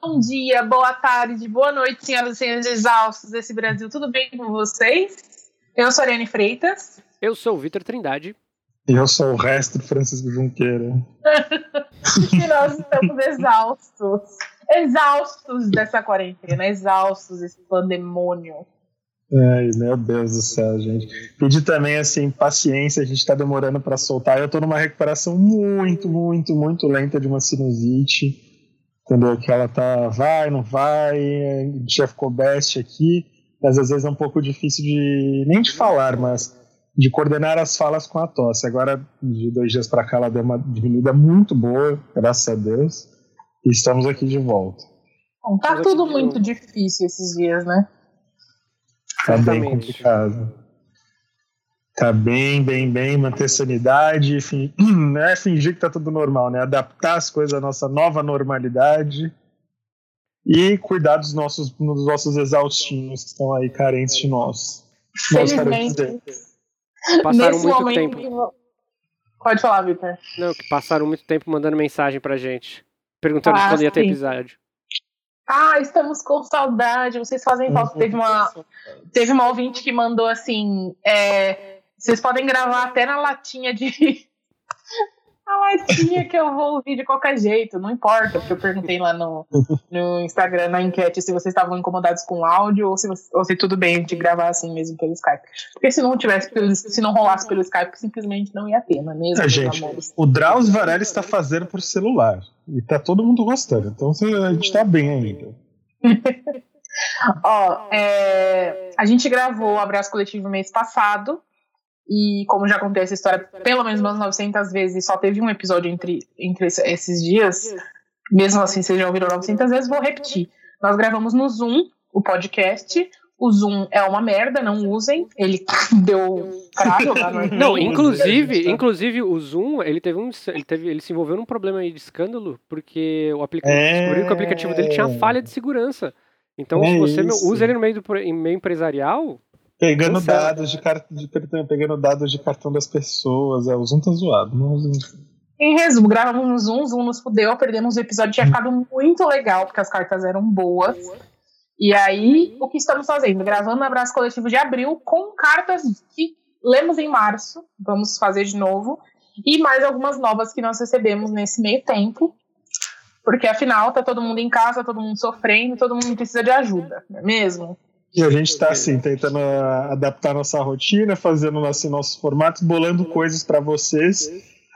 bom dia, boa tarde, boa noite, senhoras e senhores exaustos desse Brasil. Tudo bem com vocês? Eu sou a Ariane Freitas. Eu sou o Vitor Trindade. E eu sou o resto Francisco Junqueira. e nós estamos exaustos. Exaustos dessa quarentena, exaustos desse pandemônio. Ai, meu Deus do céu, gente. Pedir também, assim, paciência, a gente tá demorando para soltar. Eu tô numa recuperação muito, muito, muito lenta de uma sinusite. Entendeu? Que ela tá, vai, não vai, já ficou best aqui. Mas às vezes é um pouco difícil de, nem de falar, mas de coordenar as falas com a tosse. Agora, de dois dias para cá, ela deu uma diminuída muito boa, graças a Deus. E estamos aqui de volta. Bom, tá tudo muito difícil esses dias, né? Tá bem complicado. Tá bem, bem, bem, manter sanidade, fin... não é fingir que tá tudo normal, né? Adaptar as coisas à nossa nova normalidade e cuidar dos nossos, dos nossos exaustinhos que estão aí carentes de nós. Felizmente. Passaram muito momento, tempo. Pode falar, Vitor. Não, que passaram muito tempo mandando mensagem pra gente, perguntando ah, quando ia ter episódio. Ah, estamos com saudade, vocês fazem falta. Uhum. Teve uma, teve uma ouvinte que mandou assim: é, vocês podem gravar até na latinha de. a latinha que eu vou ouvir de qualquer jeito, não importa, porque eu perguntei lá no, no Instagram, na enquete, se vocês estavam incomodados com o áudio ou se, ou se tudo bem de gravar assim mesmo pelo Skype. Porque se não tivesse, se não rolasse pelo Skype, simplesmente não ia ter, não é mesmo? É, gente, o Drauzio Varela está fazendo por celular. E tá todo mundo gostando. Então a gente tá bem ainda. Ó, é, a gente gravou o Abraço Coletivo mês passado. E como já contei essa história pelo menos umas 900 vezes, só teve um episódio entre, entre esses dias. Mesmo assim, vocês já ouviram 900 vezes, vou repetir. Nós gravamos no Zoom o podcast. O Zoom é uma merda, não usem. Ele deu caralho lá no Não, inclusive, inclusive o Zoom, ele teve um ele teve ele se envolveu num problema aí de escândalo, porque o aplicativo é... descobriu que o aplicativo dele tinha falha de segurança. Então, é se você isso. usa ele no meio do em meio empresarial, pegando dados de, cartão, de pegando dados de cartão das pessoas, é, o Zoom tá zoado, não usa em resumo, gravamos no Zoom, Zoom nos fudeu, perdemos o episódio, tinha ficado muito legal, porque as cartas eram boas. E aí, o que estamos fazendo? Gravando o Abraço Coletivo de Abril com cartas que lemos em março, vamos fazer de novo, e mais algumas novas que nós recebemos nesse meio tempo, porque afinal tá todo mundo em casa, todo mundo sofrendo, todo mundo precisa de ajuda, não é mesmo? E a gente está assim, tentando adaptar nossa rotina, fazendo assim, nossos formatos, bolando coisas para vocês,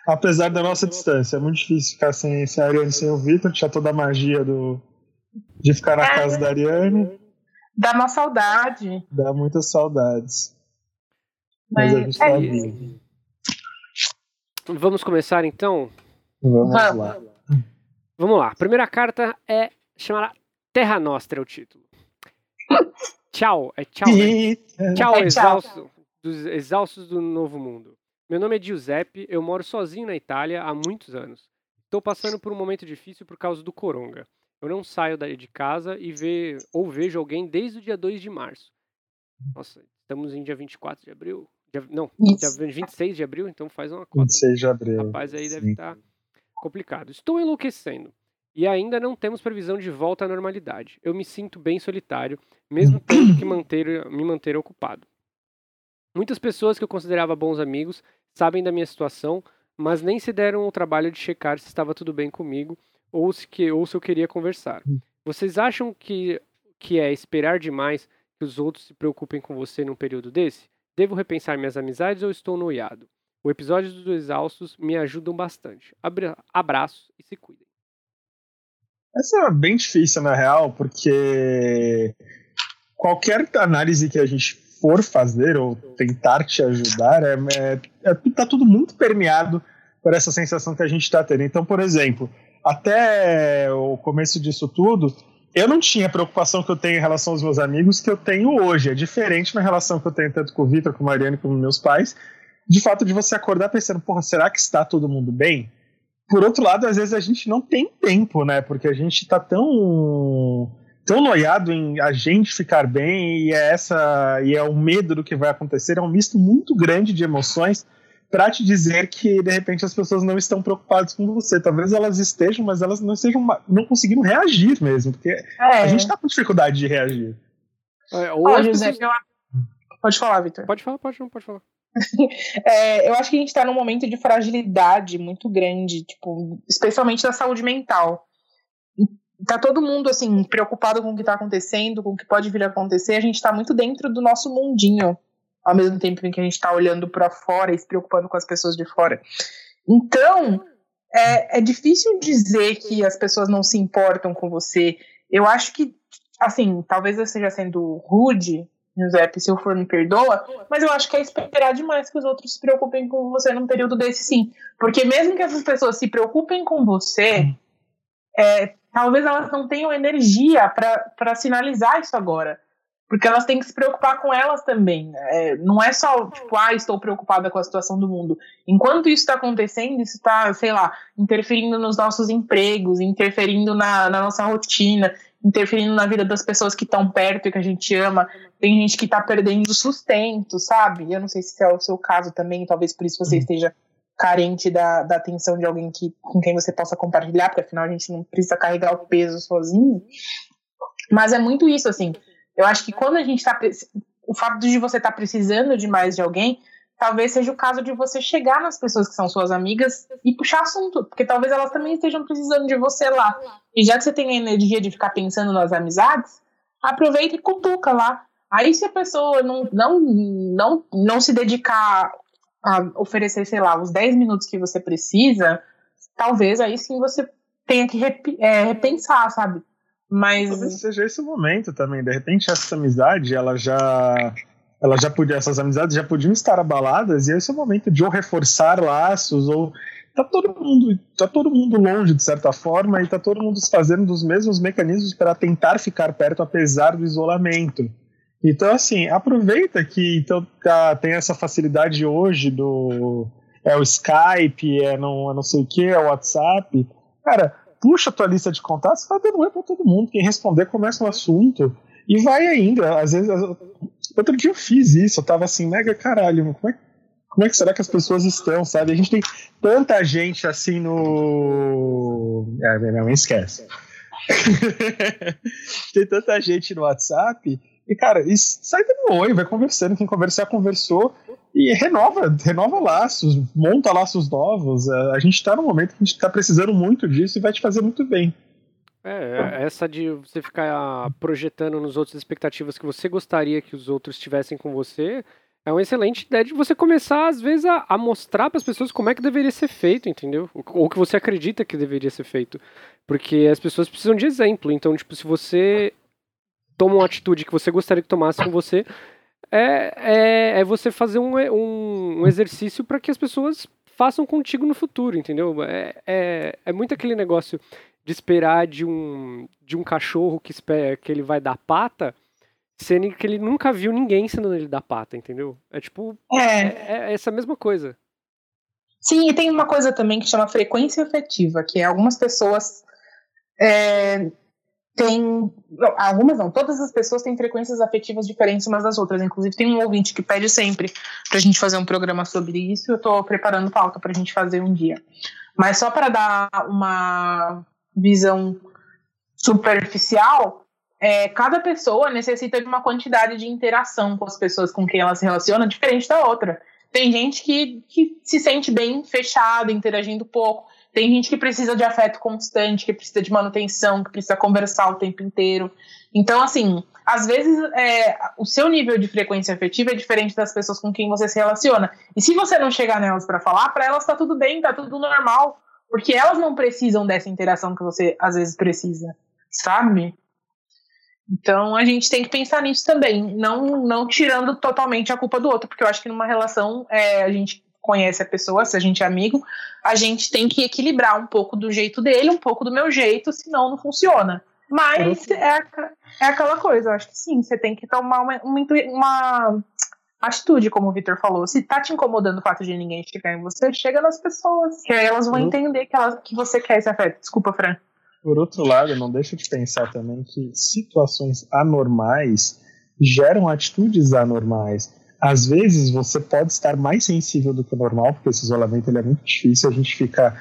apesar da nossa distância. É muito difícil ficar sem, sem a Ariane sem o Vitor, tinha toda a magia do, de ficar na é, casa da Ariane. Dá uma saudade. Dá muitas saudades. Mas, Mas a gente tá é vivo. Vamos começar então? Vamos lá. Vamos lá. A primeira carta é chamada Terra Nostra, é o título. tchau, é tchau. Né? tchau, é exausto, dos exaustos do novo mundo. Meu nome é Giuseppe, eu moro sozinho na Itália há muitos anos. Estou passando por um momento difícil por causa do coronga. Eu não saio de casa e ve, ou vejo alguém desde o dia 2 de março. Nossa, estamos em dia 24 de abril? Dia, não, Isso. dia 26 de abril, então faz uma conta. 26 de abril. Rapaz, aí deve estar tá complicado. Estou enlouquecendo. E ainda não temos previsão de volta à normalidade. Eu me sinto bem solitário, mesmo tendo que manter, me manter ocupado. Muitas pessoas que eu considerava bons amigos sabem da minha situação, mas nem se deram o trabalho de checar se estava tudo bem comigo ou se, que, ou se eu queria conversar. Hum. Vocês acham que, que é esperar demais que os outros se preocupem com você num período desse? Devo repensar minhas amizades ou estou noiado? O episódio dos Exaustos me ajudam bastante. Abra abraços e se cuidem. Essa é bem difícil, na real, porque qualquer análise que a gente for fazer ou tentar te ajudar, é, é, é tá tudo muito permeado por essa sensação que a gente está tendo. Então, por exemplo, até o começo disso tudo, eu não tinha a preocupação que eu tenho em relação aos meus amigos que eu tenho hoje. É diferente na relação que eu tenho tanto com o Vitor, com a Mariana com meus pais. De fato, de você acordar pensando, porra, será que está todo mundo bem? Por outro lado, às vezes a gente não tem tempo, né? Porque a gente está tão tão noiado em a gente ficar bem e é essa e é o medo do que vai acontecer, é um misto muito grande de emoções para te dizer que de repente as pessoas não estão preocupadas com você. Talvez elas estejam, mas elas não estejam não conseguindo reagir mesmo, porque é. a gente está com dificuldade de reagir. É, ou José, pessoas... Pode falar, Vitor. Pode falar, pode, pode falar. é, eu acho que a gente está num momento de fragilidade muito grande, tipo, especialmente da saúde mental. Tá todo mundo assim preocupado com o que está acontecendo, com o que pode vir a acontecer. A gente está muito dentro do nosso mundinho ao mesmo tempo em que a gente está olhando para fora e se preocupando com as pessoas de fora. Então, é, é difícil dizer que as pessoas não se importam com você. Eu acho que, assim, talvez eu esteja sendo rude, Giuseppe, se eu for me perdoa, mas eu acho que é esperar demais que os outros se preocupem com você num período desse sim. Porque mesmo que essas pessoas se preocupem com você, é, talvez elas não tenham energia para sinalizar isso agora porque elas têm que se preocupar com elas também. Né? É, não é só, tipo, ah, estou preocupada com a situação do mundo. Enquanto isso está acontecendo, isso está, sei lá, interferindo nos nossos empregos, interferindo na, na, nossa rotina, interferindo na vida das pessoas que estão perto e que a gente ama. Tem gente que está perdendo sustento, sabe? Eu não sei se é o seu caso também, talvez por isso você uhum. esteja carente da, da atenção de alguém que, com quem você possa compartilhar, porque afinal a gente não precisa carregar o peso sozinho. Mas é muito isso, assim eu acho que quando a gente está. O fato de você estar tá precisando de mais de alguém, talvez seja o caso de você chegar nas pessoas que são suas amigas e puxar assunto, porque talvez elas também estejam precisando de você lá. E já que você tem a energia de ficar pensando nas amizades, aproveita e cutuca lá. Aí se a pessoa não, não, não, não se dedicar oferecer, sei lá, os 10 minutos que você precisa, talvez aí sim você tenha que rep, é, repensar, sabe? Mas. Talvez seja esse o momento também. De repente, essa amizade, ela já. Ela já podia, essas amizades já podiam estar abaladas, e esse é o momento de ou reforçar laços, ou tá todo mundo tá todo mundo longe de certa forma e tá todo mundo fazendo dos mesmos mecanismos para tentar ficar perto apesar do isolamento então assim aproveita que então tá, tem essa facilidade hoje do é o Skype é não, é não sei o que é o WhatsApp cara puxa a tua lista de contatos, vai dando para todo mundo. Quem responder começa o um assunto e vai ainda. Às vezes, outro dia eu fiz isso, eu tava assim, mega caralho, como é, como é que será que as pessoas estão, sabe? A gente tem tanta gente assim no. É, minha mãe esquece. tem tanta gente no WhatsApp e, cara, e sai dando oi, vai conversando. Quem conversar, conversou e renova, renova laços, monta laços novos. A gente está no momento que a gente está precisando muito disso e vai te fazer muito bem. É, essa de você ficar projetando nos outros expectativas que você gostaria que os outros tivessem com você é uma excelente ideia de você começar, às vezes, a, a mostrar para as pessoas como é que deveria ser feito, entendeu? Ou que você acredita que deveria ser feito. Porque as pessoas precisam de exemplo. Então, tipo, se você toma uma atitude que você gostaria que tomasse com você, é, é, é você fazer um, um, um exercício para que as pessoas façam contigo no futuro, entendeu? É, é, é muito aquele negócio de esperar de um, de um cachorro que, espera, que ele vai dar pata, sendo que ele nunca viu ninguém ensinando ele dar pata, entendeu? É tipo. É. é, é essa mesma coisa. Sim, e tem uma coisa também que chama frequência afetiva, que é algumas pessoas é, tem. Algumas não, todas as pessoas têm frequências afetivas diferentes umas das outras. Inclusive, tem um ouvinte que pede sempre pra gente fazer um programa sobre isso. Eu tô preparando pauta pra gente fazer um dia. Mas só para dar uma visão superficial, é, cada pessoa necessita de uma quantidade de interação com as pessoas com quem ela se relaciona diferente da outra. Tem gente que, que se sente bem fechada, interagindo pouco. Tem gente que precisa de afeto constante, que precisa de manutenção, que precisa conversar o tempo inteiro. Então, assim, às vezes é, o seu nível de frequência afetiva é diferente das pessoas com quem você se relaciona. E se você não chegar nelas para falar, para elas tá tudo bem, tá tudo normal. Porque elas não precisam dessa interação que você às vezes precisa, sabe? Então a gente tem que pensar nisso também, não, não tirando totalmente a culpa do outro, porque eu acho que numa relação é, a gente conhece a pessoa, se a gente é amigo, a gente tem que equilibrar um pouco do jeito dele, um pouco do meu jeito, senão não funciona. Mas é, é aquela coisa, eu acho que sim, você tem que tomar uma, uma, uma atitude, como o Victor falou. Se tá te incomodando o fato de ninguém chegar em você, chega nas pessoas, que aí elas vão uhum. entender que, elas, que você quer esse afeto. Desculpa, Fran. Por outro lado, não deixa de pensar também que situações anormais geram atitudes anormais às vezes você pode estar mais sensível do que o normal, porque esse isolamento ele é muito difícil, a gente fica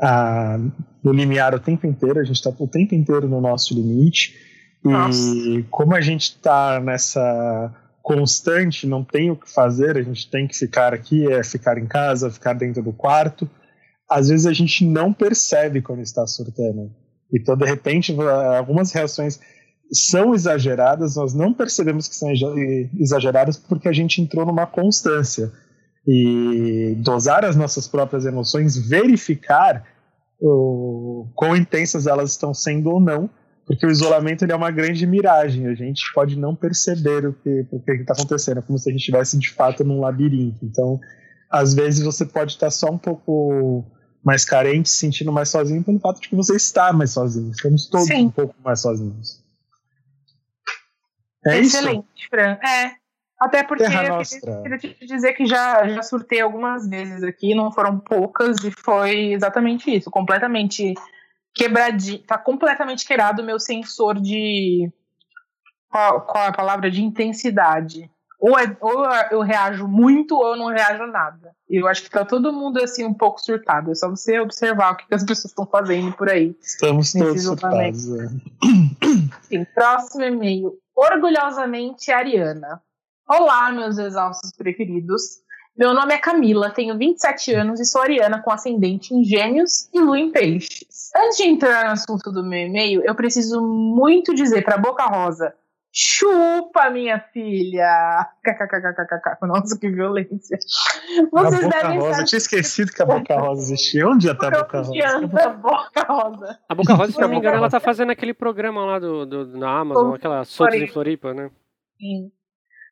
ah, no limiar o tempo inteiro, a gente está o tempo inteiro no nosso limite. Nossa. E como a gente está nessa constante, não tem o que fazer, a gente tem que ficar aqui, é ficar em casa, ficar dentro do quarto. Às vezes a gente não percebe quando está surtando. Então, de repente, algumas reações são exageradas, nós não percebemos que são exageradas porque a gente entrou numa constância. E dosar as nossas próprias emoções, verificar o, quão intensas elas estão sendo ou não, porque o isolamento ele é uma grande miragem, a gente pode não perceber o que está acontecendo, é como se a gente estivesse de fato num labirinto. Então, às vezes você pode estar só um pouco mais carente, se sentindo mais sozinho pelo fato de que você está mais sozinho. Estamos todos Sim. um pouco mais sozinhos. É Excelente, isso? Fran. É. Até porque eu queria te dizer que já, já surtei algumas vezes aqui, não foram poucas, e foi exatamente isso, completamente quebradinho, tá completamente quebrado o meu sensor de. Qual, qual é a palavra? De intensidade. Ou, é, ou eu reajo muito ou eu não reajo nada. E eu acho que tá todo mundo assim um pouco surtado. É só você observar o que, que as pessoas estão fazendo por aí. Estamos todos surtados. É. Sim, próximo e-mail. Orgulhosamente Ariana. Olá, meus exaustos preferidos. Meu nome é Camila, tenho 27 anos e sou ariana com ascendente em gêmeos e lua em peixes. Antes de entrar no assunto do meu e-mail, eu preciso muito dizer para Boca Rosa, chupa minha filha! KKKKKK. Nossa, que violência. Vocês a Boca devem Rosa, eu tinha esquecido que a Boca Rosa existia. Onde está a Boca Rosa? A Boca Rosa. A Boca Rosa, se não me engano, ela tá fazendo aquele programa lá do, do, na Amazon, aquela Soltos em Floripa, né? Sim.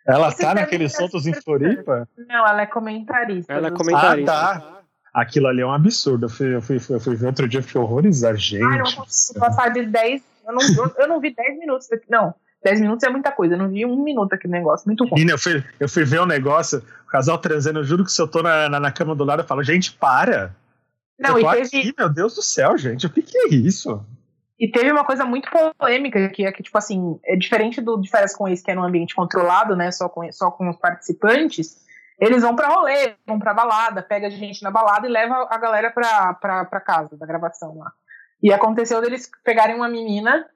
Ela Você tá naqueles soltos em Floripa? Não, ela é comentarista. Ela é comentarista. Ah, tá. Aquilo ali é um absurdo. Eu fui, eu fui, eu fui ver outro dia, fiquei horrorizado, gente. Ah, eu não consigo passar de 10. Eu não, eu não vi 10 minutos daqui. Não. 10 minutos é muita coisa, eu não vi um minuto aqui no negócio, muito ruim. Menina, eu fui, eu fui ver o um negócio, o casal transando, eu juro que se eu tô na, na, na cama do lado, eu falo, gente, para! Não, eu tô e teve... aqui, meu Deus do céu, gente, o que, que é isso? E teve uma coisa muito polêmica, que é que, tipo assim, é diferente do de férias com ex, que é num ambiente controlado, né, só com, só com os participantes, eles vão pra rolê, vão pra balada, pega a gente na balada e leva a galera pra, pra, pra casa da gravação lá. E aconteceu deles pegarem uma menina,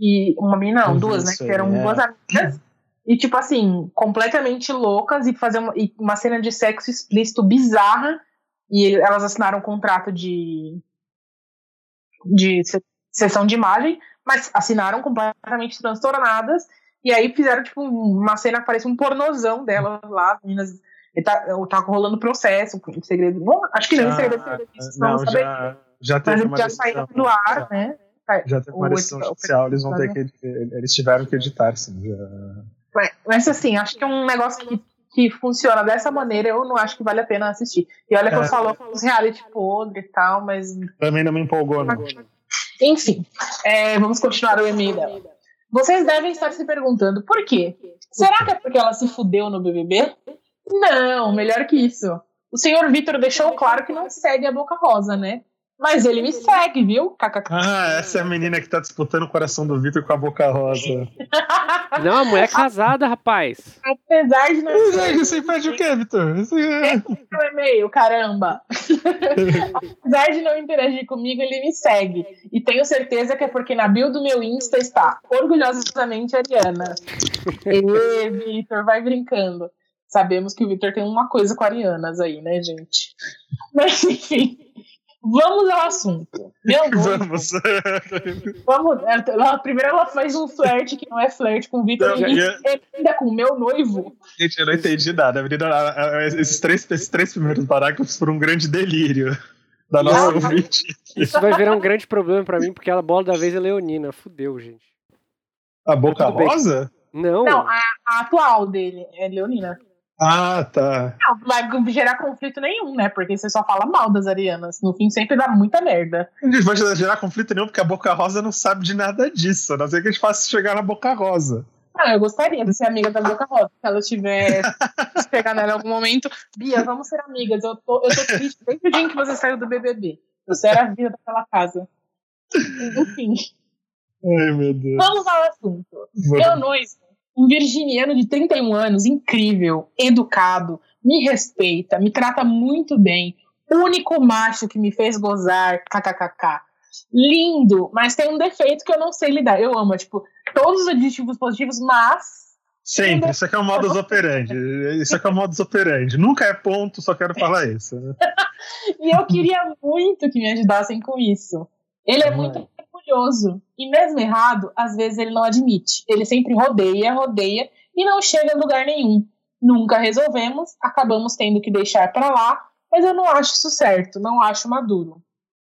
e uma menina não, duas, né, que eram é. duas amigas, e tipo assim, completamente loucas, e fazer uma, e uma cena de sexo explícito bizarra, e elas assinaram um contrato de de sessão de imagem, mas assinaram completamente transtornadas, e aí fizeram, tipo, uma cena que parecia um pornozão delas lá, as meninas. Tá, tá rolando processo, um segredo. Bom, acho que não, já, segredo, segredo disso, não, não já, já teve uma já saiu do ar, né? Já teve uma decisão judicial, eles vão ter que. Eles tiveram que editar, sim. Já... Mas assim, acho que é um negócio que, que funciona dessa maneira, eu não acho que vale a pena assistir. E olha que é. eu falo com os reality podre e tal, mas. Também não me empolgou, não. Enfim, é, vamos continuar o e-mail dela. Vocês devem estar se perguntando por quê? Será que é porque ela se fudeu no BBB? Não, melhor que isso. O senhor Vitor deixou claro que não segue a Boca Rosa, né? Mas ele me segue, viu? Ah, essa é a menina que tá disputando o coração do Vitor com a boca rosa. Não, a mulher é casada, rapaz. Apesar de não. Você impede o quê, Vitor? É meu e-mail, caramba. Apesar de não interagir comigo, ele me segue. E tenho certeza que é porque na bio do meu Insta está orgulhosamente Ariana. Ê, Vitor, vai brincando. Sabemos que o Vitor tem uma coisa com Arianas aí, né, gente? Mas enfim. Vamos ao assunto. Meu Vamos. Vamos. Ela, primeiro ela faz um flerte que não é flerte com o Vitor e ainda com o meu noivo. Gente, eu não entendi nada. Menina, esses, três, esses três primeiros parágrafos foram um grande delírio da nossa não, ouvinte. Isso vai virar um grande problema pra mim, porque a bola da vez é leonina. Fudeu, gente. A boca rosa? Não. Não, a, a atual dele é leonina. Ah, tá. Não vai gerar conflito nenhum, né? Porque você só fala mal das arianas. No fim, sempre dá muita merda. Não vai gerar conflito nenhum, porque a Boca Rosa não sabe de nada disso. A não ser que a gente faça chegar na Boca Rosa. Ah, eu gostaria de ser amiga da Boca Rosa. Se ela tiver pegar nela em algum momento. Bia, vamos ser amigas. Eu tô, eu tô triste desde o dia em que você saiu do BBB. Você era a vida daquela casa. Enfim. Ai, meu Deus. Vamos ao assunto. Vamos. Meu noivo Um virginiano de 31 anos, incrível, educado, me respeita, me trata muito bem. Único macho que me fez gozar, kkkk. Lindo, mas tem um defeito que eu não sei lidar. Eu amo, tipo, todos os adjetivos positivos, mas Sempre, isso aqui é o modus operandi. Isso aqui é o modus operandi. Nunca é ponto, só quero falar isso. Né? e eu queria muito que me ajudassem com isso. Ele é muito orgulhoso. E mesmo errado, às vezes ele não admite. Ele sempre rodeia, rodeia e não chega a lugar nenhum. Nunca resolvemos, acabamos tendo que deixar para lá, mas eu não acho isso certo, não acho maduro.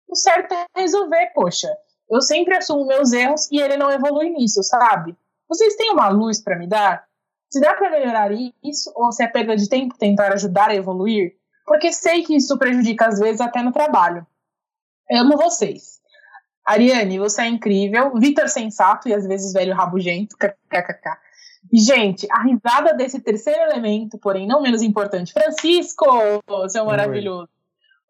O certo é resolver, poxa. Eu sempre assumo meus erros e ele não evolui nisso, sabe? Vocês têm uma luz para me dar? Se dá para melhorar isso, ou se é perda de tempo tentar ajudar a evoluir, porque sei que isso prejudica às vezes até no trabalho. amo vocês. Ariane, você é incrível. Vitor sensato e às vezes velho rabugento. KKK. Gente, a risada desse terceiro elemento, porém não menos importante, Francisco, seu maravilhoso.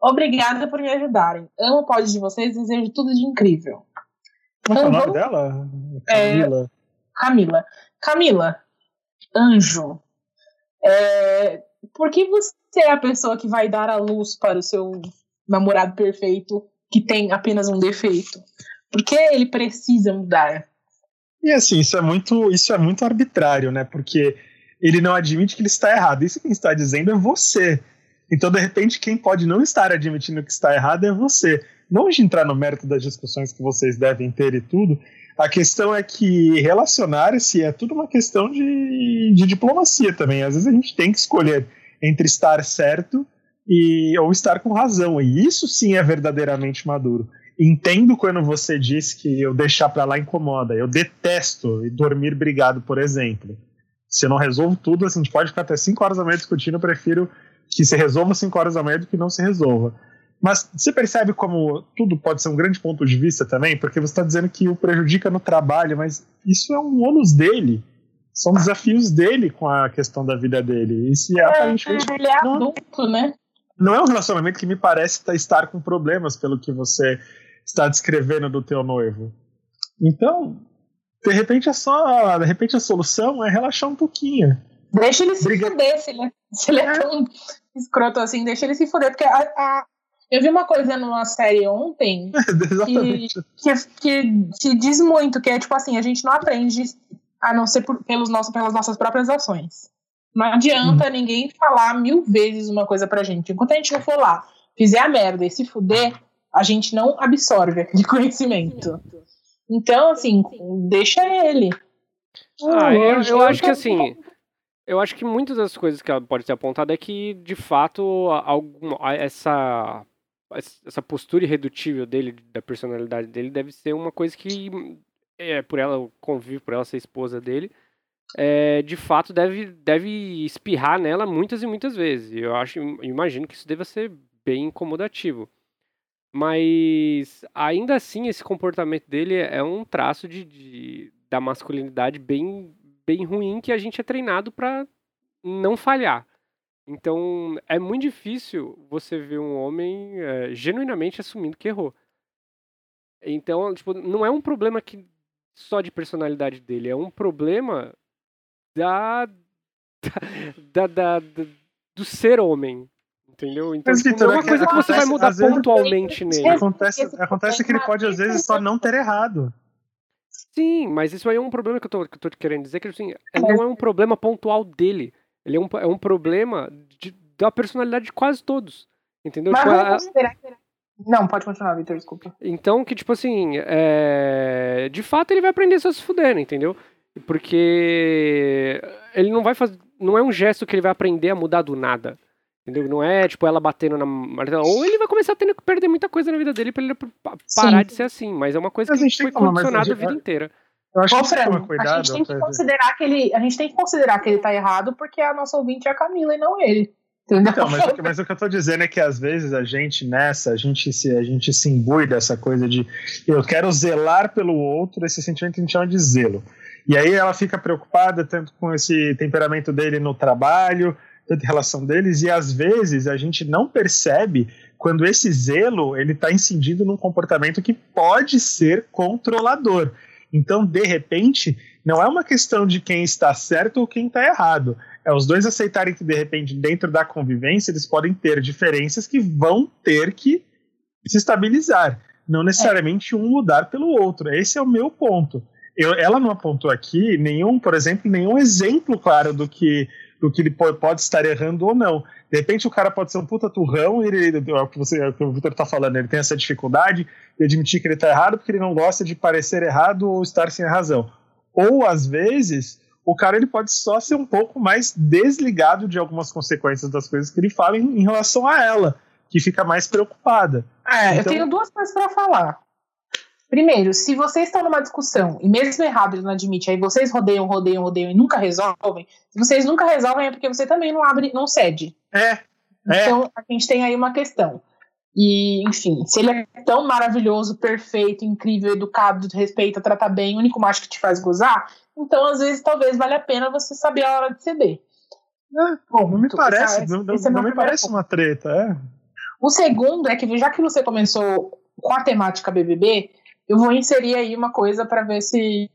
Obrigada por me ajudarem. Amo o pod de vocês desejo tudo de incrível. Qual é o nome dela? Camila. É, Camila. Camila, anjo. É, por que você é a pessoa que vai dar a luz para o seu namorado perfeito que tem apenas um defeito? Por que ele precisa mudar? E assim, isso é muito, isso é muito arbitrário, né? Porque ele não admite que ele está errado. Isso quem está dizendo é você. Então, de repente, quem pode não estar admitindo que está errado é você. Não de entrar no mérito das discussões que vocês devem ter e tudo, a questão é que relacionar-se é tudo uma questão de, de diplomacia também. Às vezes a gente tem que escolher entre estar certo e ou estar com razão. E isso sim é verdadeiramente maduro. Entendo quando você diz que eu deixar para lá incomoda. Eu detesto dormir brigado, por exemplo. Se eu não resolvo tudo, assim, a gente pode ficar até 5 horas da manhã discutindo, eu prefiro que se resolva 5 horas da manhã do que não se resolva. Mas você percebe como tudo pode ser um grande ponto de vista também? Porque você está dizendo que o prejudica no trabalho, mas isso é um ônus dele. São desafios dele com a questão da vida dele. E se é, aparentemente. Ele é adulto, né? Não é um relacionamento que me parece estar com problemas, pelo que você está descrevendo do teu noivo. Então, de repente é só. De repente a solução é relaxar um pouquinho. Deixa ele se Briga... fuder, se ele, é, se ele é, é tão escroto assim, deixa ele se fuder, porque a, a, eu vi uma coisa numa série ontem que, que, que, que, diz muito, que é tipo assim, a gente não aprende a não ser por, pelos nossos, pelas nossas próprias ações. Não adianta hum. ninguém falar mil vezes uma coisa pra gente. Enquanto a gente não for lá, fizer a merda e se fuder, a gente não absorve aquele conhecimento. Então, assim, deixa ele. Ah, eu, eu acho que assim, eu acho que muitas das coisas que pode ser apontada é que, de fato, algum, essa essa postura irredutível dele, da personalidade dele, deve ser uma coisa que, é, por ela convive, por ela ser esposa dele, é, de fato deve, deve espirrar nela muitas e muitas vezes. Eu acho, imagino que isso deva ser bem incomodativo. Mas ainda assim, esse comportamento dele é um traço de, de da masculinidade bem, bem ruim que a gente é treinado para não falhar. Então, é muito difícil você ver um homem é, genuinamente assumindo que errou. Então, tipo, não é um problema que só de personalidade dele, é um problema da, da, da, da do ser homem. Entendeu? Então, Mas, tipo, não é uma coisa que você vai mudar pontualmente nele. Acontece, acontece que ele pode, às vezes, só não ter errado. Sim, mas isso aí é um problema que eu tô, que eu tô querendo dizer, que assim, não é um problema pontual dele. Ele é um, é um problema de, da personalidade de quase todos. Entendeu? Mas tipo, considerar que... Não, pode continuar, Vitor, desculpa. Então, que, tipo assim, é... de fato ele vai aprender só se fudendo, entendeu? Porque ele não vai fazer. Não é um gesto que ele vai aprender a mudar do nada. Entendeu? Não é, tipo, ela batendo na martela. Ou ele vai começar a ter que perder muita coisa na vida dele pra ele parar Sim. de ser assim. Mas é uma coisa que foi condicionada a vida inteira. Eu acho que cuidado, a gente tem que considerar que ele, a gente tem que considerar que ele tá errado porque a nossa ouvinte é a Camila e não ele. Entendeu? Então, mas, mas, o que eu tô dizendo é que às vezes a gente nessa, a gente se, a gente se imbui dessa coisa de eu quero zelar pelo outro, esse sentimento que a gente chama de zelo. E aí ela fica preocupada tanto com esse temperamento dele no trabalho, tanto em relação deles, e às vezes a gente não percebe quando esse zelo ele está incidindo num comportamento que pode ser controlador. Então, de repente, não é uma questão de quem está certo ou quem está errado. É os dois aceitarem que, de repente, dentro da convivência, eles podem ter diferenças que vão ter que se estabilizar. Não necessariamente um mudar pelo outro. Esse é o meu ponto. Eu, ela não apontou aqui nenhum, por exemplo, nenhum exemplo claro do que do que ele pode, estar errando ou não. De repente o cara pode ser um puta turrão e ele, é o que, você, é o, que o Victor está falando, ele tem essa dificuldade de admitir que ele está errado porque ele não gosta de parecer errado ou estar sem razão. Ou às vezes o cara ele pode só ser um pouco mais desligado de algumas consequências das coisas que ele fala em, em relação a ela, que fica mais preocupada. É, então, eu tenho duas coisas para falar. Primeiro, se vocês estão numa discussão e mesmo errado ele não admite, aí vocês rodeiam, rodeiam, rodeiam e nunca resolvem, se vocês nunca resolvem é porque você também não abre, não cede. É. é. Então a gente tem aí uma questão. E, enfim, se ele é tão maravilhoso, perfeito, incrível, educado, respeita, trata bem, o único macho que te faz gozar, então às vezes talvez valha a pena você saber a hora de ceder. É, Bom, não me parece, esse, não, esse não, é não me parece uma treta, é. O segundo é que, já que você começou com a temática BBB, eu vou inserir aí uma coisa para ver se.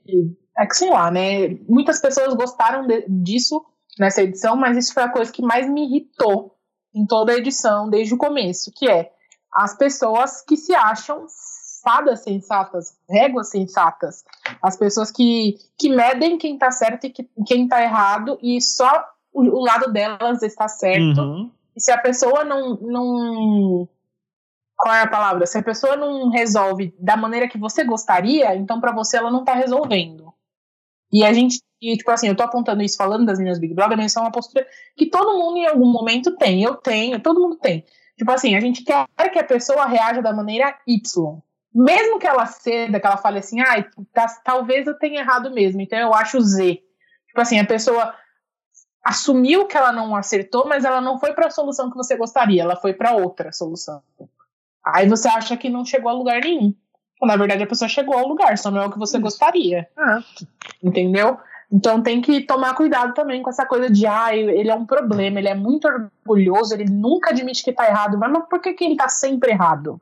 É que sei lá, né? Muitas pessoas gostaram de, disso nessa edição, mas isso foi a coisa que mais me irritou em toda a edição, desde o começo, que é as pessoas que se acham fadas sensatas, réguas sensatas, as pessoas que, que medem quem tá certo e que, quem tá errado, e só o, o lado delas está certo. Uhum. E se a pessoa não, não qual é a palavra? Se a pessoa não resolve da maneira que você gostaria, então para você ela não tá resolvendo. E a gente, e, tipo assim, eu tô apontando isso falando das minhas Big Brother, mas isso é uma postura que todo mundo em algum momento tem. Eu tenho, todo mundo tem. Tipo assim, a gente quer que a pessoa reaja da maneira Y. Mesmo que ela ceda, que ela fale assim, ah, tá, talvez eu tenha errado mesmo, então eu acho Z. Tipo assim, a pessoa assumiu que ela não acertou, mas ela não foi para a solução que você gostaria, ela foi para outra solução. Aí você acha que não chegou a lugar nenhum. Na verdade, a pessoa chegou ao lugar, só não é o que você gostaria. Ah. Entendeu? Então tem que tomar cuidado também com essa coisa de, ah, ele é um problema, ele é muito orgulhoso, ele nunca admite que tá errado. Mas, mas por que, que ele tá sempre errado?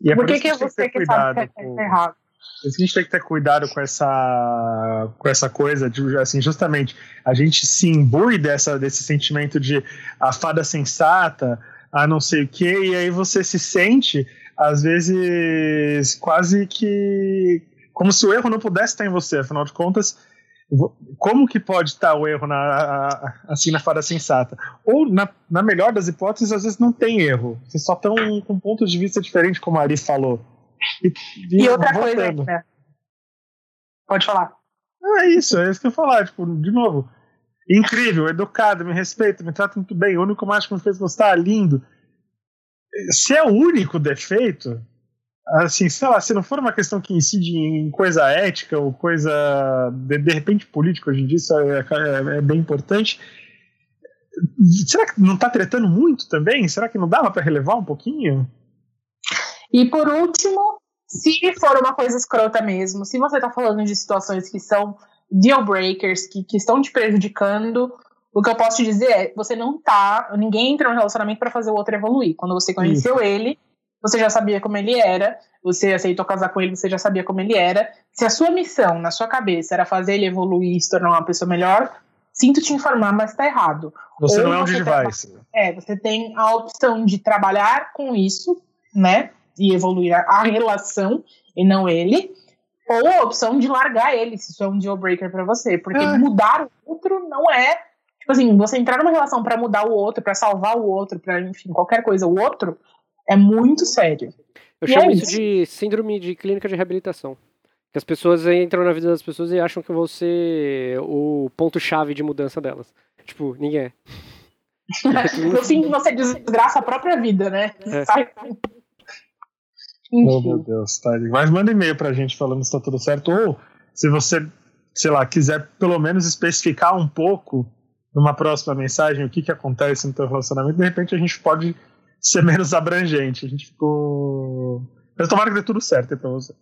E é por, por que, que, é você que sabe que errado? Por isso que a gente tem que ter cuidado com essa, com essa coisa de, assim, justamente, a gente se imbui dessa, desse sentimento de a fada sensata, a não sei o quê, e aí você se sente, às vezes, quase que. como se o erro não pudesse estar em você, afinal de contas. Como que pode estar o erro na, assim na fada sensata? Ou, na, na melhor das hipóteses, às vezes não tem erro. Vocês só estão com pontos de vista diferentes, como a Ari falou. E, e, e outra voltando. coisa, né? Pode falar. É isso, é isso que eu ia falar. Tipo, de novo, incrível, educado, me respeita, me trata muito bem, o único macho que me fez gostar, lindo. Se é o único defeito, assim, sei lá, se não for uma questão que incide em coisa ética ou coisa de, de repente política hoje em dia, isso é, é, é bem importante. Será que não está tretando muito também? Será que não dava para relevar um pouquinho? E por último, se for uma coisa escrota mesmo, se você está falando de situações que são deal breakers que, que estão te prejudicando, o que eu posso te dizer é, você não tá, ninguém entra no relacionamento para fazer o outro evoluir. Quando você conheceu Isso. ele, você já sabia como ele era, você aceitou casar com ele, você já sabia como ele era. Se a sua missão na sua cabeça era fazer ele evoluir e se tornar uma pessoa melhor, sinto te informar, mas está errado. Você Ou não é um device. É, você tem a opção de trabalhar com isso, né? E evoluir a relação e não ele ou a opção de largar ele, se isso é um deal breaker pra você. Porque é. mudar o outro não é. Tipo assim, você entrar numa relação para mudar o outro, para salvar o outro, para enfim, qualquer coisa, o outro, é muito sério. Eu e chamo é isso de síndrome de clínica de reabilitação. Que as pessoas entram na vida das pessoas e acham que você o ponto-chave de mudança delas. Tipo, ninguém é. no fim, você desgraça a própria vida, né? É. Oh, meu Deus, tá. Mas manda e-mail pra gente falando se tá tudo certo. Ou se você, sei lá, quiser pelo menos especificar um pouco numa próxima mensagem o que, que acontece no teu relacionamento, de repente a gente pode ser menos abrangente. A gente ficou. Mas tomara que dê tudo certo aí pra você.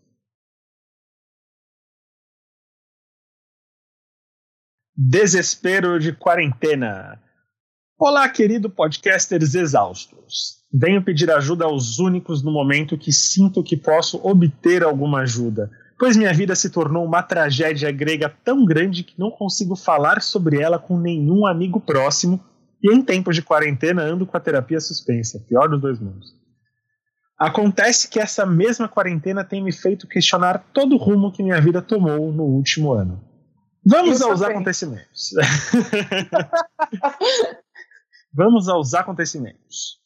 Desespero de quarentena. Olá, querido podcasters exaustos. Venho pedir ajuda aos únicos no momento que sinto que posso obter alguma ajuda. pois minha vida se tornou uma tragédia grega tão grande que não consigo falar sobre ela com nenhum amigo próximo e em tempos de quarentena ando com a terapia suspensa, pior dos dois mundos. Acontece que essa mesma quarentena tem me feito questionar todo o rumo que minha vida tomou no último ano. Vamos aos acontecimentos. Vamos aos acontecimentos.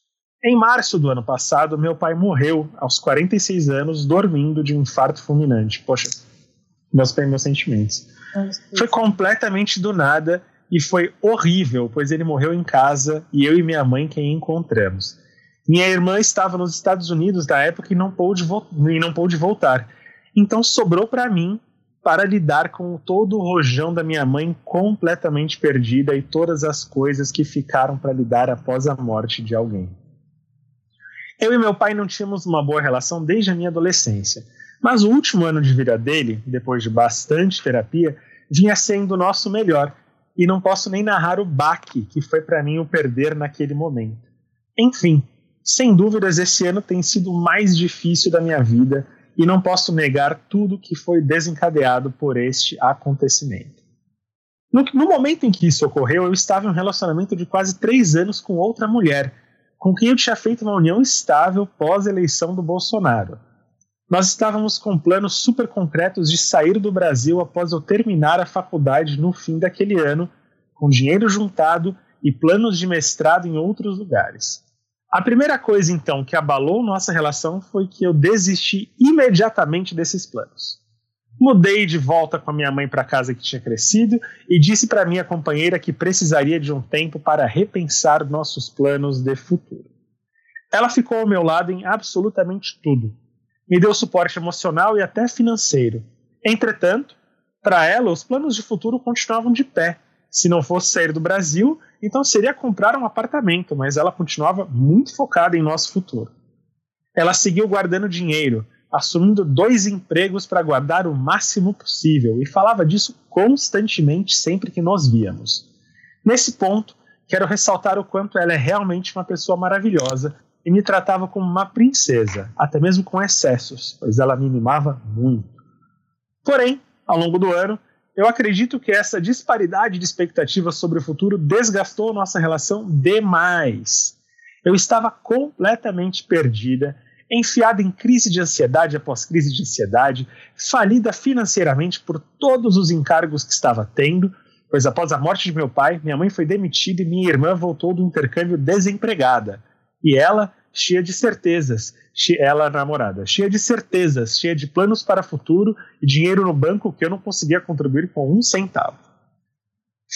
Em março do ano passado, meu pai morreu aos 46 anos, dormindo de um infarto fulminante. Poxa, meus, meus sentimentos. Foi completamente do nada e foi horrível, pois ele morreu em casa e eu e minha mãe quem encontramos. Minha irmã estava nos Estados Unidos da época e não pôde, e não pôde voltar. Então sobrou para mim para lidar com todo o rojão da minha mãe completamente perdida e todas as coisas que ficaram para lidar após a morte de alguém. Eu e meu pai não tínhamos uma boa relação desde a minha adolescência, mas o último ano de vida dele, depois de bastante terapia, vinha sendo o nosso melhor e não posso nem narrar o baque que foi para mim o perder naquele momento. Enfim, sem dúvidas, esse ano tem sido o mais difícil da minha vida e não posso negar tudo que foi desencadeado por este acontecimento. No, no, momento em que isso ocorreu, eu estava em um relacionamento de quase três anos com outra mulher, com quem eu tinha feito uma união estável pós-eleição do Bolsonaro. Nós estávamos com planos super concretos de sair do Brasil após eu terminar a faculdade no fim daquele ano, com dinheiro juntado e planos de mestrado em outros lugares. A primeira coisa, então, que abalou nossa relação foi que eu desisti imediatamente desses planos. Mudei de volta com a minha mãe para a casa que tinha crescido e disse para minha companheira que precisaria de um tempo para repensar nossos planos de futuro. Ela ficou ao meu lado em absolutamente tudo me deu suporte emocional e até financeiro. Entretanto, para ela, os planos de futuro continuavam de pé. Se não fosse sair do Brasil, então seria comprar um apartamento, mas ela continuava muito focada em nosso futuro. Ela seguiu guardando dinheiro, assumindo dois empregos para guardar o máximo possível e falava disso constantemente sempre que nos víamos. Nesse ponto, quero ressaltar o quanto ela é realmente uma pessoa maravilhosa e me tratava como uma princesa, até mesmo com excessos, pois ela me mimava muito. Porém, ao longo do ano, eu acredito que essa disparidade de expectativas sobre o futuro desgastou nossa relação demais. Eu estava completamente perdida, enfiada em crise de ansiedade após crise de ansiedade, falida financeiramente por todos os encargos que estava tendo, pois após a morte de meu pai, minha mãe foi demitida e minha irmã voltou do intercâmbio desempregada. E ela, cheia de certezas, ela namorada, cheia de certezas, cheia de planos para futuro e dinheiro no banco que eu não conseguia contribuir com um centavo.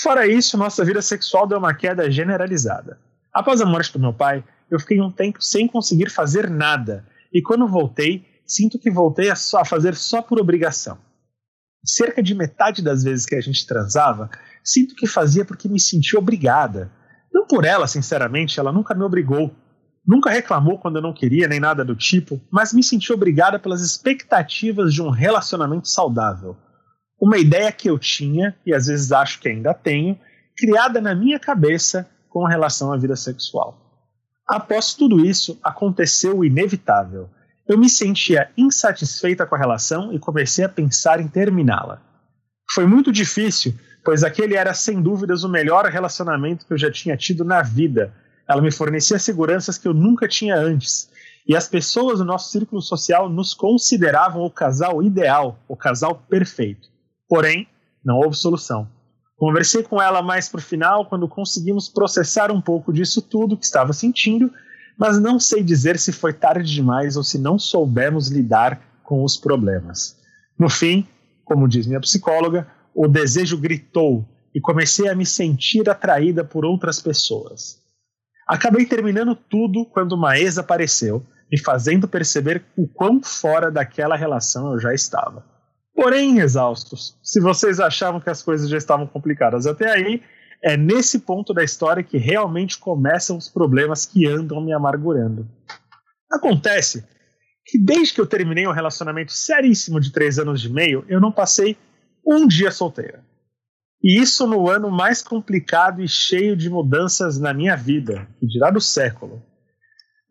Fora isso, nossa vida sexual deu uma queda generalizada. Após a morte do meu pai, eu fiquei um tempo sem conseguir fazer nada, e quando voltei, sinto que voltei a, só, a fazer só por obrigação. Cerca de metade das vezes que a gente transava, sinto que fazia porque me sentia obrigada. Não por ela, sinceramente, ela nunca me obrigou, Nunca reclamou quando eu não queria, nem nada do tipo, mas me senti obrigada pelas expectativas de um relacionamento saudável. Uma ideia que eu tinha, e às vezes acho que ainda tenho, criada na minha cabeça com relação à vida sexual. Após tudo isso, aconteceu o inevitável. Eu me sentia insatisfeita com a relação e comecei a pensar em terminá-la. Foi muito difícil, pois aquele era sem dúvidas o melhor relacionamento que eu já tinha tido na vida ela me fornecia seguranças que eu nunca tinha antes. E as pessoas do nosso círculo social nos consideravam o casal ideal, o casal perfeito. Porém, não houve solução. Conversei com ela mais para o final, quando conseguimos processar um pouco disso tudo que estava sentindo, mas não sei dizer se foi tarde demais ou se não soubemos lidar com os problemas. No fim, como diz minha psicóloga, o desejo gritou e comecei a me sentir atraída por outras pessoas. Acabei terminando tudo quando uma ex apareceu, me fazendo perceber o quão fora daquela relação eu já estava. Porém, exaustos, se vocês achavam que as coisas já estavam complicadas até aí, é nesse ponto da história que realmente começam os problemas que andam me amargurando. Acontece que desde que eu terminei um relacionamento seríssimo de três anos e meio, eu não passei um dia solteira. E isso no ano mais complicado e cheio de mudanças na minha vida, que dirá do século.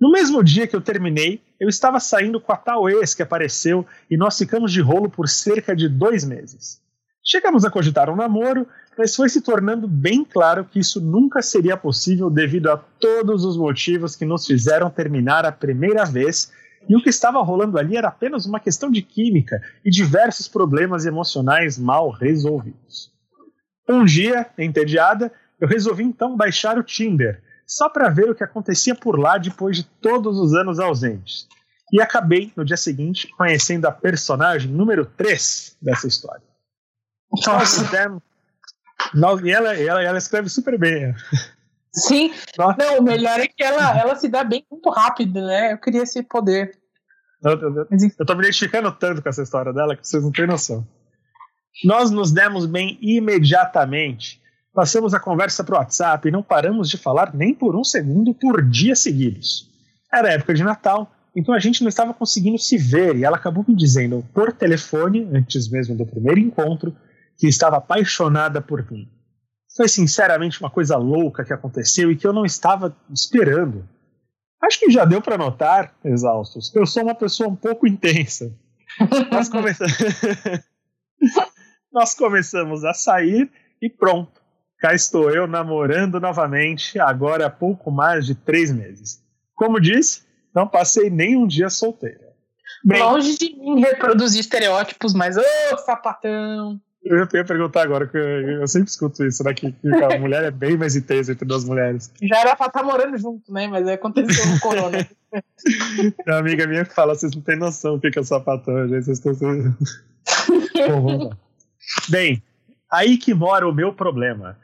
No mesmo dia que eu terminei, eu estava saindo com a tal ex que apareceu e nós ficamos de rolo por cerca de dois meses. Chegamos a cogitar um namoro, mas foi se tornando bem claro que isso nunca seria possível devido a todos os motivos que nos fizeram terminar a primeira vez, e o que estava rolando ali era apenas uma questão de química e diversos problemas emocionais mal resolvidos. Um dia, entediada, eu resolvi então baixar o Tinder, só para ver o que acontecia por lá depois de todos os anos ausentes. E acabei, no dia seguinte, conhecendo a personagem número 3 dessa história. Nossa. Nós, e ela, ela, ela escreve super bem. Sim. Nossa. Não, o melhor é que ela, ela se dá bem muito rápido, né? Eu queria esse poder. Eu, eu, eu tô me identificando tanto com essa história dela que vocês não têm noção. Nós nos demos bem imediatamente. Passamos a conversa pro WhatsApp e não paramos de falar nem por um segundo por dias seguidos. Era época de Natal, então a gente não estava conseguindo se ver e ela acabou me dizendo por telefone, antes mesmo do primeiro encontro, que estava apaixonada por mim. Foi sinceramente uma coisa louca que aconteceu e que eu não estava esperando. Acho que já deu para notar, exaustos, que eu sou uma pessoa um pouco intensa. Nós, come... Nós começamos a sair e pronto. Cá estou eu namorando novamente, agora há pouco mais de três meses. Como disse, não passei nem um dia solteira. Bem, Longe de mim reproduzir estereótipos, mas ô oh, sapatão! Eu ia perguntar agora, que eu, sempre escuto isso, né? Que, que, a mulher é bem mais intensa entre duas mulheres. Já era pra estar tá morando junto, né? Mas aconteceu o corona. Uma amiga minha que fala, vocês não têm noção do que é sapatão, gente. Vocês estão. Bom, Bem, aí que mora o meu problema.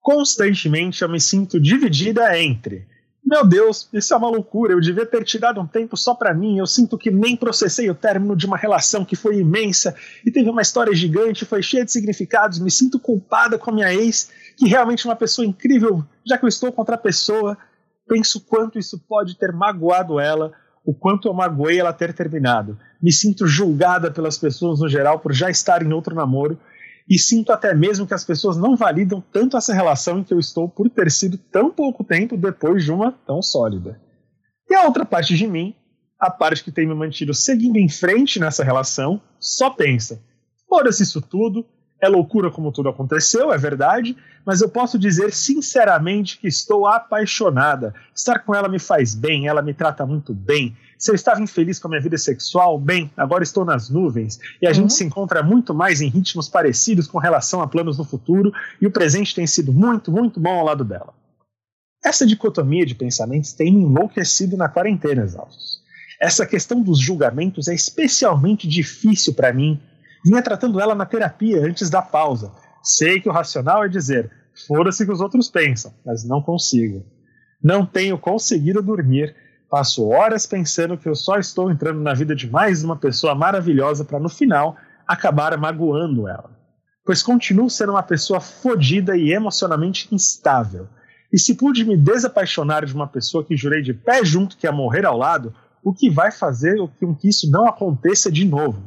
Constantemente eu me sinto dividida entre meu Deus, isso é uma loucura. Eu devia ter te dado um tempo só para mim. Eu sinto que nem processei o término de uma relação que foi imensa e teve uma história gigante, foi cheia de significados. Me sinto culpada com a minha ex, que realmente é uma pessoa incrível, já que eu estou contra a pessoa. Penso quanto isso pode ter magoado ela, o quanto eu magoei ela ter terminado. Me sinto julgada pelas pessoas no geral por já estar em outro namoro e sinto até mesmo que as pessoas não validam tanto essa relação em que eu estou por ter sido tão pouco tempo depois de uma tão sólida. E a outra parte de mim, a parte que tem me mantido seguindo em frente nessa relação, só pensa: foda-se isso tudo, é loucura como tudo aconteceu, é verdade, mas eu posso dizer sinceramente que estou apaixonada. Estar com ela me faz bem, ela me trata muito bem, se eu estava infeliz com a minha vida sexual, bem, agora estou nas nuvens e a uhum. gente se encontra muito mais em ritmos parecidos com relação a planos no futuro e o presente tem sido muito, muito bom ao lado dela. Essa dicotomia de pensamentos tem me enlouquecido na quarentena, exaustos. Essa questão dos julgamentos é especialmente difícil para mim. Vinha tratando ela na terapia antes da pausa. Sei que o racional é dizer, foda-se que os outros pensam, mas não consigo. Não tenho conseguido dormir Passo horas pensando que eu só estou entrando na vida de mais uma pessoa maravilhosa para no final acabar magoando ela. Pois continuo sendo uma pessoa fodida e emocionalmente instável. E se pude me desapaixonar de uma pessoa que jurei de pé junto que ia morrer ao lado, o que vai fazer com que isso não aconteça de novo?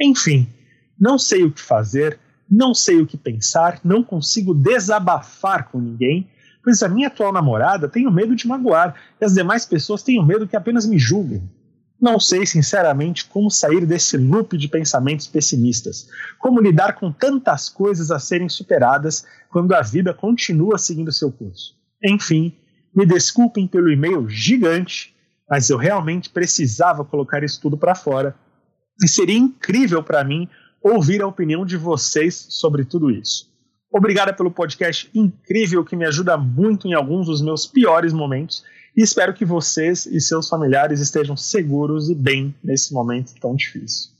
Enfim, não sei o que fazer, não sei o que pensar, não consigo desabafar com ninguém pois a minha atual namorada tenho medo de magoar e as demais pessoas tenho medo que apenas me julguem. Não sei, sinceramente, como sair desse loop de pensamentos pessimistas. Como lidar com tantas coisas a serem superadas quando a vida continua seguindo seu curso. Enfim, me desculpem pelo e-mail gigante, mas eu realmente precisava colocar isso tudo para fora. E seria incrível para mim ouvir a opinião de vocês sobre tudo isso. Obrigada pelo podcast incrível que me ajuda muito em alguns dos meus piores momentos e espero que vocês e seus familiares estejam seguros e bem nesse momento tão difícil.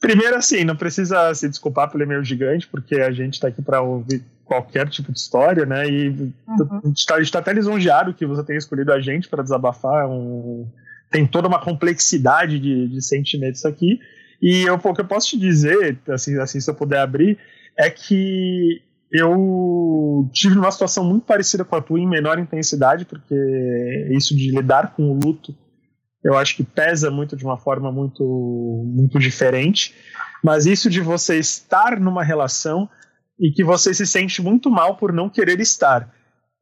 Primeiro, assim, não precisa se desculpar pelo e-mail gigante, porque a gente está aqui para ouvir qualquer tipo de história, né? E uhum. a gente está tá até lisonjeado que você tenha escolhido a gente para desabafar. Um... Tem toda uma complexidade de, de sentimentos aqui. E eu, o que eu posso te dizer, assim, assim, se eu puder abrir, é que eu tive uma situação muito parecida com a tua, em menor intensidade, porque isso de lidar com o luto, eu acho que pesa muito de uma forma muito, muito diferente. Mas isso de você estar numa relação e que você se sente muito mal por não querer estar.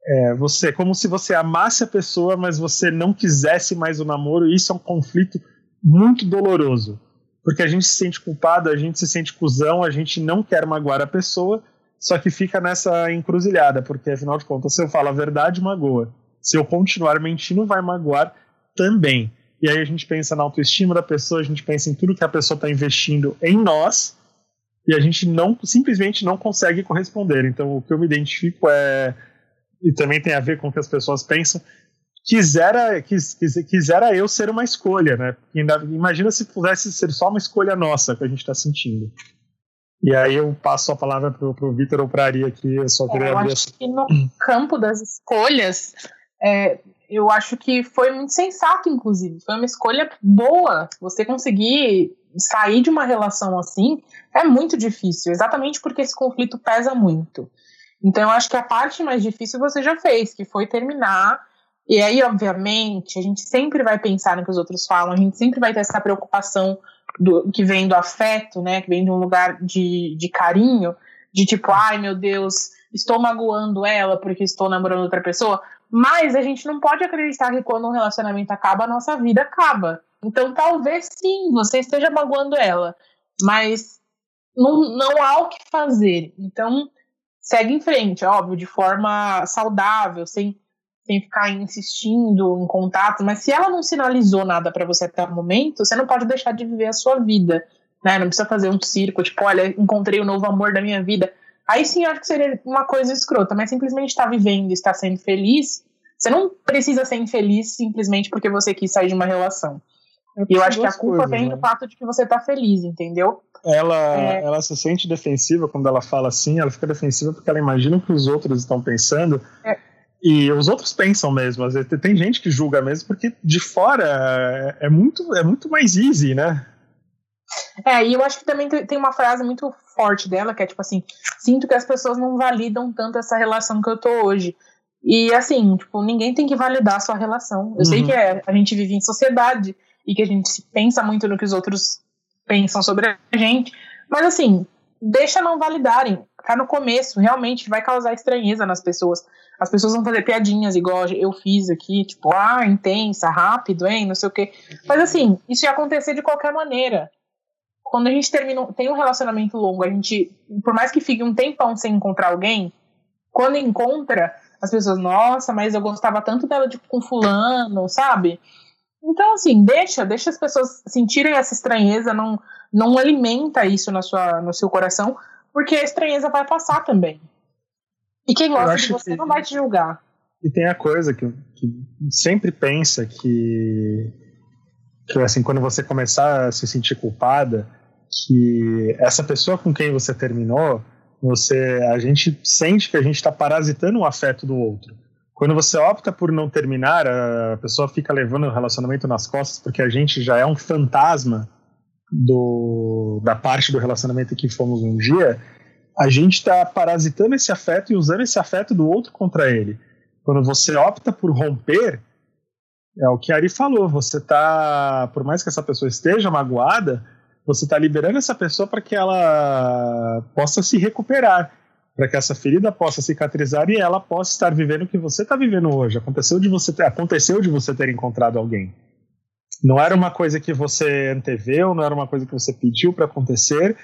é, você, como se você amasse a pessoa, mas você não quisesse mais o namoro, isso é um conflito muito doloroso. Porque a gente se sente culpado, a gente se sente cuzão, a gente não quer magoar a pessoa, só que fica nessa encruzilhada, porque afinal de contas, se eu falo a verdade, magoa. Se eu continuar mentindo, vai magoar também. E aí a gente pensa na autoestima da pessoa, a gente pensa em tudo que a pessoa está investindo em nós, e a gente não simplesmente não consegue corresponder. Então o que eu me identifico é e também tem a ver com o que as pessoas pensam, quisera, quis, quis, quisera eu ser uma escolha, né? Imagina se pudesse ser só uma escolha nossa que a gente está sentindo. E aí eu passo a palavra para o Vitor ou para a Ari aqui, eu só queria é, eu abrir acho que no campo das escolhas, é, eu acho que foi muito sensato, inclusive. Foi uma escolha boa. Você conseguir sair de uma relação assim é muito difícil, exatamente porque esse conflito pesa muito. Então, eu acho que a parte mais difícil você já fez, que foi terminar. E aí, obviamente, a gente sempre vai pensar no que os outros falam, a gente sempre vai ter essa preocupação do, que vem do afeto, né? Que vem de um lugar de, de carinho, de tipo, ai meu Deus, estou magoando ela porque estou namorando outra pessoa. Mas a gente não pode acreditar que quando um relacionamento acaba, a nossa vida acaba. Então, talvez sim, você esteja magoando ela, mas não, não há o que fazer. Então, segue em frente, óbvio, de forma saudável, sem, sem ficar insistindo em contato, mas se ela não sinalizou nada para você até o momento, você não pode deixar de viver a sua vida, né? Não precisa fazer um circo, tipo, olha, encontrei o novo amor da minha vida. Aí sim, acho que seria uma coisa escrota, mas simplesmente estar tá vivendo, estar sendo feliz, você não precisa ser infeliz simplesmente porque você quis sair de uma relação. É e eu acho que a culpa coisas, vem né? do fato de que você tá feliz, entendeu? ela, é. ela se sente defensiva quando ela fala assim, ela fica defensiva porque ela imagina o que os outros estão pensando. É. E os outros pensam mesmo. Tem gente que julga mesmo, porque de fora é muito, é muito mais easy, né? É, e eu acho que também tem uma frase muito forte dela, que é tipo assim: sinto que as pessoas não validam tanto essa relação que eu tô hoje. E assim, tipo, ninguém tem que validar a sua relação. Eu uhum. sei que é, a gente vive em sociedade e que a gente pensa muito no que os outros pensam sobre a gente. Mas assim, deixa não validarem. Tá no começo, realmente vai causar estranheza nas pessoas. As pessoas vão fazer piadinhas igual eu fiz aqui, tipo, ah, intensa, rápido, hein, não sei o quê. Mas assim, isso ia acontecer de qualquer maneira. Quando a gente termina, tem um relacionamento longo, a gente, por mais que fique um tempão sem encontrar alguém, quando encontra, as pessoas, nossa, mas eu gostava tanto dela de, com fulano, sabe? Então, assim, deixa, deixa as pessoas sentirem essa estranheza, não, não alimenta isso na sua, no seu coração, porque a estranheza vai passar também. E quem gosta de você que, não vai te julgar. E tem a coisa que, que sempre pensa que, que, assim, quando você começar a se sentir culpada, que essa pessoa com quem você terminou, você, a gente sente que a gente está parasitando o afeto do outro. Quando você opta por não terminar, a pessoa fica levando o relacionamento nas costas porque a gente já é um fantasma do, da parte do relacionamento que fomos um dia. A gente está parasitando esse afeto e usando esse afeto do outro contra ele. Quando você opta por romper, é o que a Ari falou. Você tá, por mais que essa pessoa esteja magoada, você está liberando essa pessoa para que ela possa se recuperar para que essa ferida possa cicatrizar e ela possa estar vivendo o que você está vivendo hoje. Aconteceu de você ter, aconteceu de você ter encontrado alguém. Não era uma coisa que você anteveu, não era uma coisa que você pediu para acontecer.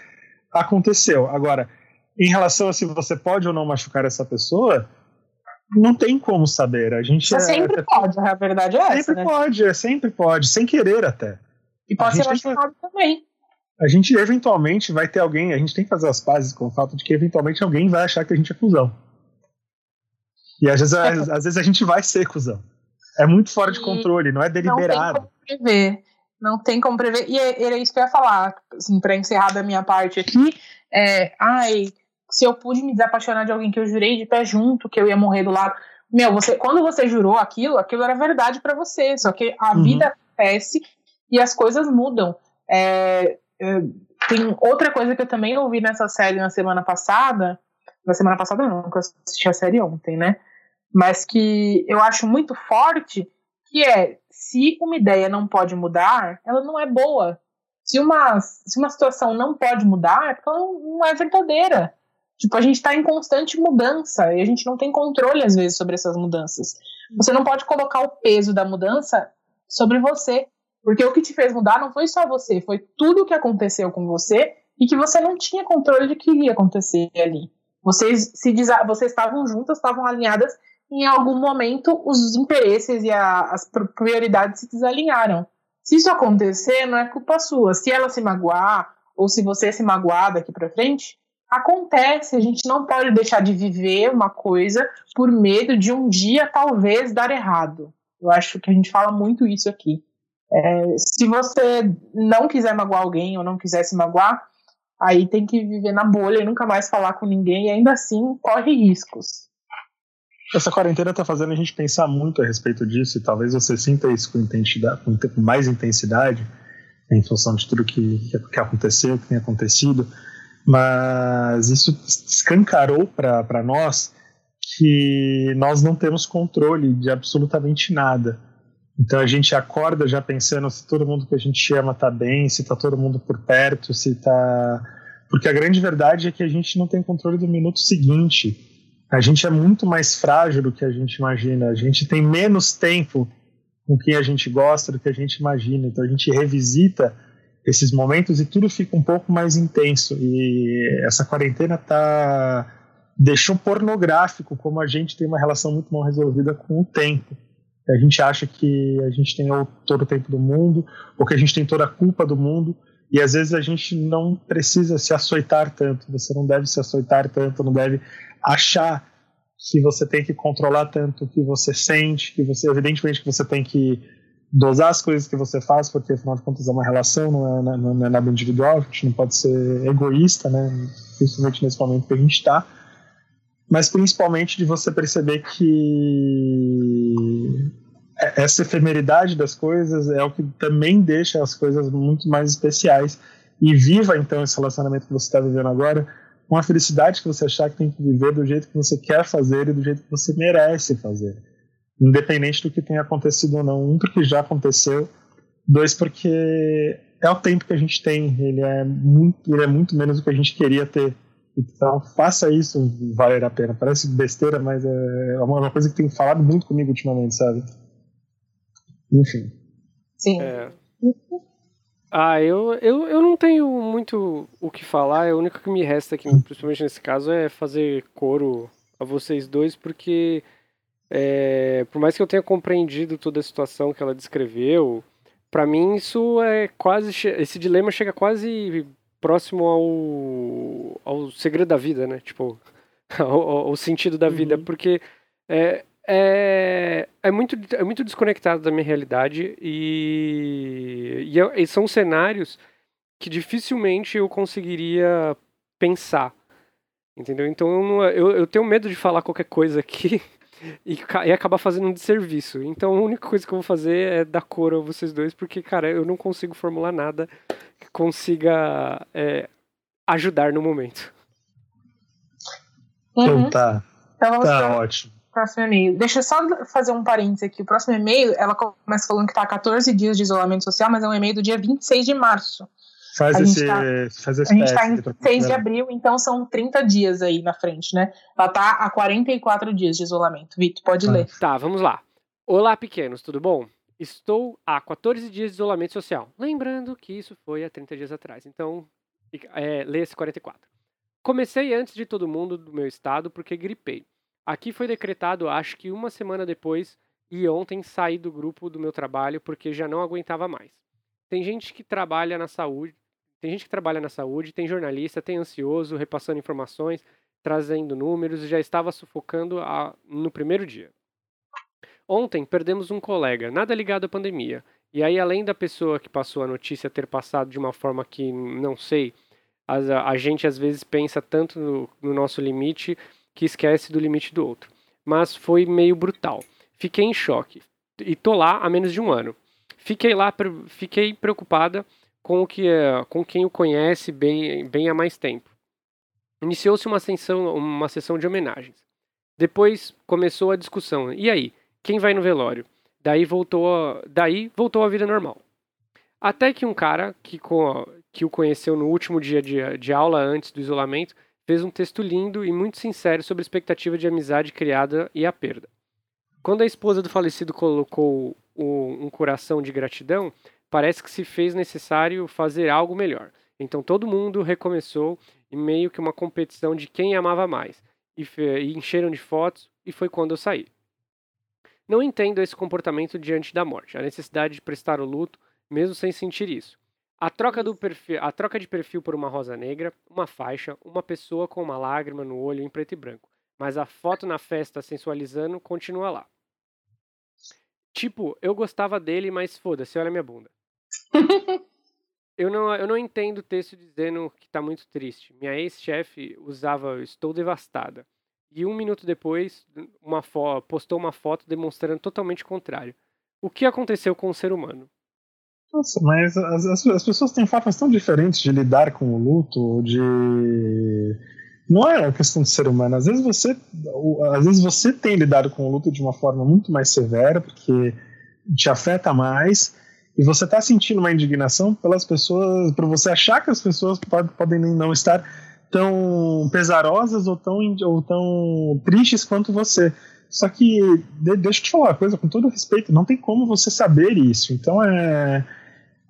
Aconteceu. Agora, em relação a se você pode ou não machucar essa pessoa, não tem como saber. A gente você é, sempre é, pode, a verdade é sempre essa. Sempre né? pode, é, sempre pode, sem querer até. E pode ser machucado também a gente eventualmente vai ter alguém, a gente tem que fazer as pazes com o fato de que eventualmente alguém vai achar que a gente é cusão. E às vezes, às, às vezes a gente vai ser cuzão. É muito fora de controle, não é deliberado. Não prever. Não tem como prever. E é, era isso que eu ia falar, assim, pra encerrar da minha parte aqui. É, ai, se eu pude me desapaixonar de alguém que eu jurei de pé junto, que eu ia morrer do lado. Meu, você, quando você jurou aquilo, aquilo era verdade para você. Só que a uhum. vida acontece e as coisas mudam. É, tem outra coisa que eu também ouvi nessa série na semana passada, na semana passada não, porque eu assisti a série ontem, né? Mas que eu acho muito forte, que é, se uma ideia não pode mudar, ela não é boa. Se uma, se uma situação não pode mudar, é porque ela não é verdadeira. Tipo, a gente está em constante mudança e a gente não tem controle, às vezes, sobre essas mudanças. Você não pode colocar o peso da mudança sobre você, porque o que te fez mudar não foi só você, foi tudo o que aconteceu com você e que você não tinha controle de que ia acontecer ali. Vocês, se vocês estavam juntas, estavam alinhadas, em algum momento os interesses e a, as prioridades se desalinharam. Se isso acontecer, não é culpa sua. Se ela se magoar, ou se você se magoar daqui para frente, acontece, a gente não pode deixar de viver uma coisa por medo de um dia talvez dar errado. Eu acho que a gente fala muito isso aqui. É, se você não quiser magoar alguém ou não quiser se magoar, aí tem que viver na bolha e nunca mais falar com ninguém e ainda assim corre riscos. Essa quarentena está fazendo a gente pensar muito a respeito disso e talvez você sinta isso com, com mais intensidade em função de tudo que, que aconteceu, que tem acontecido mas isso escancarou para nós que nós não temos controle de absolutamente nada. Então a gente acorda já pensando se todo mundo que a gente ama está bem, se está todo mundo por perto, se está. Porque a grande verdade é que a gente não tem controle do minuto seguinte. A gente é muito mais frágil do que a gente imagina. A gente tem menos tempo com quem a gente gosta do que a gente imagina. Então a gente revisita esses momentos e tudo fica um pouco mais intenso. E essa quarentena tá deixou pornográfico como a gente tem uma relação muito mal resolvida com o tempo. A gente acha que a gente tem todo o tempo do mundo, ou que a gente tem toda a culpa do mundo, e às vezes a gente não precisa se açoitar tanto. Você não deve se açoitar tanto, não deve achar que você tem que controlar tanto o que você sente, que você evidentemente que você tem que dosar as coisas que você faz, porque afinal de contas é uma relação, não é, não é nada individual, a gente não pode ser egoísta, né? principalmente nesse momento que a gente está, mas principalmente de você perceber que essa efemeridade das coisas é o que também deixa as coisas muito mais especiais e viva então esse relacionamento que você está vivendo agora com a felicidade que você achar que tem que viver do jeito que você quer fazer e do jeito que você merece fazer independente do que tenha acontecido ou não. Um, porque já aconteceu. Dois, porque é o tempo que a gente tem. Ele é muito, ele é muito menos do que a gente queria ter. Então, faça isso valer a pena. Parece besteira, mas é uma coisa que tem falado muito comigo ultimamente, sabe? Enfim. Sim. É. Ah, eu, eu, eu não tenho muito o que falar. O único que me resta aqui, principalmente nesse caso, é fazer coro a vocês dois, porque é, por mais que eu tenha compreendido toda a situação que ela descreveu, para mim isso é quase esse dilema chega quase próximo ao ao segredo da vida, né? Tipo, ao, ao sentido da vida, uhum. porque é, é, é, muito, é muito desconectado da minha realidade e, e, e são cenários que dificilmente eu conseguiria pensar, entendeu? Então eu, eu, eu tenho medo de falar qualquer coisa aqui e, e acabar fazendo um desserviço. Então a única coisa que eu vou fazer é dar cor a vocês dois, porque, cara, eu não consigo formular nada que consiga é, ajudar no momento. Uhum. Então tá. Então, tá ótimo. Próximo e-mail. Deixa eu só fazer um parênteses aqui. O próximo e-mail, ela começa falando que tá 14 dias de isolamento social, mas é um e-mail do dia 26 de março. Faz a esse, tá, faz esse A gente está em 6 de abril, então são 30 dias aí na frente, né? Ela tá há 44 dias de isolamento. Vitor, pode ah. ler. Tá, vamos lá. Olá, pequenos, tudo bom? Estou há 14 dias de isolamento social. Lembrando que isso foi há 30 dias atrás. Então, é, lê esse 44. Comecei antes de todo mundo do meu estado porque gripei. Aqui foi decretado, acho que uma semana depois, e ontem saí do grupo do meu trabalho porque já não aguentava mais. Tem gente que trabalha na saúde, tem gente que trabalha na saúde, tem jornalista, tem ansioso, repassando informações, trazendo números já estava sufocando a, no primeiro dia. Ontem perdemos um colega, nada ligado à pandemia. E aí, além da pessoa que passou a notícia ter passado de uma forma que não sei, a, a gente às vezes pensa tanto no, no nosso limite que esquece do limite do outro. Mas foi meio brutal. Fiquei em choque. E tô lá há menos de um ano. Fiquei lá, fiquei preocupada com, o que, é, com quem o conhece bem, bem há mais tempo. Iniciou-se uma sessão, uma sessão de homenagens. Depois começou a discussão. E aí, quem vai no velório? Daí voltou, a, daí voltou a vida normal. Até que um cara que, que o conheceu no último dia de, de aula antes do isolamento fez um texto lindo e muito sincero sobre a expectativa de amizade criada e a perda. Quando a esposa do falecido colocou um coração de gratidão, parece que se fez necessário fazer algo melhor. Então todo mundo recomeçou em meio que uma competição de quem amava mais. E, e encheram de fotos, e foi quando eu saí. Não entendo esse comportamento diante da morte, a necessidade de prestar o luto, mesmo sem sentir isso. A troca, do perfil, a troca de perfil por uma rosa negra, uma faixa, uma pessoa com uma lágrima no olho em preto e branco. Mas a foto na festa sensualizando continua lá. Tipo, eu gostava dele, mas foda-se, olha minha bunda. eu, não, eu não entendo o texto dizendo que tá muito triste. Minha ex-chefe usava Estou devastada. E um minuto depois, uma postou uma foto demonstrando totalmente o contrário. O que aconteceu com o ser humano? Nossa, mas as, as, as, pessoas têm formas tão diferentes de lidar com o luto, de. Não é uma questão de ser humano. Às vezes você, às vezes você tem lidado com o luto de uma forma muito mais severa, porque te afeta mais, e você está sentindo uma indignação pelas pessoas, por você achar que as pessoas pode, podem não estar tão pesarosas ou tão, ou tão tristes quanto você. Só que, deixa eu te falar uma coisa, com todo respeito, não tem como você saber isso. Então é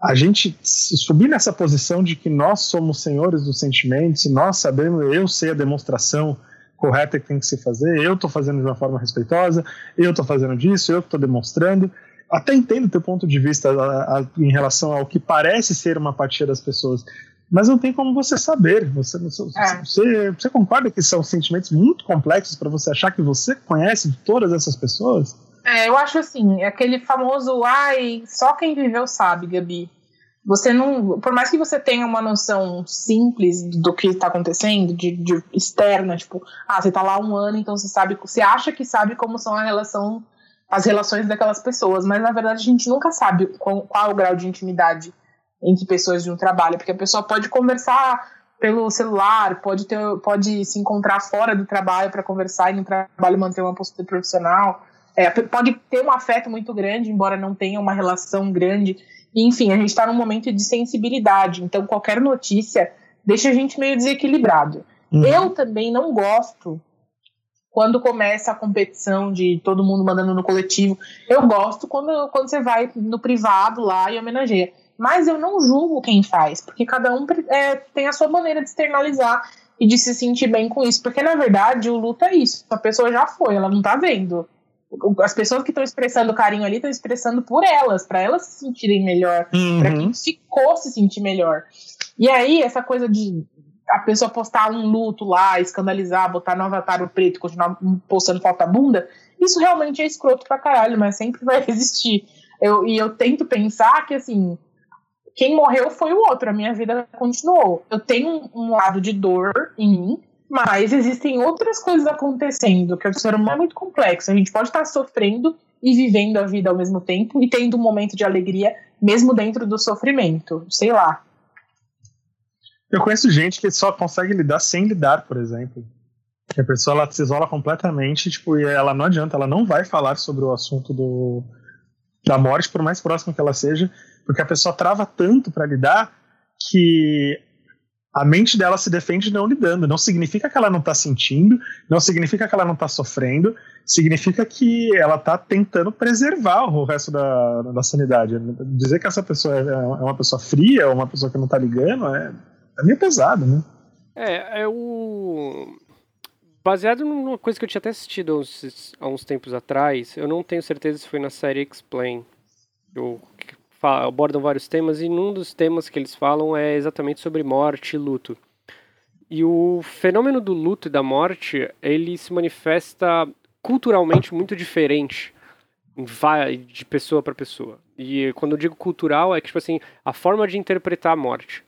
a gente subir nessa posição de que nós somos senhores dos sentimentos, nós sabemos, eu sei a demonstração correta que tem que se fazer, eu estou fazendo de uma forma respeitosa, eu estou fazendo disso, eu estou demonstrando. Até entendo o teu ponto de vista a, a, em relação ao que parece ser uma apatia das pessoas, mas não tem como você saber. Você, você, é. você, você concorda que são sentimentos muito complexos para você achar que você conhece todas essas pessoas? É, eu acho assim, é aquele famoso, ai, só quem viveu sabe, Gabi. Você não, por mais que você tenha uma noção simples do que está acontecendo, de, de, externa, tipo, ah, você está lá um ano, então você sabe, você acha que sabe como são a relação, as relações daquelas pessoas, mas na verdade a gente nunca sabe qual, qual o grau de intimidade entre pessoas de um trabalho, porque a pessoa pode conversar pelo celular, pode ter, pode se encontrar fora do trabalho para conversar e no trabalho manter uma postura profissional. É, pode ter um afeto muito grande, embora não tenha uma relação grande. E, enfim, a gente está num momento de sensibilidade, então qualquer notícia deixa a gente meio desequilibrado. Uhum. Eu também não gosto quando começa a competição de todo mundo mandando no coletivo. Eu gosto quando, quando você vai no privado lá e homenageia. Mas eu não julgo quem faz, porque cada um é, tem a sua maneira de externalizar e de se sentir bem com isso. Porque, na verdade, o luto é isso. A pessoa já foi, ela não tá vendo as pessoas que estão expressando carinho ali estão expressando por elas, para elas se sentirem melhor, uhum. para quem ficou se sentir melhor. E aí, essa coisa de a pessoa postar um luto lá, escandalizar, botar no avatar o preto, continuar postando falta bunda, isso realmente é escroto pra caralho, mas sempre vai existir. Eu, e eu tento pensar que, assim, quem morreu foi o outro, a minha vida continuou. Eu tenho um lado de dor em mim, mas existem outras coisas acontecendo, que o ser humano é muito complexo. A gente pode estar sofrendo e vivendo a vida ao mesmo tempo e tendo um momento de alegria, mesmo dentro do sofrimento. Sei lá. Eu conheço gente que só consegue lidar sem lidar, por exemplo. Que a pessoa ela se isola completamente, tipo, e ela não adianta, ela não vai falar sobre o assunto do, da morte, por mais próximo que ela seja, porque a pessoa trava tanto para lidar que a mente dela se defende não lidando. Não significa que ela não está sentindo, não significa que ela não está sofrendo, significa que ela está tentando preservar o resto da, da sanidade. Dizer que essa pessoa é, é uma pessoa fria, ou uma pessoa que não está ligando, é, é meio pesado, né? É, é o. Baseado numa coisa que eu tinha até assistido há uns, há uns tempos atrás, eu não tenho certeza se foi na série Explain, eu abordam vários temas e num dos temas que eles falam é exatamente sobre morte e luto. E o fenômeno do luto e da morte, ele se manifesta culturalmente muito diferente de pessoa para pessoa. E quando eu digo cultural, é que tipo assim, a forma de interpretar a morte.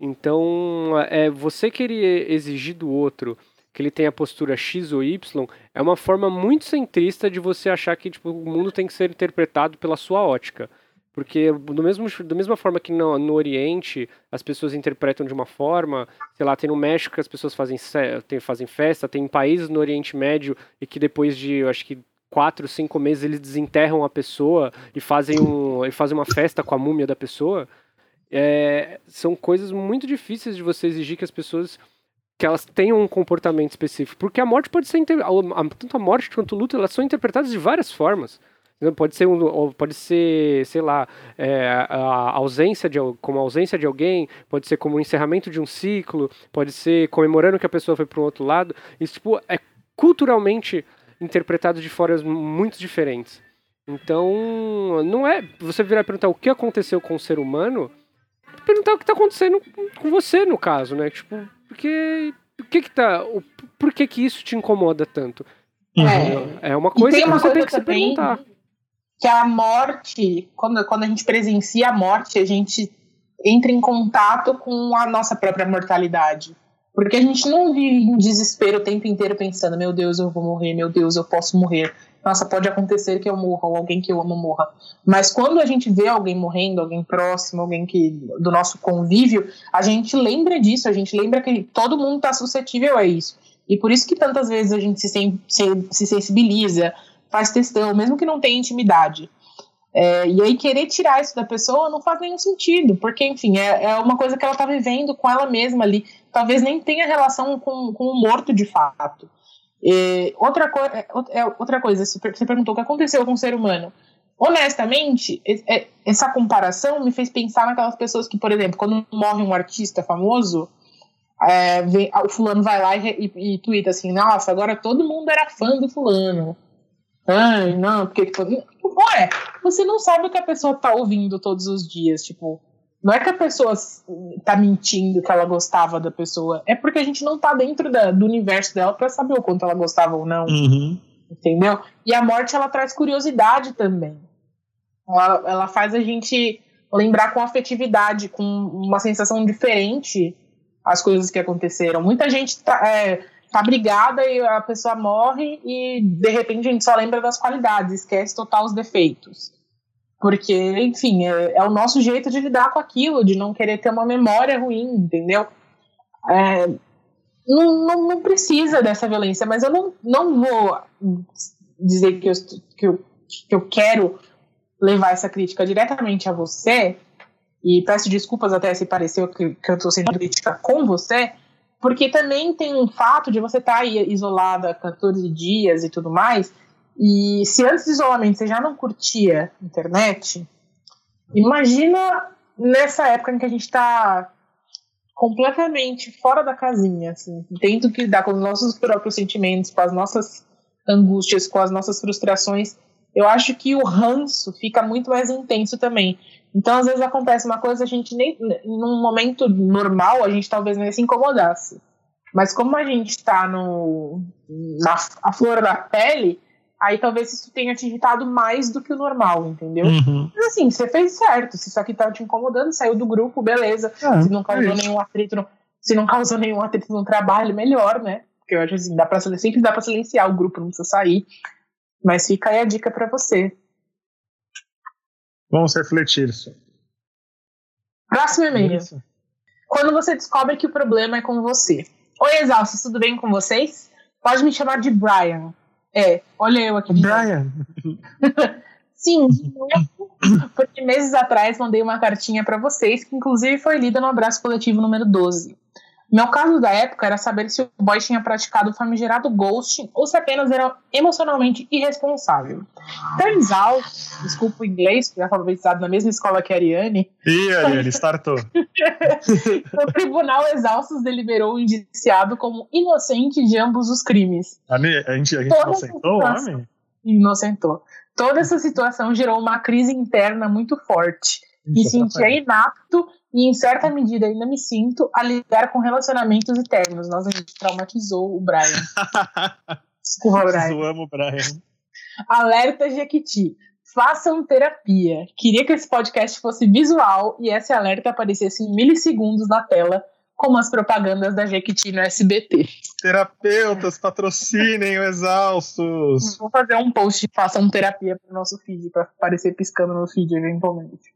Então, é você querer exigir do outro que ele tenha postura X ou Y, é uma forma muito centrista de você achar que tipo, o mundo tem que ser interpretado pela sua ótica. Porque do mesmo, da mesma forma que no, no Oriente as pessoas interpretam de uma forma, sei lá, tem no México que as pessoas fazem, tem, fazem festa, tem países no Oriente Médio e que depois de, eu acho que quatro, cinco meses eles desenterram a pessoa e fazem, um, e fazem uma festa com a múmia da pessoa. É, são coisas muito difíceis de você exigir que as pessoas que elas tenham um comportamento específico. Porque a morte pode ser. Tanto a morte quanto o luto, elas são interpretadas de várias formas. Pode ser, um, pode ser, sei lá, é, a ausência de, como a ausência de alguém, pode ser como o encerramento de um ciclo, pode ser comemorando que a pessoa foi para um outro lado. Isso tipo, é culturalmente interpretado de formas muito diferentes. Então, não é você virar e perguntar o que aconteceu com o ser humano, perguntar o que está acontecendo com você, no caso, né? Tipo, porque. Por que que tá. Por que que isso te incomoda tanto? É, é uma coisa que você tem que se perguntar. Que a morte, quando, quando a gente presencia a morte, a gente entra em contato com a nossa própria mortalidade. Porque a gente não vive em desespero o tempo inteiro pensando, meu Deus, eu vou morrer, meu Deus, eu posso morrer. Nossa, pode acontecer que eu morra, ou alguém que eu amo morra. Mas quando a gente vê alguém morrendo, alguém próximo, alguém que do nosso convívio, a gente lembra disso, a gente lembra que todo mundo está suscetível a isso. E por isso que tantas vezes a gente se, se, se sensibiliza, faz testão, mesmo que não tenha intimidade. É, e aí querer tirar isso da pessoa não faz nenhum sentido, porque, enfim, é, é uma coisa que ela está vivendo com ela mesma ali. Talvez nem tenha relação com, com o morto de fato. E outra, co é, é, outra coisa, você perguntou o que aconteceu com o ser humano. Honestamente, é, essa comparação me fez pensar naquelas pessoas que, por exemplo, quando morre um artista famoso, é, vem, o fulano vai lá e, e, e twitta assim, nossa, agora todo mundo era fã do fulano. Ai, não, porque tipo, ué, você não sabe o que a pessoa tá ouvindo todos os dias, tipo, não é que a pessoa tá mentindo que ela gostava da pessoa, é porque a gente não tá dentro da, do universo dela para saber o quanto ela gostava ou não. Uhum. Entendeu? E a morte ela traz curiosidade também. Ela, ela faz a gente lembrar com afetividade, com uma sensação diferente as coisas que aconteceram. Muita gente tá, é, tá brigada e a pessoa morre e de repente a gente só lembra das qualidades, esquece total os defeitos. Porque, enfim, é, é o nosso jeito de lidar com aquilo, de não querer ter uma memória ruim, entendeu? É, não, não, não, precisa dessa violência, mas eu não, não vou dizer que eu, que, eu, que eu quero levar essa crítica diretamente a você, e peço desculpas até se pareceu que, que eu estou sendo crítica com você, porque também tem um fato de você estar tá isolada 14 dias e tudo mais. E se antes do isolamento você já não curtia internet, imagina nessa época em que a gente está completamente fora da casinha, assim, tendo que lidar com os nossos próprios sentimentos, com as nossas angústias, com as nossas frustrações. Eu acho que o ranço fica muito mais intenso também. Então, às vezes acontece uma coisa, a gente nem. Num momento normal, a gente talvez nem se incomodasse. Mas como a gente está no. Na a flor da pele, aí talvez isso tenha te irritado mais do que o normal, entendeu? Uhum. Mas assim, você fez certo. Se isso aqui tá te incomodando, saiu do grupo, beleza. É, se não causou é nenhum atrito no, se não causou nenhum atrito no trabalho, melhor, né? Porque eu acho assim, dá pra, sempre dá pra silenciar o grupo, não precisa sair. Mas fica aí a dica para você. Vamos refletir isso. Próximo e-mail. Quando você descobre que o problema é com você. Oi, exaustos, tudo bem com vocês? Pode me chamar de Brian. É, olha eu aqui. Brian. Sim, porque meses atrás mandei uma cartinha para vocês, que inclusive foi lida no abraço coletivo número 12. Meu caso da época era saber se o boy tinha praticado o famigerado ghosting ou se apenas era emocionalmente irresponsável. Turns out, desculpa o inglês, foi alfabetizado na mesma escola que a Ariane. Ih, Ariane, startou. o tribunal exaustos deliberou o indiciado como inocente de ambos os crimes. A, a gente, a gente inocentou o homem? Inocentou. Toda essa situação gerou uma crise interna muito forte. Me sentia inapto e em certa medida ainda me sinto a lidar com relacionamentos eternos. Nós a gente traumatizou o Brian. Desculpa, Brian. Zoamos o Brian. Alerta Jequiti. Façam terapia. Queria que esse podcast fosse visual e esse alerta aparecesse em milissegundos na tela, como as propagandas da Jequiti no SBT. Terapeutas, patrocinem o Exaustos. Vou fazer um post de façam terapia para o nosso feed, para aparecer piscando no feed eventualmente.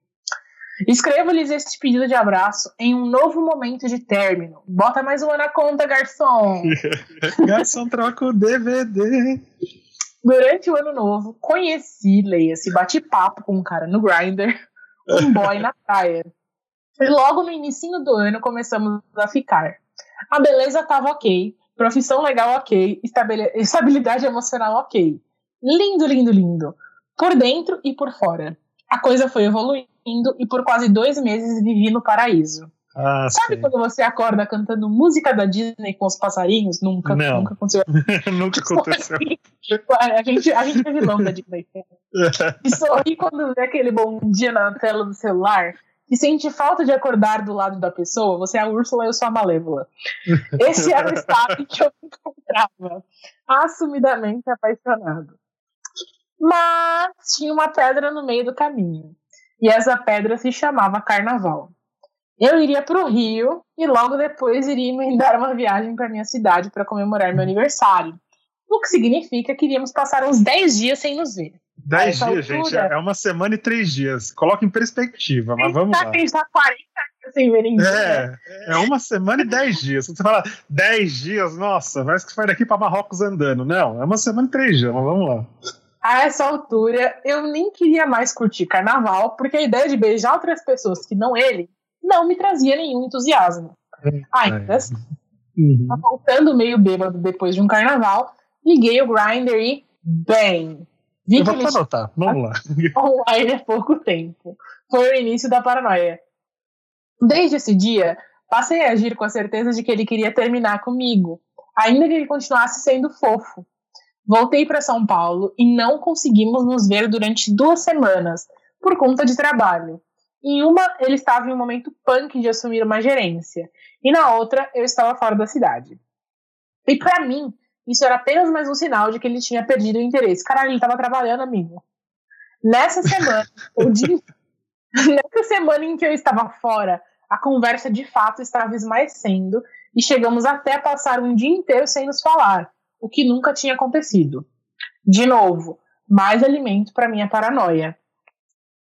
Escrevo-lhes este pedido de abraço em um novo momento de término. Bota mais uma na conta, garçom. garçom, troca o DVD. Durante o ano novo, conheci, leia-se, bati papo com um cara no Grindr, um boy na praia. E logo no início do ano começamos a ficar. A beleza tava ok, profissão legal ok, estabilidade emocional ok. Lindo, lindo, lindo. Por dentro e por fora. A coisa foi evoluindo e por quase dois meses vivi no paraíso. Ah, Sabe quando você acorda cantando música da Disney com os passarinhos? Nunca, Não. nunca aconteceu. nunca aconteceu. a, gente, a gente é vilão da Disney. E sorri quando vê aquele bom dia na tela do celular e sente falta de acordar do lado da pessoa, você é a Úrsula e eu sou a Malévola. Esse era o estado que eu me encontrava, assumidamente apaixonado. Mas tinha uma pedra no meio do caminho, e essa pedra se chamava Carnaval. Eu iria para o Rio e logo depois iria emendar uma viagem para minha cidade para comemorar meu aniversário. O que significa que iríamos passar uns 10 dias sem nos ver. 10 dias, altura, gente, é uma semana e três dias. Coloca em perspectiva, mas vamos lá. A gente tá 40 dias sem ver ninguém. É, é uma semana e 10 dias. Você fala 10 dias, nossa, parece que vai daqui para Marrocos andando. Não, é uma semana e três dias, mas vamos lá. A essa altura, eu nem queria mais curtir carnaval, porque a ideia de beijar outras pessoas que não ele não me trazia nenhum entusiasmo. Ainda assim, uhum. Tá voltando meio bêbado depois de um carnaval, liguei o Grindr e bem. Vi Eu vou anotar, vamos lá. Online há pouco tempo. Foi o início da paranoia. Desde esse dia, passei a agir com a certeza de que ele queria terminar comigo, ainda que ele continuasse sendo fofo. Voltei para São Paulo e não conseguimos nos ver durante duas semanas, por conta de trabalho. Em uma, ele estava em um momento punk de assumir uma gerência, e na outra, eu estava fora da cidade. E para mim, isso era apenas mais um sinal de que ele tinha perdido o interesse. Caralho, ele estava trabalhando, amigo. Nessa semana, o dia... nessa semana em que eu estava fora, a conversa de fato estava esmaecendo e chegamos até a passar um dia inteiro sem nos falar, o que nunca tinha acontecido. De novo, mais alimento para minha paranoia.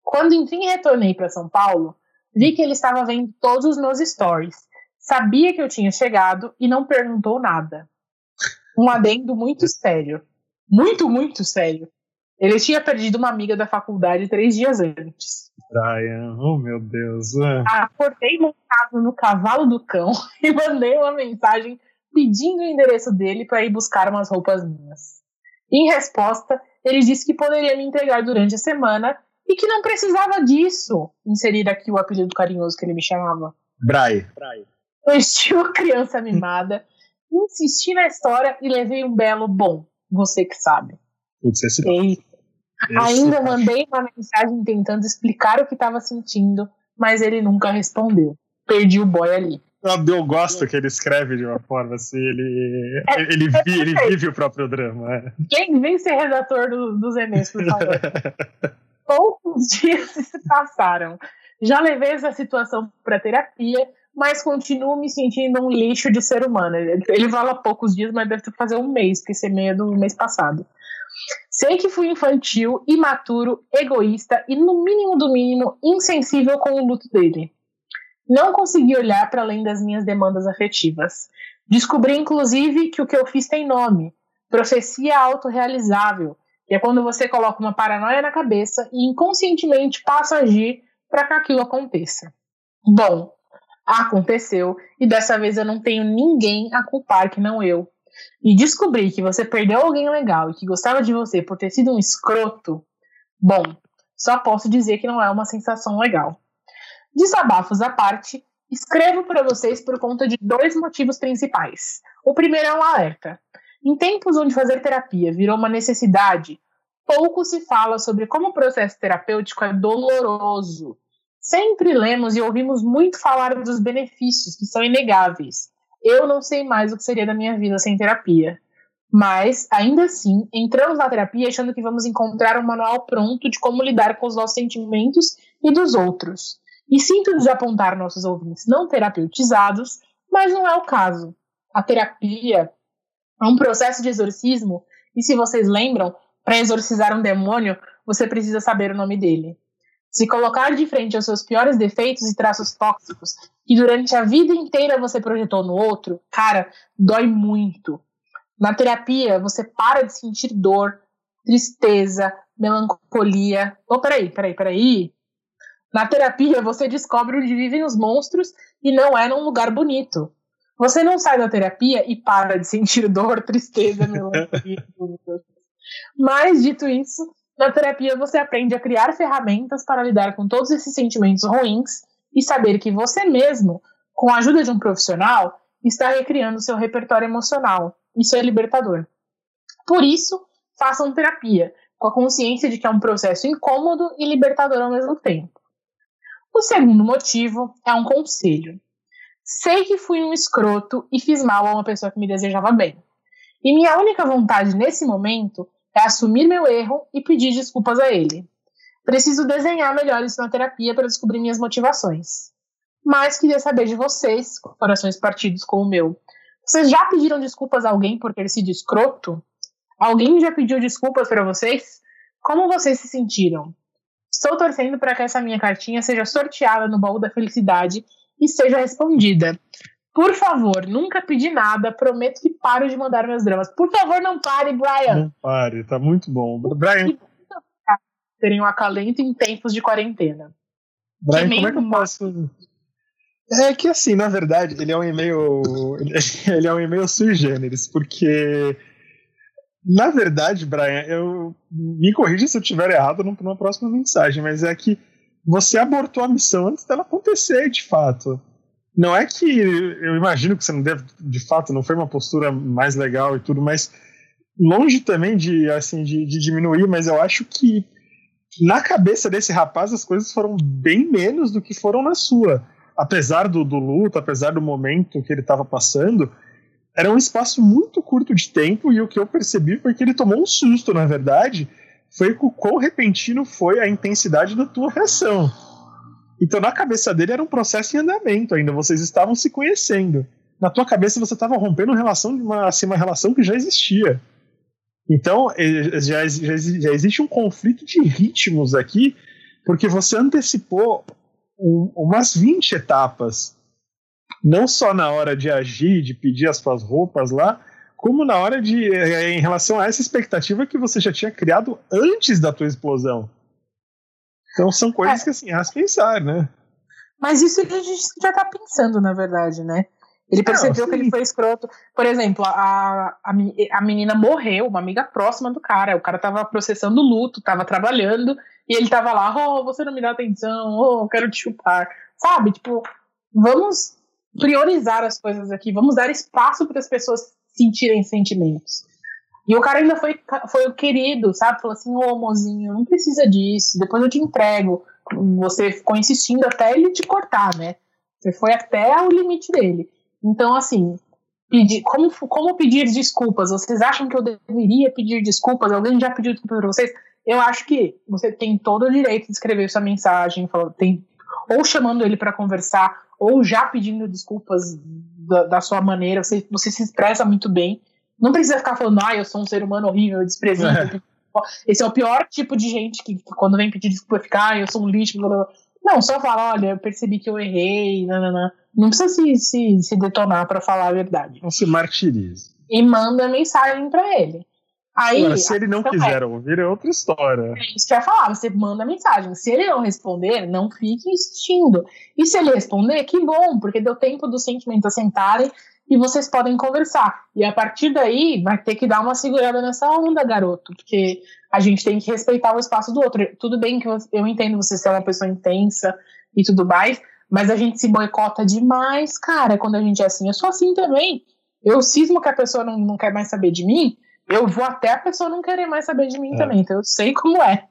Quando enfim retornei para São Paulo, vi que ele estava vendo todos os meus stories. Sabia que eu tinha chegado e não perguntou nada. Um adendo muito sério. Muito, muito sério. Ele tinha perdido uma amiga da faculdade três dias antes. Brian, oh meu Deus. Acordei montado no cavalo do cão e mandei uma mensagem pedindo o endereço dele para ir buscar umas roupas minhas. Em resposta, ele disse que poderia me entregar durante a semana e que não precisava disso. Inserir aqui o apelido carinhoso que ele me chamava. Brai. No estilo criança mimada, insisti na história e levei um belo bom. Você que sabe. Putz, esse Ainda mandei uma mensagem tentando explicar o que estava sentindo, mas ele nunca respondeu. Perdi o boy ali. Eu gosto que ele escreve de uma forma assim, ele, é, ele, é ele, vive o próprio drama. É. Quem vem ser redator do, dos e-mails, por favor? poucos dias se passaram. Já levei essa situação para terapia, mas continuo me sentindo um lixo de ser humano. Ele fala poucos dias, mas deve ter que fazer um mês, porque esse meio do mês passado. Sei que fui infantil, imaturo, egoísta e, no mínimo do mínimo, insensível com o luto dele. Não consegui olhar para além das minhas demandas afetivas. Descobri, inclusive, que o que eu fiz tem nome: profecia autorrealizável que é quando você coloca uma paranoia na cabeça e inconscientemente passa a agir para que aquilo aconteça. Bom, aconteceu e dessa vez eu não tenho ninguém a culpar que não eu. E descobrir que você perdeu alguém legal e que gostava de você por ter sido um escroto, bom, só posso dizer que não é uma sensação legal. Desabafos à parte, escrevo para vocês por conta de dois motivos principais. O primeiro é um alerta. Em tempos onde fazer terapia virou uma necessidade, pouco se fala sobre como o processo terapêutico é doloroso. Sempre lemos e ouvimos muito falar dos benefícios, que são inegáveis. Eu não sei mais o que seria da minha vida sem terapia. Mas, ainda assim, entramos na terapia achando que vamos encontrar um manual pronto de como lidar com os nossos sentimentos e dos outros. E sinto desapontar nossos ouvintes não terapeutizados, mas não é o caso. A terapia é um processo de exorcismo, e se vocês lembram, para exorcizar um demônio, você precisa saber o nome dele. Se colocar de frente aos seus piores defeitos e traços tóxicos, que durante a vida inteira você projetou no outro, cara, dói muito. Na terapia, você para de sentir dor, tristeza, melancolia. Oh, peraí, peraí, peraí. Na terapia, você descobre onde vivem os monstros e não é num lugar bonito. Você não sai da terapia e para de sentir dor, tristeza, melancolia. Mas, dito isso, na terapia você aprende a criar ferramentas para lidar com todos esses sentimentos ruins e saber que você mesmo, com a ajuda de um profissional, está recriando seu repertório emocional. Isso é libertador. Por isso, façam terapia, com a consciência de que é um processo incômodo e libertador ao mesmo tempo. O segundo motivo é um conselho. Sei que fui um escroto e fiz mal a uma pessoa que me desejava bem. E minha única vontade nesse momento é assumir meu erro e pedir desculpas a ele. Preciso desenhar melhor isso na terapia para descobrir minhas motivações. Mas queria saber de vocês, corações partidos como o meu. Vocês já pediram desculpas a alguém por ter sido escroto? Alguém já pediu desculpas para vocês? Como vocês se sentiram? Estou torcendo para que essa minha cartinha seja sorteada no baú da felicidade e seja respondida. Por favor, nunca pedi nada, prometo que paro de mandar meus dramas. Por favor, não pare, Brian. Não pare, tá muito bom. Brian. Terem um acalento em tempos de quarentena. Brian, como é que eu posso. É que assim, na verdade, ele é um e-mail. Ele é um e-mail sui generis, porque na verdade, Brian, eu me corrija se eu estiver errado numa próxima mensagem, mas é que você abortou a missão antes dela acontecer, de fato. Não é que eu imagino que você não deve, de fato, não foi uma postura mais legal e tudo, mas longe também de assim de, de diminuir, mas eu acho que na cabeça desse rapaz as coisas foram bem menos do que foram na sua. Apesar do, do luto, apesar do momento que ele estava passando, era um espaço muito curto de tempo e o que eu percebi foi que ele tomou um susto, na verdade, foi o quão repentino foi a intensidade da tua reação. Então, na cabeça dele era um processo em andamento ainda, vocês estavam se conhecendo. Na tua cabeça você estava rompendo uma relação, uma, assim, uma relação que já existia. Então, já, já, já existe um conflito de ritmos aqui, porque você antecipou um, umas 20 etapas não só na hora de agir, de pedir as suas roupas lá, como na hora de eh, em relação a essa expectativa que você já tinha criado antes da tua explosão. Então são coisas é. que assim, as pensar, né? Mas isso a gente já tá pensando, na verdade, né? Ele percebeu Não, que ele foi escroto. Por exemplo, a, a, a menina morreu, uma amiga próxima do cara. O cara tava processando luto, tava trabalhando, e ele tava lá, oh, você não me dá atenção, oh, quero te chupar. Sabe? Tipo, vamos priorizar as coisas aqui, vamos dar espaço para as pessoas sentirem sentimentos. E o cara ainda foi, foi o querido, sabe? Falou assim: ô mozinho, não precisa disso, depois eu te entrego. Você ficou insistindo até ele te cortar, né? Você foi até o limite dele. Então, assim, pedir, como, como pedir desculpas? Vocês acham que eu deveria pedir desculpas? Alguém já pediu desculpas para vocês? Eu acho que você tem todo o direito de escrever sua mensagem, tem, ou chamando ele para conversar, ou já pedindo desculpas da, da sua maneira, você, você se expressa muito bem. Não precisa ficar falando, ah, eu sou um ser humano horrível, desprezível. É. Esse é o pior tipo de gente que, que quando vem pedir desculpa fica, ah, eu sou um lixo. Blá, blá. Não, só fala, olha, eu percebi que eu errei, não, não, não. Não precisa se, se, se detonar para falar a verdade. Não se martirize. E manda mensagem para ele. Aí, Agora, se ele não quiser é, ouvir, é outra história. É isso que eu ia falar, você manda mensagem. Se ele não responder, não fique insistindo. E se ele responder, que bom, porque deu tempo dos sentimentos assentarem e vocês podem conversar. E a partir daí, vai ter que dar uma segurada nessa onda, garoto, porque a gente tem que respeitar o espaço do outro. Tudo bem que eu entendo você ser uma pessoa intensa e tudo mais, mas a gente se boicota demais, cara, quando a gente é assim. Eu sou assim também. Eu cismo que a pessoa não, não quer mais saber de mim, eu vou até a pessoa não querer mais saber de mim é. também, então eu sei como é.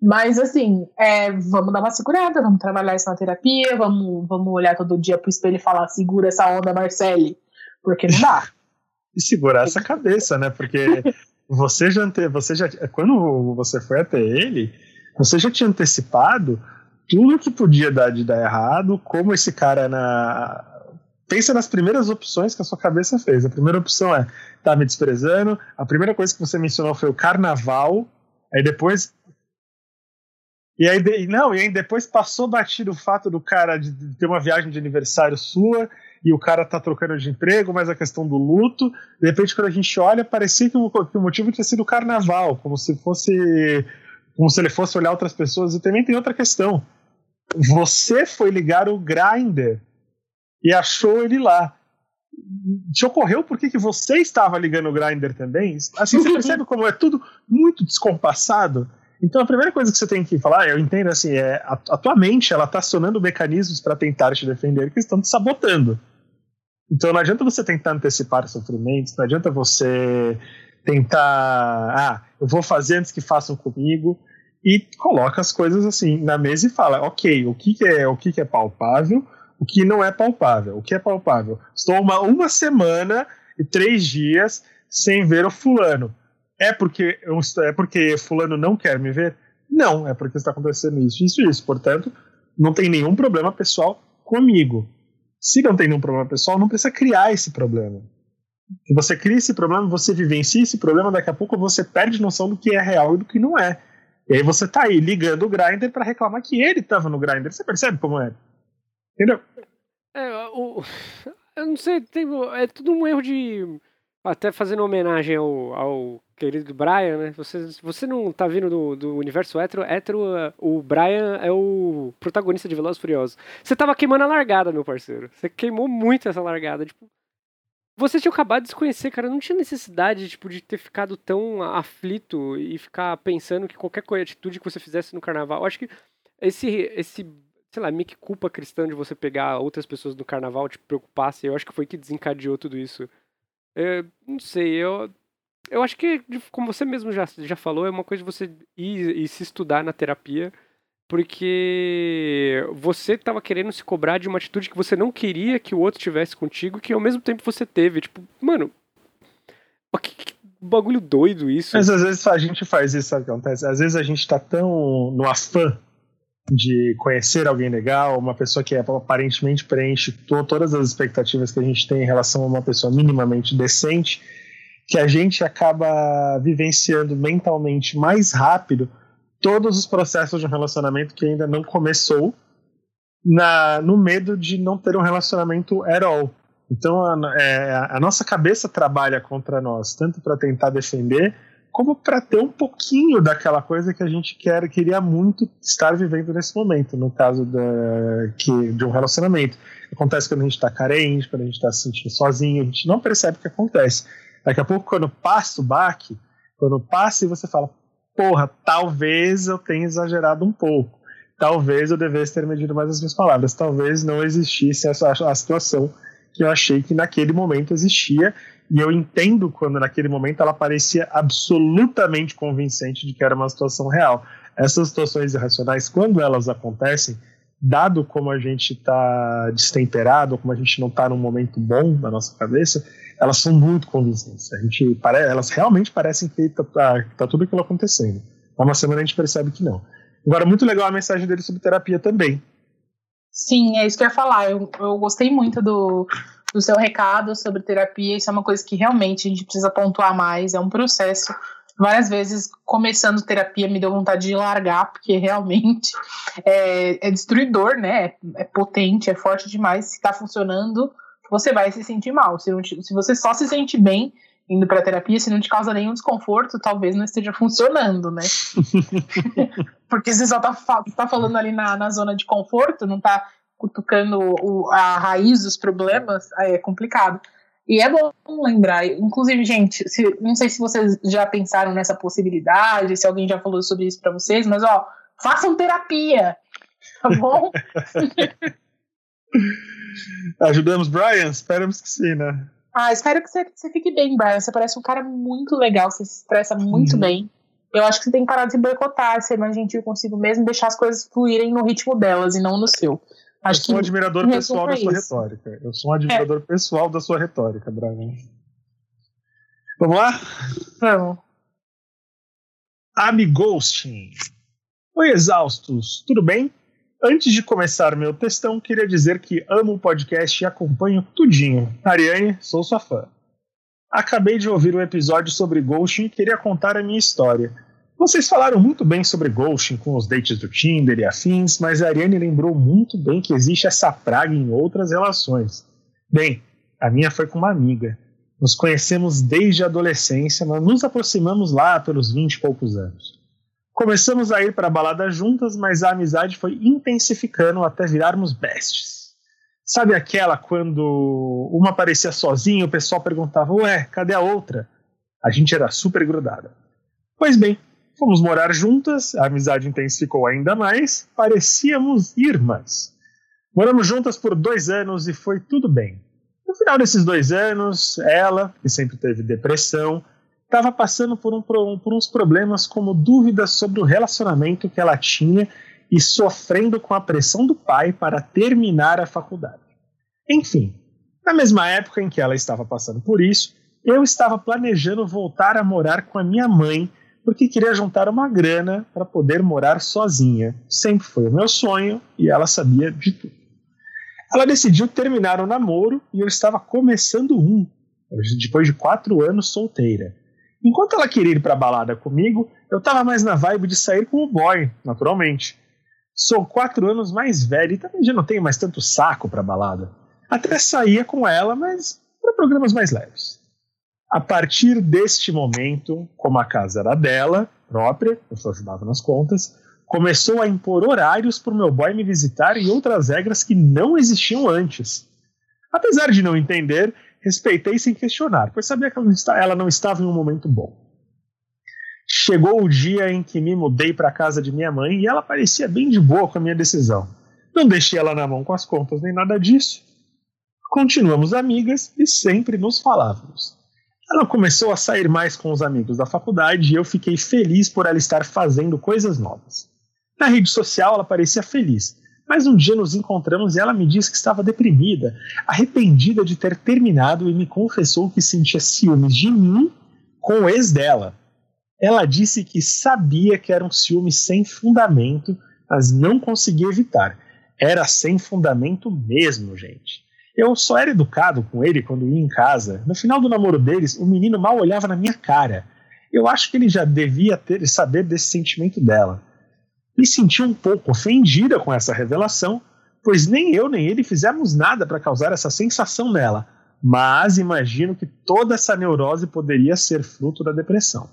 Mas assim, é, vamos dar uma segurada, vamos trabalhar isso na terapia, vamos, vamos olhar todo dia pro espelho e falar, segura essa onda, Marcele, porque não dá. e segurar essa cabeça, né? Porque você já ante... você já quando você foi até ele, você já tinha antecipado tudo que podia dar de dar errado, como esse cara na pensa nas primeiras opções que a sua cabeça fez. A primeira opção é tá me desprezando. A primeira coisa que você mencionou foi o carnaval. Aí depois. E aí, de... não, e aí depois passou batido o fato do cara de ter uma viagem de aniversário sua e o cara tá trocando de emprego, mas a questão do luto. De repente, quando a gente olha, parecia que o, que o motivo tinha sido o carnaval, como se fosse. Como se ele fosse olhar outras pessoas. E também tem outra questão. Você foi ligar o grinder e achou ele lá. te ocorreu por que você estava ligando o grinder também? Assim você percebe como é tudo muito descompassado. Então a primeira coisa que você tem que falar, eu entendo assim, é a, a tua mente ela está acionando mecanismos para tentar te defender que estão te sabotando. Então não adianta você tentar antecipar sofrimentos, não adianta você tentar, ah, eu vou fazer antes que façam comigo e coloca as coisas assim na mesa e fala, ok, o que, que é o que, que é palpável, o que não é palpável. O que é palpável? Estou uma, uma semana e três dias sem ver o fulano. É porque, eu, é porque fulano não quer me ver? Não, é porque está acontecendo isso, isso e isso. Portanto, não tem nenhum problema pessoal comigo. Se não tem nenhum problema pessoal, não precisa criar esse problema. Se você cria esse problema, você vivencia esse problema, daqui a pouco você perde noção do que é real e do que não é. E aí você tá aí ligando o grinder para reclamar que ele estava no grinder. Você percebe como é? Entendeu? É, o, eu não sei, tem, é tudo um erro de. Até fazendo homenagem ao, ao querido Brian, né? Você, você não tá vindo do, do universo hétero, hétero, o Brian é o protagonista de Velozes Furiosos. Você tava queimando a largada, meu parceiro. Você queimou muito essa largada. Tipo, você tinha acabado de se conhecer, cara. Não tinha necessidade tipo, de ter ficado tão aflito e ficar pensando que qualquer atitude que você fizesse no carnaval. Eu acho que esse, esse sei lá, meio que culpa cristã de você pegar outras pessoas no carnaval, te preocupasse. Eu acho que foi que desencadeou tudo isso. Eu, não sei, eu. Eu acho que, como você mesmo já, já falou, é uma coisa de você ir e se estudar na terapia, porque você estava querendo se cobrar de uma atitude que você não queria que o outro tivesse contigo, que ao mesmo tempo você teve. Tipo, mano, que, que bagulho doido isso. Mas às vezes a gente faz isso, sabe o que acontece? Às vezes a gente tá tão no afã de conhecer alguém legal, uma pessoa que é, aparentemente preenche todas as expectativas que a gente tem em relação a uma pessoa minimamente decente, que a gente acaba vivenciando mentalmente mais rápido todos os processos de um relacionamento que ainda não começou, na, no medo de não ter um relacionamento at all. Então a, é, a nossa cabeça trabalha contra nós, tanto para tentar defender como para ter um pouquinho daquela coisa que a gente quer, queria muito estar vivendo nesse momento, no caso da, que, de um relacionamento. Acontece quando a gente está carente, quando a gente está se sentindo sozinho, a gente não percebe o que acontece. Daqui a pouco, quando passa o baque, quando passa e você fala, porra, talvez eu tenha exagerado um pouco, talvez eu devesse ter medido mais as minhas palavras, talvez não existisse essa a situação que eu achei que naquele momento existia e eu entendo quando naquele momento ela parecia absolutamente convincente de que era uma situação real. Essas situações irracionais, quando elas acontecem, dado como a gente está destemperado, como a gente não está num momento bom na nossa cabeça, elas são muito convincentes. A gente elas realmente parecem que está tá, tá tudo aquilo acontecendo. Há uma semana a gente percebe que não. Agora, muito legal a mensagem dele sobre terapia também. Sim, é isso que eu ia falar. Eu, eu gostei muito do, do seu recado sobre terapia. Isso é uma coisa que realmente a gente precisa pontuar mais. É um processo. Várias vezes, começando terapia, me deu vontade de largar, porque realmente é, é destruidor, né? É potente, é forte demais. Se está funcionando, você vai se sentir mal. Se, te, se você só se sente bem indo para terapia, se não te causa nenhum desconforto, talvez não esteja funcionando, né? porque você só está tá falando ali na, na zona de conforto, não está cutucando o, a raiz dos problemas, é complicado. E é bom lembrar, inclusive, gente, se, não sei se vocês já pensaram nessa possibilidade, se alguém já falou sobre isso para vocês, mas ó, façam terapia, tá bom? Ajudamos Brian? Esperamos que sim, né? Ah, espero que você, você fique bem, Brian. Você parece um cara muito legal, você se expressa muito uhum. bem. Eu acho que você tem que parar de se boicotar, ser mais gentil consigo mesmo, deixar as coisas fluírem no ritmo delas e não no seu. Acho eu sou um admirador pessoal da sua isso. retórica. Eu sou um admirador é. pessoal da sua retórica, Brian. Vamos lá? Vamos. Amighosting. Oi, exaustos. Tudo bem? Antes de começar meu textão, queria dizer que amo o podcast e acompanho tudinho. Ariane, sou sua fã. Acabei de ouvir um episódio sobre ghosting e queria contar a minha história. Vocês falaram muito bem sobre ghosting com os dates do Tinder e afins, mas a Ariane lembrou muito bem que existe essa praga em outras relações. Bem, a minha foi com uma amiga. Nos conhecemos desde a adolescência, mas nos aproximamos lá pelos vinte e poucos anos. Começamos a ir para a balada juntas, mas a amizade foi intensificando até virarmos bestes. Sabe aquela quando uma aparecia sozinha, o pessoal perguntava, ué, cadê a outra? A gente era super grudada. Pois bem, fomos morar juntas, a amizade intensificou ainda mais, parecíamos irmãs. Moramos juntas por dois anos e foi tudo bem. No final desses dois anos, ela, que sempre teve depressão, estava passando por, um, por uns problemas como dúvidas sobre o relacionamento que ela tinha e sofrendo com a pressão do pai para terminar a faculdade. Enfim, na mesma época em que ela estava passando por isso, eu estava planejando voltar a morar com a minha mãe porque queria juntar uma grana para poder morar sozinha. Sempre foi o meu sonho e ela sabia de tudo. Ela decidiu terminar o namoro e eu estava começando um, depois de quatro anos solteira. Enquanto ela queria ir para balada comigo, eu estava mais na vibe de sair com o boy, naturalmente. Sou quatro anos mais velho e também já não tenho mais tanto saco para balada. Até saía com ela, mas para programas mais leves. A partir deste momento, como a casa era dela, própria, eu só ajudava nas contas, começou a impor horários para o meu boy me visitar e outras regras que não existiam antes. Apesar de não entender, respeitei sem questionar, pois sabia que ela não estava em um momento bom. Chegou o dia em que me mudei para a casa de minha mãe e ela parecia bem de boa com a minha decisão. Não deixei ela na mão com as contas nem nada disso. Continuamos amigas e sempre nos falávamos. Ela começou a sair mais com os amigos da faculdade e eu fiquei feliz por ela estar fazendo coisas novas. Na rede social ela parecia feliz, mas um dia nos encontramos e ela me disse que estava deprimida, arrependida de ter terminado e me confessou que sentia ciúmes de mim com o ex dela. Ela disse que sabia que era um ciúme sem fundamento, mas não conseguia evitar. Era sem fundamento mesmo, gente. Eu só era educado com ele quando ia em casa. No final do namoro deles, o menino mal olhava na minha cara. Eu acho que ele já devia ter saber desse sentimento dela me senti um pouco ofendida com essa revelação, pois nem eu nem ele fizemos nada para causar essa sensação nela, mas imagino que toda essa neurose poderia ser fruto da depressão.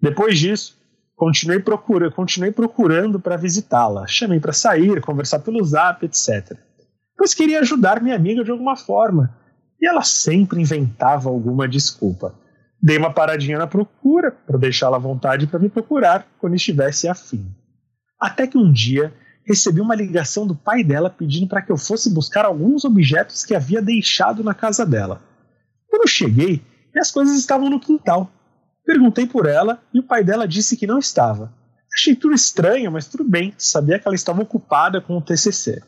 Depois disso, continuei, procura, continuei procurando para visitá-la, chamei para sair, conversar pelo zap, etc. Pois queria ajudar minha amiga de alguma forma, e ela sempre inventava alguma desculpa. Dei uma paradinha na procura para deixá-la à vontade para me procurar quando estivesse afim. Até que um dia recebi uma ligação do pai dela pedindo para que eu fosse buscar alguns objetos que havia deixado na casa dela. Quando cheguei, minhas coisas estavam no quintal. Perguntei por ela e o pai dela disse que não estava. Achei tudo estranho, mas tudo bem, sabia que ela estava ocupada com o TCC.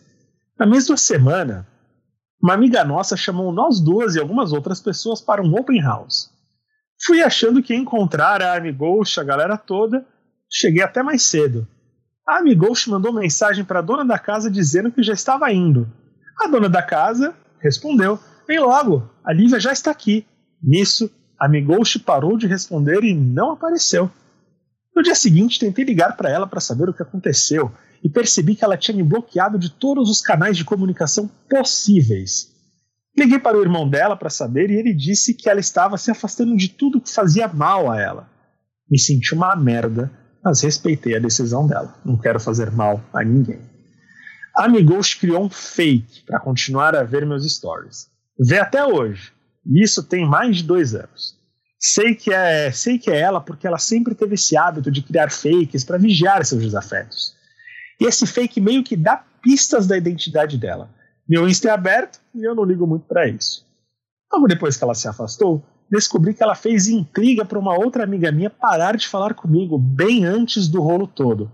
Na mesma semana, uma amiga nossa chamou nós duas e algumas outras pessoas para um open house. Fui achando que ia encontrar a Amigos, a galera toda, cheguei até mais cedo. A Amigos mandou mensagem para a dona da casa dizendo que já estava indo. A dona da casa respondeu: Vem logo, a Lívia já está aqui. Nisso, a Amigos parou de responder e não apareceu. No dia seguinte, tentei ligar para ela para saber o que aconteceu e percebi que ela tinha me bloqueado de todos os canais de comunicação possíveis. Liguei para o irmão dela para saber e ele disse que ela estava se afastando de tudo que fazia mal a ela. Me senti uma merda mas respeitei a decisão dela. Não quero fazer mal a ninguém. A Amigos criou um fake para continuar a ver meus stories. Vê até hoje. E isso tem mais de dois anos. Sei que é, sei que é ela porque ela sempre teve esse hábito de criar fakes para vigiar seus desafetos. E esse fake meio que dá pistas da identidade dela. Meu Insta é aberto e eu não ligo muito para isso. Logo depois que ela se afastou, descobri que ela fez intriga para uma outra amiga minha parar de falar comigo bem antes do rolo todo.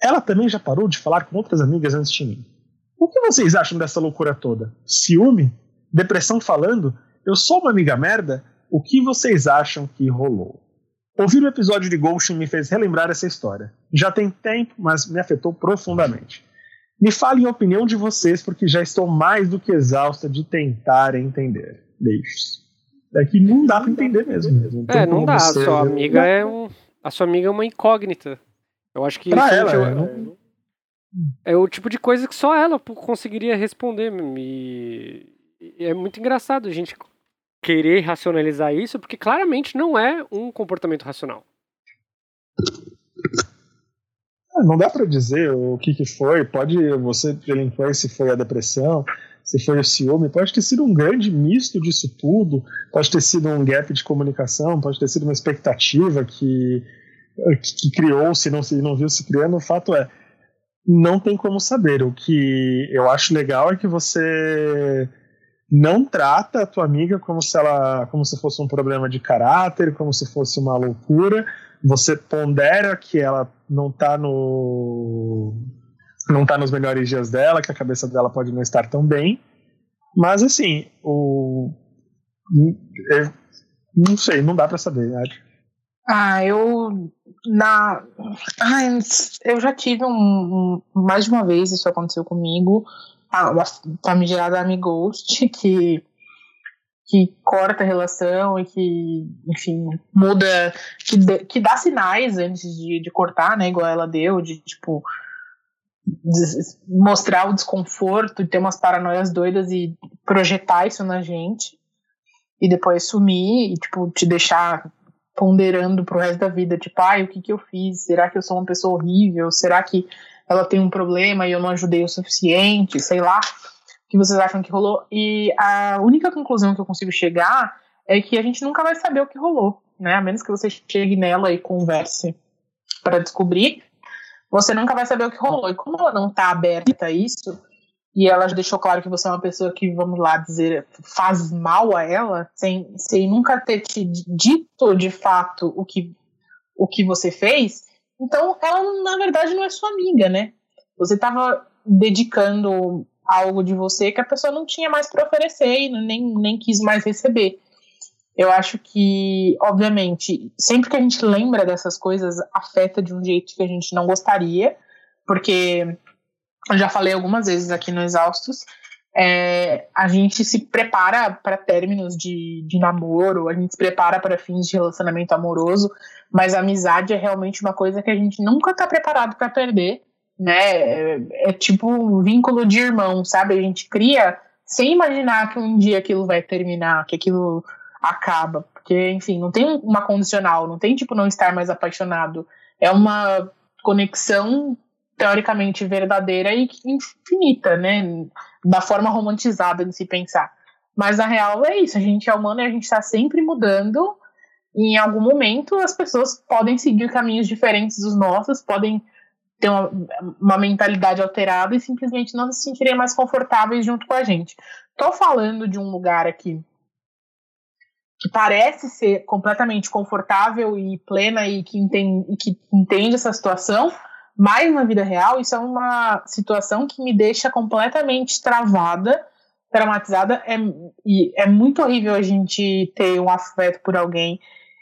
Ela também já parou de falar com outras amigas antes de mim. O que vocês acham dessa loucura toda? Ciúme? Depressão falando? Eu sou uma amiga merda? O que vocês acham que rolou? Ouvir o episódio de Ghost me fez relembrar essa história. Já tem tempo, mas me afetou profundamente. Me falem a opinião de vocês, porque já estou mais do que exausta de tentar entender. Beijos. É que não dá pra entender mesmo. mesmo. É, não dá. A sua amiga é um. A sua amiga é uma incógnita. Eu acho que pra ela, é, não... é, o tipo de coisa que só ela conseguiria responder. E é muito engraçado a gente querer racionalizar isso, porque claramente não é um comportamento racional. É, não dá para dizer o que, que foi. Pode você elencar se foi a depressão, se foi o ciúme, pode ter sido um grande misto disso tudo, pode ter sido um gap de comunicação, pode ter sido uma expectativa que, que, que criou, se não, se não viu se criando. O fato é, não tem como saber. O que eu acho legal é que você não trata a tua amiga como se ela como se fosse um problema de caráter, como se fosse uma loucura. Você pondera que ela não está no não tá nos melhores dias dela, que a cabeça dela pode não estar tão bem. Mas assim, o não sei, não dá para saber, acho. Ah, eu na ah, eu já tive um, um, mais de uma vez isso aconteceu comigo. A, a famigerada Amighost, que que corta a relação e que, enfim, muda, que, que dá sinais antes de, de cortar, né, igual ela deu, de, tipo, mostrar o desconforto ter umas paranoias doidas e projetar isso na gente e depois sumir e tipo te deixar ponderando pro resto da vida, tipo, ai, o que que eu fiz? Será que eu sou uma pessoa horrível? Será que ela tem um problema e eu não ajudei o suficiente? Sei lá. O que vocês acham que rolou? E a única conclusão que eu consigo chegar é que a gente nunca vai saber o que rolou, né? A menos que você chegue nela e converse para descobrir você nunca vai saber o que rolou. E como ela não tá aberta a isso, e ela deixou claro que você é uma pessoa que, vamos lá dizer, faz mal a ela, sem, sem nunca ter te dito de fato o que, o que você fez, então ela, na verdade, não é sua amiga, né? Você estava dedicando algo de você que a pessoa não tinha mais para oferecer e nem, nem quis mais receber. Eu acho que, obviamente, sempre que a gente lembra dessas coisas, afeta de um jeito que a gente não gostaria, porque eu já falei algumas vezes aqui no Exaustos, é, a gente se prepara para términos de, de namoro, a gente se prepara para fins de relacionamento amoroso, mas a amizade é realmente uma coisa que a gente nunca está preparado para perder, né? É, é, tipo um vínculo de irmão, sabe? A gente cria sem imaginar que um dia aquilo vai terminar, que aquilo acaba. Porque, enfim, não tem uma condicional, não tem tipo não estar mais apaixonado. É uma conexão teoricamente verdadeira e infinita, né? Da forma romantizada de se pensar. Mas na real é isso, a gente é humano e a gente está sempre mudando. E em algum momento as pessoas podem seguir caminhos diferentes dos nossos, podem ter uma, uma mentalidade alterada e simplesmente não se sentirem mais confortáveis junto com a gente. Tô falando de um lugar aqui que parece ser completamente confortável e plena e que entende, e que entende essa situação, mas na vida real isso é uma situação que me deixa completamente travada, traumatizada. É, e é muito horrível a gente ter um afeto por alguém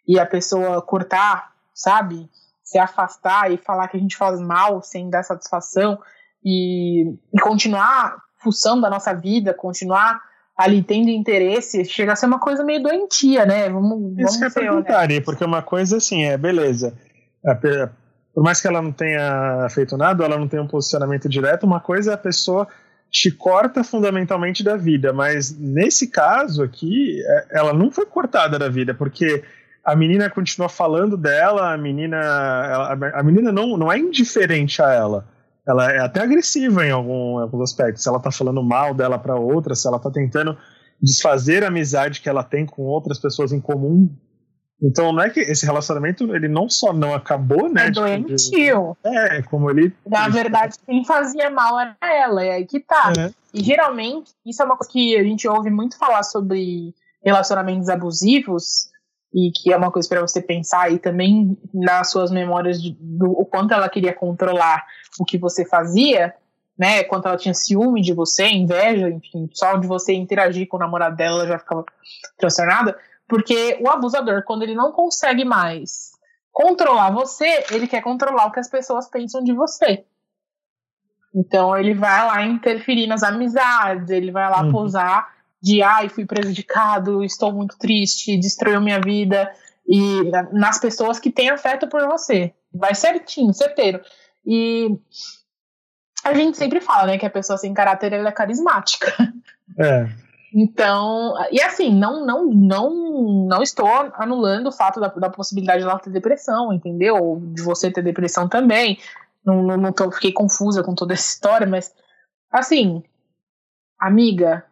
e a pessoa cortar, sabe? Se afastar e falar que a gente faz mal sem dar satisfação e, e continuar fuçando a nossa vida, continuar ali tendo interesse, chega a ser uma coisa meio doentia, né? Vamos, Isso vamos que eu perguntaria, porque uma coisa assim, é, beleza. Por mais que ela não tenha feito nada, ela não tenha um posicionamento direto, uma coisa é a pessoa te corta fundamentalmente da vida, mas nesse caso aqui, é, ela não foi cortada da vida, porque a menina continua falando dela, a menina, a menina não, não é indiferente a ela ela é até agressiva em algum, alguns aspectos. Se ela tá falando mal dela para outra, se ela tá tentando desfazer a amizade que ela tem com outras pessoas em comum. Então não é que esse relacionamento ele não só não acabou, né? É tipo, doentio. É, como ele. Na verdade, quem fazia mal era ela, é aí que tá. É. E geralmente, isso é uma coisa que a gente ouve muito falar sobre relacionamentos abusivos, e que é uma coisa para você pensar e também nas suas memórias de, do o quanto ela queria controlar o que você fazia, né? Quanto ela tinha ciúme de você, inveja, enfim, só de você interagir com o namorado dela, ela já ficava transtornada. Porque o abusador, quando ele não consegue mais controlar você, ele quer controlar o que as pessoas pensam de você. Então ele vai lá interferir nas amizades, ele vai lá uhum. posar de ai, fui prejudicado, estou muito triste, destruiu minha vida, e nas pessoas que têm afeto por você. Vai certinho, certeiro. E a gente sempre fala, né, que a pessoa sem caráter ela é carismática. É. Então, e assim, não não não não estou anulando o fato da, da possibilidade de ela ter depressão, entendeu? Ou de você ter depressão também. Não, não, não tô, fiquei confusa com toda essa história, mas assim, amiga,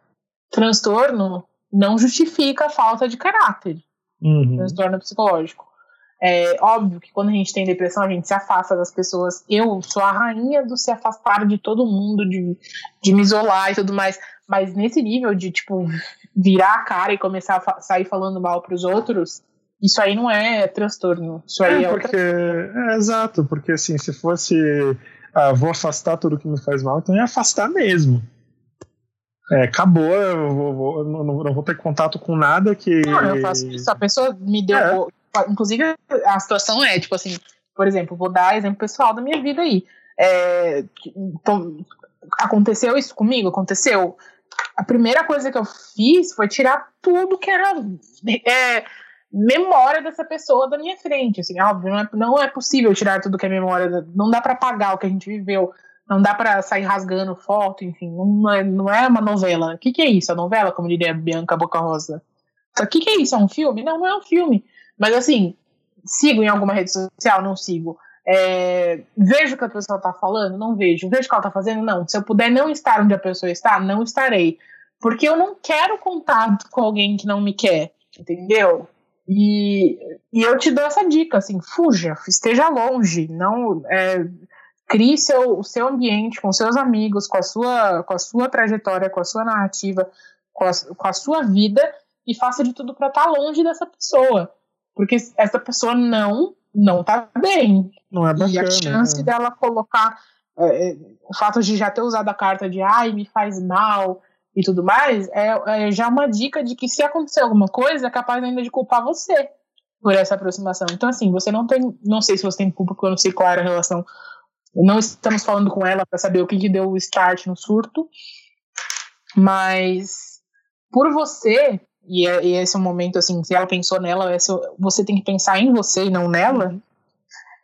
transtorno não justifica a falta de caráter. Uhum. Transtorno psicológico. É óbvio que quando a gente tem depressão, a gente se afasta das pessoas. Eu sou a rainha do se afastar de todo mundo, de, de me isolar e tudo mais. Mas nesse nível de, tipo, virar a cara e começar a sair falando mal pros outros, isso aí não é transtorno. Isso aí é, é porque, outra... é, exato, porque assim, se fosse ah, vou afastar tudo que me faz mal, então ia afastar mesmo. É, acabou, eu, vou, vou, eu não, não, vou ter contato com nada que. Não, eu faço isso. A pessoa me deu. É. Inclusive, a situação é, tipo assim, por exemplo, vou dar exemplo pessoal da minha vida aí. É, então, aconteceu isso comigo? Aconteceu. A primeira coisa que eu fiz foi tirar tudo que era é, memória dessa pessoa da minha frente. Assim, óbvio, não é, não é possível tirar tudo que é memória, não dá para apagar o que a gente viveu, não dá para sair rasgando foto, enfim, não é, não é uma novela. O que, que é isso? A novela, como diria Bianca Boca Rosa? O que, que é isso? É um filme? Não, não é um filme. Mas assim, sigo em alguma rede social? Não sigo. É, vejo o que a pessoa está falando? Não vejo. Vejo o que ela está fazendo? Não. Se eu puder não estar onde a pessoa está, não estarei. Porque eu não quero contato com alguém que não me quer, entendeu? E, e eu te dou essa dica, assim, fuja, esteja longe, não é, crie seu, o seu ambiente com seus amigos, com a sua, com a sua trajetória, com a sua narrativa, com a, com a sua vida e faça de tudo para estar tá longe dessa pessoa, porque essa pessoa não não tá bem. Não é bacana, e a chance é. dela colocar é, é, o fato de já ter usado a carta de ai, me faz mal, e tudo mais, é, é já uma dica de que se acontecer alguma coisa, é capaz ainda de culpar você por essa aproximação. Então, assim, você não tem. Não sei se você tem culpa, porque eu não sei qual era a relação. Não estamos falando com ela para saber o que, que deu o start no surto, mas por você, e, é, e esse é um momento assim, se ela pensou nela, você tem que pensar em você e não nela,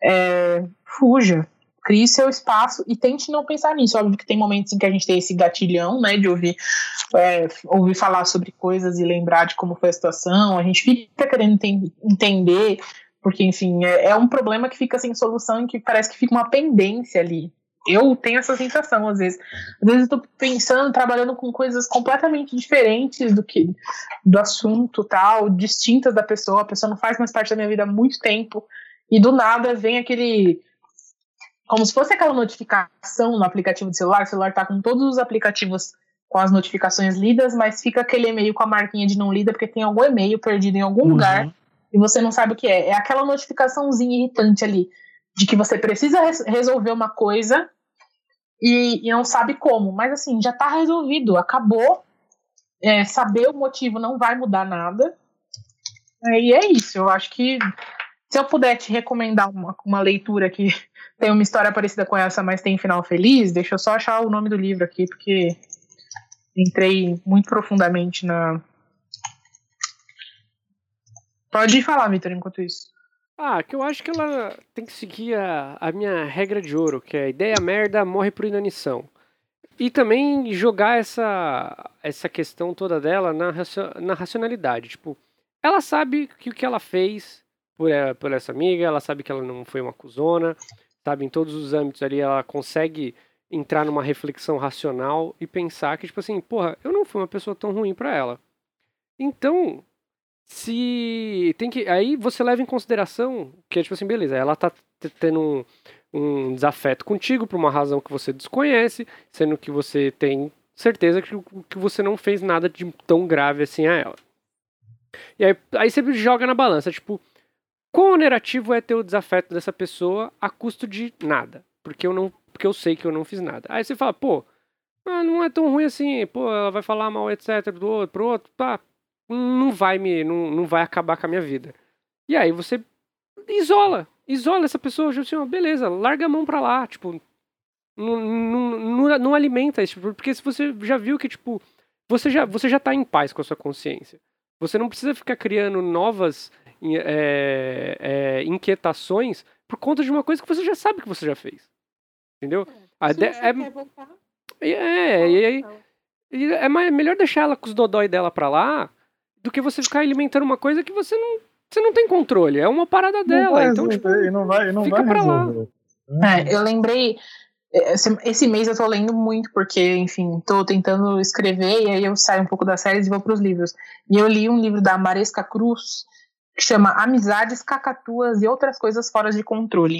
é, fuja, crie seu espaço e tente não pensar nisso. Óbvio que tem momentos em que a gente tem esse gatilhão, né, de ouvir, é, ouvir falar sobre coisas e lembrar de como foi a situação. A gente fica querendo entender, porque, enfim, é, é um problema que fica sem solução e que parece que fica uma pendência ali. Eu tenho essa sensação, às vezes. Às vezes eu tô pensando, trabalhando com coisas completamente diferentes do que do assunto tal, distintas da pessoa. A pessoa não faz mais parte da minha vida há muito tempo. E do nada vem aquele como se fosse aquela notificação no aplicativo de celular. O celular tá com todos os aplicativos com as notificações lidas, mas fica aquele e-mail com a marquinha de não lida porque tem algum e-mail perdido em algum uhum. lugar e você não sabe o que é. É aquela notificaçãozinha irritante ali de que você precisa res resolver uma coisa e, e, não sabe como. Mas assim, já tá resolvido, acabou. É, saber o motivo não vai mudar nada. É, e é isso. Eu acho que se eu puder te recomendar uma, uma leitura que tem uma história parecida com essa, mas tem final feliz, deixa eu só achar o nome do livro aqui, porque entrei muito profundamente na. Pode falar, Vitor, enquanto isso. Ah, que eu acho que ela tem que seguir a, a minha regra de ouro, que é ideia merda morre por inanição. E também jogar essa, essa questão toda dela na, na racionalidade. Tipo, ela sabe que o que ela fez por, por essa amiga, ela sabe que ela não foi uma cuzona, sabe? Em todos os âmbitos ali, ela consegue entrar numa reflexão racional e pensar que, tipo assim, porra, eu não fui uma pessoa tão ruim para ela. Então, se tem que. Aí você leva em consideração que é tipo assim, beleza, ela tá tendo um, um desafeto contigo por uma razão que você desconhece, sendo que você tem certeza que, que você não fez nada de tão grave assim a ela. E aí, aí você joga na balança, tipo, Quão onerativo é ter o desafeto dessa pessoa a custo de nada? Porque eu não, porque eu sei que eu não fiz nada. Aí você fala, pô, ah, não é tão ruim assim, pô, ela vai falar mal, etc, do outro, pro outro, tá, não vai me, não, não vai acabar com a minha vida. E aí você isola, isola essa pessoa, tipo assim, beleza, larga a mão pra lá, tipo, não, não, não, não alimenta isso, porque se você já viu que, tipo, você já, você já tá em paz com a sua consciência. Você não precisa ficar criando novas é, é, inquietações por conta de uma coisa que você já sabe que você já fez. Entendeu? É, é, é, e aí é melhor deixar ela com os dodói dela pra lá do que você ficar alimentando uma coisa que você não, você não tem controle. É uma parada dela. Vai, então, tipo, não vai, não fica vai pra lá. É, eu lembrei esse, esse, mês eu tô lendo muito, porque, enfim, tô tentando escrever e aí eu saio um pouco das séries e vou para os livros. E eu li um livro da Maresca Cruz que chama Amizades, Cacatuas e Outras Coisas Fora de Controle.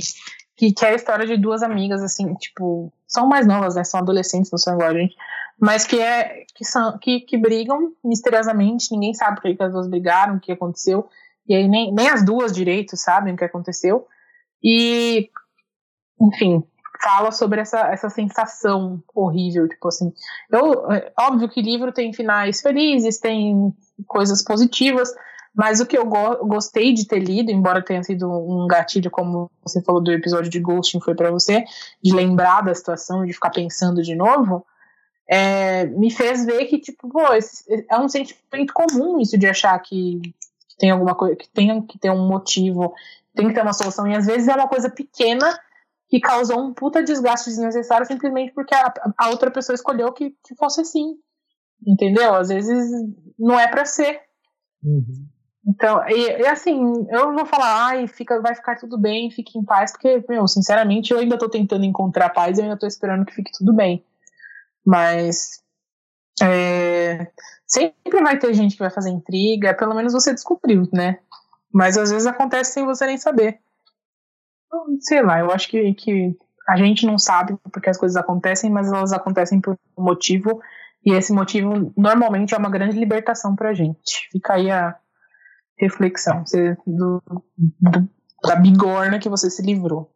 Que, que é a história de duas amigas, assim, tipo, são mais novas, né? São adolescentes, não são igual a gente. Mas que, é, que, são, que, que brigam misteriosamente, ninguém sabe por que as duas brigaram, o que aconteceu. E aí nem, nem as duas direito sabem o que aconteceu. E, enfim, fala sobre essa, essa sensação horrível, tipo assim. Eu, óbvio que livro tem finais felizes, tem coisas positivas, mas o que eu go gostei de ter lido, embora tenha sido um gatilho, como você falou do episódio de Ghosting, foi para você, de lembrar da situação, de ficar pensando de novo, é, me fez ver que, tipo, pô, esse, é um sentimento comum isso de achar que, que tem alguma coisa, que tem que ter um motivo, tem que ter uma solução, e às vezes é uma coisa pequena que causou um puta desgaste desnecessário simplesmente porque a, a outra pessoa escolheu que, que fosse assim. Entendeu? Às vezes não é para ser. Uhum. Então, e, e, assim, eu não vou falar, ai, fica, vai ficar tudo bem, fique em paz, porque, meu, sinceramente, eu ainda tô tentando encontrar paz e eu ainda tô esperando que fique tudo bem. Mas é, sempre vai ter gente que vai fazer intriga, pelo menos você descobriu, né? Mas às vezes acontece sem você nem saber sei lá, eu acho que, que a gente não sabe porque as coisas acontecem, mas elas acontecem por um motivo, e esse motivo normalmente é uma grande libertação pra gente. Fica aí a reflexão você, do, do, da bigorna que você se livrou.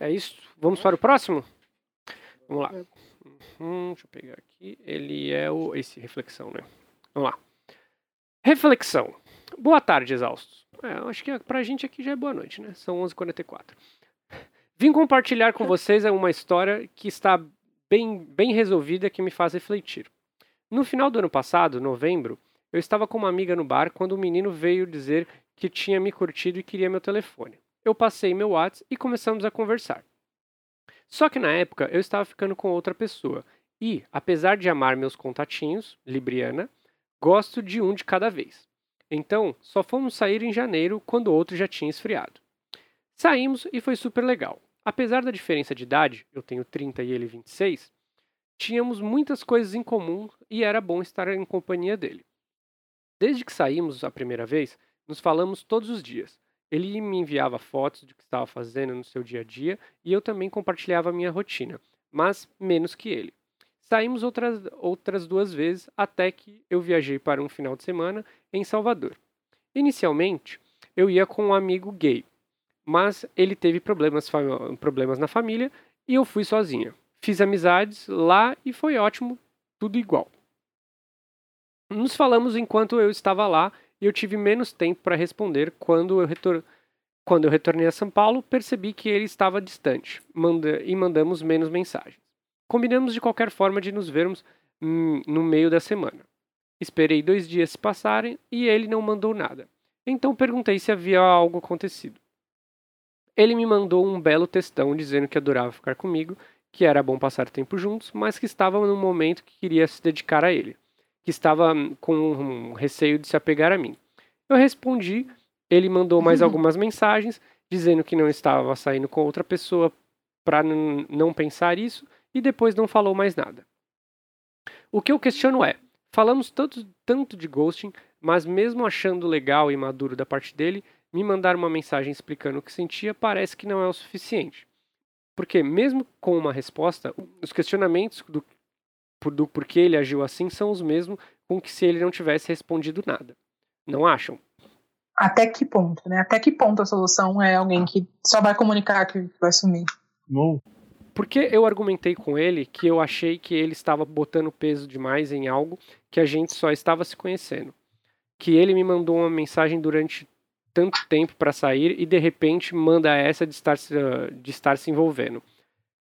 É isso. Vamos para o próximo? Vamos lá. Hum, deixa eu pegar aqui. Ele é o. Esse reflexão, né? Vamos lá. Reflexão. Boa tarde, exaustos. É, acho que pra gente aqui já é boa noite, né? São 11h44. Vim compartilhar com vocês uma história que está bem, bem resolvida que me faz refletir. No final do ano passado, novembro, eu estava com uma amiga no bar quando um menino veio dizer que tinha me curtido e queria meu telefone. Eu passei meu WhatsApp e começamos a conversar. Só que na época eu estava ficando com outra pessoa e, apesar de amar meus contatinhos, Libriana, gosto de um de cada vez. Então, só fomos sair em janeiro quando o outro já tinha esfriado. Saímos e foi super legal. Apesar da diferença de idade, eu tenho 30 e ele 26, tínhamos muitas coisas em comum e era bom estar em companhia dele. Desde que saímos a primeira vez, nos falamos todos os dias. Ele me enviava fotos do que estava fazendo no seu dia a dia e eu também compartilhava a minha rotina, mas menos que ele. Saímos outras, outras duas vezes até que eu viajei para um final de semana em Salvador. Inicialmente, eu ia com um amigo gay, mas ele teve problemas, problemas na família e eu fui sozinha. Fiz amizades lá e foi ótimo, tudo igual. Nos falamos enquanto eu estava lá e eu tive menos tempo para responder quando eu, retor... quando eu retornei a São Paulo, percebi que ele estava distante manda... e mandamos menos mensagens. Combinamos de qualquer forma de nos vermos hum, no meio da semana. Esperei dois dias se passarem e ele não mandou nada. Então perguntei se havia algo acontecido. Ele me mandou um belo textão dizendo que adorava ficar comigo, que era bom passar tempo juntos, mas que estava num momento que queria se dedicar a ele, que estava hum, com receio de se apegar a mim. Eu respondi, ele mandou mais algumas mensagens dizendo que não estava saindo com outra pessoa para não pensar isso e depois não falou mais nada. O que eu questiono é: falamos tanto, tanto de ghosting, mas mesmo achando legal e maduro da parte dele, me mandar uma mensagem explicando o que sentia parece que não é o suficiente. Porque, mesmo com uma resposta, os questionamentos do, do porquê ele agiu assim são os mesmos com que se ele não tivesse respondido nada. Não acham? Até que ponto, né? Até que ponto a solução é alguém que só vai comunicar que vai sumir? Não. Porque eu argumentei com ele que eu achei que ele estava botando peso demais em algo que a gente só estava se conhecendo. Que ele me mandou uma mensagem durante tanto tempo para sair e de repente manda essa de estar, de estar se envolvendo.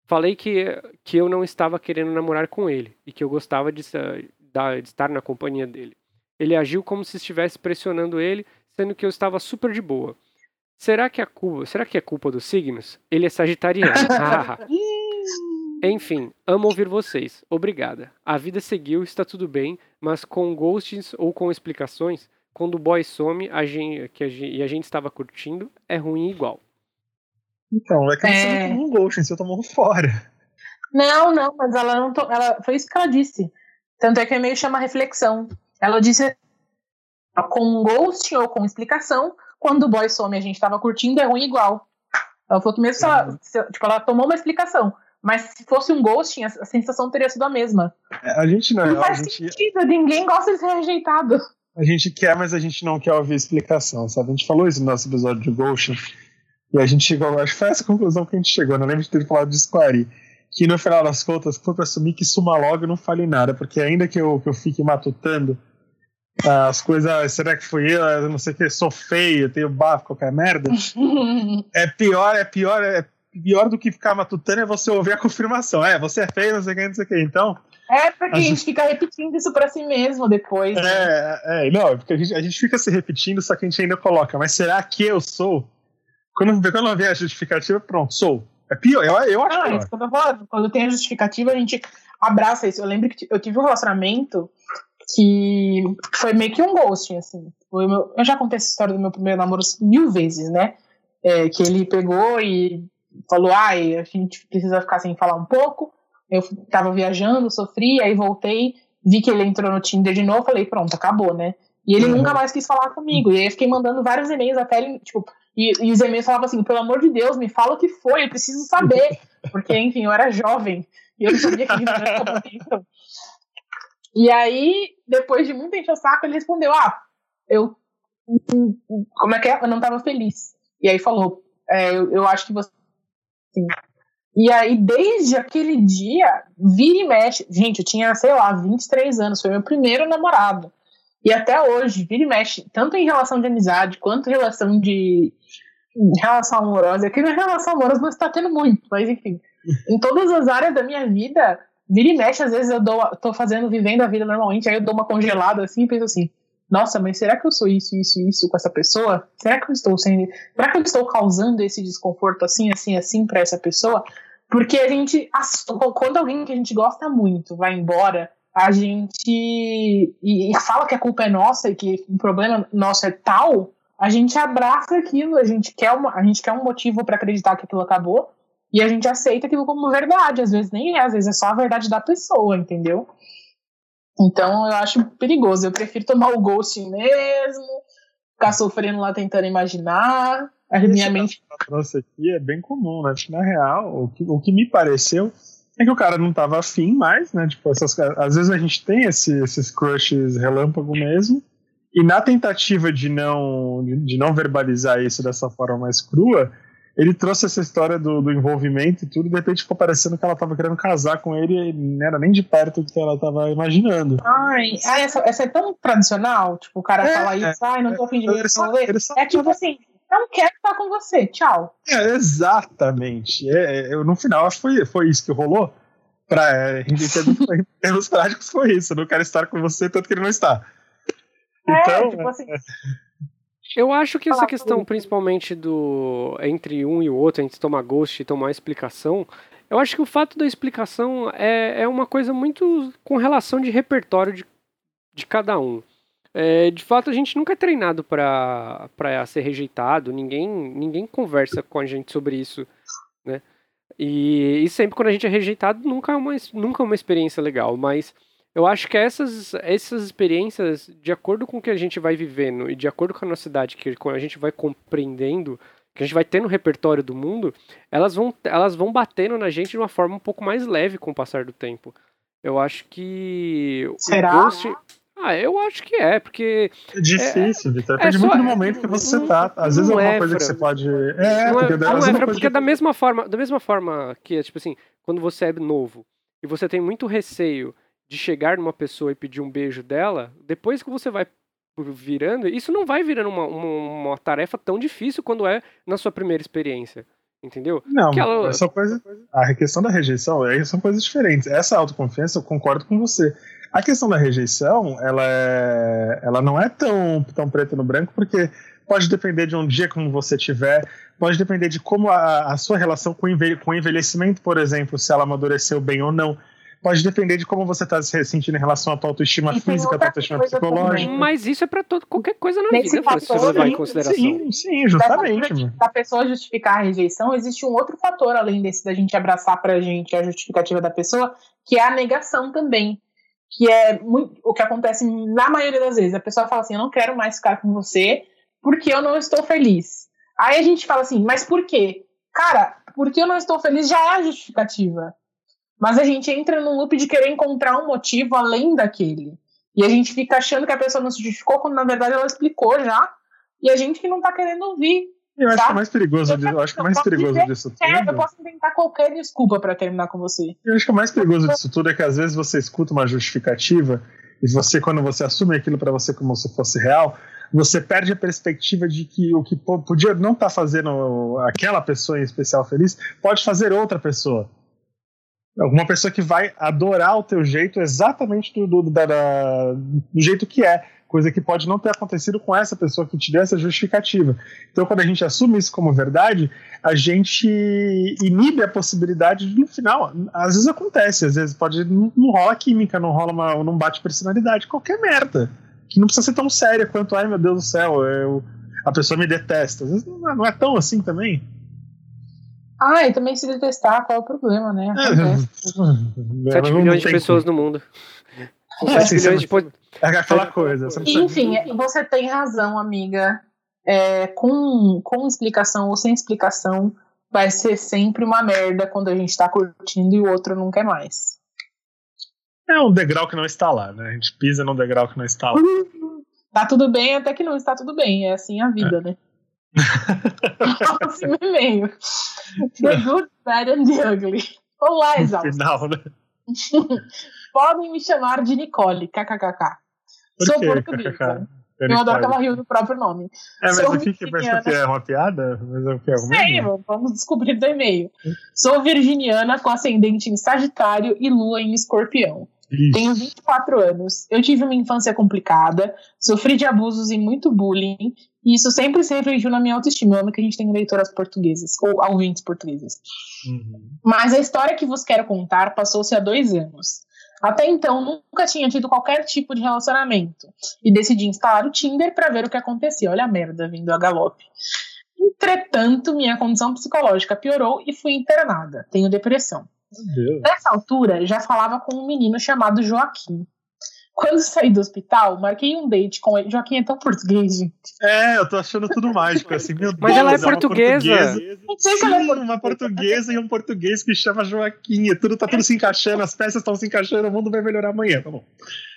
Falei que, que eu não estava querendo namorar com ele e que eu gostava de, de estar na companhia dele. Ele agiu como se estivesse pressionando ele, sendo que eu estava super de boa. Será que, a culpa, será que é culpa dos signos? Ele é sagitariano. Enfim, amo ouvir vocês. Obrigada. A vida seguiu, está tudo bem, mas com ghostings ou com explicações, quando o boy some a gente, que a gente, e a gente estava curtindo, é ruim igual. Então, é que você é... não tomou um ghosting, você tomou um fora. Não, não, mas ela não. To... Ela... Foi isso que ela disse. Tanto é que é meio chama reflexão. Ela disse com ghosting ou com explicação, quando o boy some a gente tava curtindo, é ruim igual. Ela falou que mesmo se ela, uhum. tipo, ela tomou uma explicação, mas se fosse um ghosting, a, a sensação teria sido a mesma. É, a gente não, não faz gente... sentido, ninguém gosta de ser rejeitado. A gente quer, mas a gente não quer ouvir explicação, sabe? A gente falou isso no nosso episódio de ghosting, e a gente chegou, acho que foi essa conclusão que a gente chegou, não lembro de ter falado disso com a Ari. Que no final das contas foi para assumir que suma logo e não fale nada, porque ainda que eu, que eu fique matutando as coisas, será que fui eu, eu não sei o que, sou feio, tenho bafo, qualquer merda. é pior, é pior, é pior do que ficar matutando é você ouvir a confirmação. É, você é feio, não sei o que, não sei o que. Então. É, porque a, a gente, gente fica repetindo isso pra si mesmo depois. Né? É, é, não, porque a gente, a gente fica se repetindo, só que a gente ainda coloca, mas será que eu sou? Quando, quando vem a justificativa, pronto, sou. É pior, eu, eu acho. Ah, isso que eu falando. Quando tem a justificativa, a gente abraça isso. Eu lembro que eu tive um relacionamento que foi meio que um ghosting, assim. Meu, eu já contei essa história do meu primeiro namoro mil vezes, né? É, que ele pegou e falou, ai, a gente precisa ficar sem falar um pouco. Eu tava viajando, sofri, aí voltei, vi que ele entrou no Tinder de novo, falei, pronto, acabou, né? E ele uhum. nunca mais quis falar comigo. E aí eu fiquei mandando vários e-mails até ele, tipo, e, e os e-mails falavam assim, pelo amor de Deus, me fala o que foi, eu preciso saber. Porque, enfim, eu era jovem e eu não sabia que isso era e aí, depois de muito encher o saco, ele respondeu: Ah, eu. Como é que é? Eu não estava feliz. E aí falou: é, eu, eu, acho que você. Sim. E aí, desde aquele dia, vira e mexe. Gente, eu tinha, sei lá, 23 anos, foi meu primeiro namorado. E até hoje, vira e mexe, tanto em relação de amizade quanto em relação de. Relação amorosa. Aqui na relação amorosa não está tendo muito, mas enfim. Em todas as áreas da minha vida, Vira e mexe, às vezes eu dou, tô fazendo, vivendo a vida normalmente, aí eu dou uma congelada assim e penso assim, nossa, mas será que eu sou isso, isso isso com essa pessoa? Será que eu estou sendo. Será que eu estou causando esse desconforto assim, assim, assim para essa pessoa? Porque a gente. Quando alguém que a gente gosta muito vai embora, a gente. E, e fala que a culpa é nossa e que o problema nosso é tal, a gente abraça aquilo, a gente quer, uma, a gente quer um motivo para acreditar que aquilo acabou, e a gente aceita aquilo como verdade. Às vezes nem é, às vezes é só a verdade da pessoa, entendeu? Então eu acho perigoso. Eu prefiro tomar o ghosting mesmo, ficar sofrendo lá tentando imaginar. A minha mente. Nossa, aqui é bem comum, né? Na real, o que, o que me pareceu é que o cara não tava afim mais, né? Tipo, essas, às vezes a gente tem esse, esses crushes relâmpago mesmo. E na tentativa de não, de, não verbalizar isso dessa forma mais crua, ele trouxe essa história do, do, envolvimento e tudo, e de repente ficou parecendo que ela estava querendo casar com ele e não era nem de perto do que ela estava imaginando. Ai, ai essa, essa, é tão tradicional, tipo, o cara é, fala isso, é, ai, não tô afim de é, só, É tipo assim, não quero estar com você, tchau. É, exatamente. É, eu, no final, acho que foi, foi isso que rolou. Pra, é, em, termos, práticos, foi isso. Eu não quero estar com você, tanto que ele não está. É, então, tipo assim. Eu acho que essa questão, principalmente do entre um e o outro, entre tomar ghost e tomar explicação, eu acho que o fato da explicação é, é uma coisa muito com relação de repertório de, de cada um. É, de fato, a gente nunca é treinado para ser rejeitado, ninguém, ninguém conversa com a gente sobre isso, né? E, e sempre quando a gente é rejeitado, nunca é uma, nunca é uma experiência legal, mas eu acho que essas, essas experiências, de acordo com o que a gente vai vivendo e de acordo com a nossa idade, que a gente vai compreendendo, que a gente vai ter no repertório do mundo, elas vão, elas vão batendo na gente de uma forma um pouco mais leve com o passar do tempo. Eu acho que. Será? Ghost... Ah, eu acho que é, porque. É difícil, é, Vitor. Depende é muito do momento que você tá. Às vezes é uma é, coisa que você pode. É, não é, porque, não é, porque da mesma forma, da mesma forma que, tipo assim, quando você é novo e você tem muito receio de chegar numa pessoa e pedir um beijo dela, depois que você vai virando, isso não vai virando uma, uma, uma tarefa tão difícil quando é na sua primeira experiência. Entendeu? Não, ela... essa coisa, a questão da rejeição são coisas diferentes. Essa autoconfiança, eu concordo com você. A questão da rejeição, ela, é, ela não é tão, tão preto no branco, porque pode depender de um dia como você tiver, pode depender de como a, a sua relação com, com o envelhecimento, por exemplo, se ela amadureceu bem ou não. Pode depender de como você está se sentindo em relação à tua autoestima E tem física, outra tua autoestima psicológica. também. Mas isso é pra todo, qualquer coisa na Nesse vida, Francisco, se fator, você levar em sim, consideração. Sim, sim, justamente. da pessoa justificar a rejeição, existe um outro fator além desse da gente abraçar pra gente a justificativa da pessoa, que é a negação também. Que é muito, o que acontece na maioria das vezes. A pessoa fala assim: Eu não quero mais ficar com você porque eu não estou feliz. Aí a gente fala assim: Mas por quê? Cara, porque eu não estou feliz já é a justificativa. Mas a gente entra num loop de querer encontrar um motivo além daquele. E a gente fica achando que a pessoa não se justificou, quando na verdade ela explicou já. E a gente que não tá querendo ouvir. Eu acho Tá? que o mais perigoso, Eu de- eu acho que o mais perigoso dizer disso É, eu tudo. posso inventar qualquer desculpa pra terminar com você. Eu acho que o mais perigoso disso tudo é que às vezes você escuta uma justificativa e você, quando você assume aquilo pra você como se fosse real, você perde a perspectiva de que o que po- podia não estar fazendo aquela pessoa em especial feliz pode fazer outra pessoa. Alguma pessoa que vai adorar o teu jeito exatamente do, do, da- da- do jeito que é. Coisa que pode não ter acontecido com essa pessoa que te deu essa justificativa. Então, quando a gente assume isso como verdade, a gente inibe a possibilidade de, no final, às vezes acontece, às vezes pode não, rola química, não rola uma, não bate personalidade, qualquer merda. Que não precisa ser tão séria quanto, ai meu Deus do céu, eu, a pessoa me detesta. Às vezes não é, não é tão assim também. Ah, e também se detestar, qual é o problema, né? É, Acontece. 7 Não bilhões de pessoas como. no mundo. Com É, 7 assim, bilhões você de. É aquela coisa. Você não precisa- Enfim, você tem razão, amiga. É, com, com explicação ou sem explicação, vai ser sempre uma merda quando a gente tá curtindo e o outro não quer mais. É um degrau que não está lá, né? A gente pisa num degrau que não está lá. Tá tudo bem até que não está tudo bem. É assim a vida, né? Próximo e-mail. The Good, Bad and the Ugly. Olá, No Exausto. final, né? Podem me chamar de Nicole, kkkk. Por Sou portuguesa. Eu adoro que ela riu do próprio nome. É, mas Sou o que, mas porque é uma piada? Mas é o que é Sei, vamos descobrir do e-mail. Sou virginiana com ascendente em Sagitário e lua em Escorpião. Ixi. Tenho 24 anos. Eu tive uma infância complicada, sofri de abusos e muito bullying, e isso sempre se refletiu na minha autoestima. Eu amo que a gente tem leitoras portuguesas, ou ouvintes portugueses. Uhum. Mas a história que vos quero contar passou-se há dois anos. Até então, nunca tinha tido qualquer tipo de relacionamento. E decidi instalar o Tinder para ver o que acontecia. Olha a merda vindo a galope. Entretanto, minha condição psicológica piorou e fui internada. Tenho depressão. Deus. Nessa altura, já falava com um menino chamado Joaquim. Quando saí do hospital, marquei um date com ele. Joaquim é tão português, gente. É, eu tô achando tudo mágico, assim, meu Deus. Mas ela é uma portuguesa. Sei se ela é Sim, uma portuguesa e um português que chama Joaquim. Tudo, tá tudo se encaixando, as peças estão se encaixando, o mundo vai melhorar amanhã, tá bom.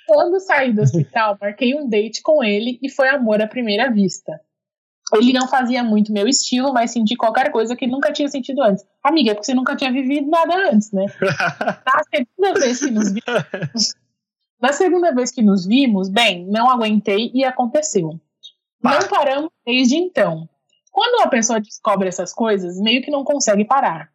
Quando saí do hospital, marquei um date com ele e foi amor à primeira vista. Ele não fazia muito meu estilo, mas senti qualquer coisa que nunca tinha sentido antes. Amiga, é porque você nunca tinha vivido nada antes, né? Na segunda vez que nos vimos, na segunda vez que nos vimos, bem, não aguentei e aconteceu. Não paramos desde então. Quando uma pessoa descobre essas coisas, meio que não consegue parar.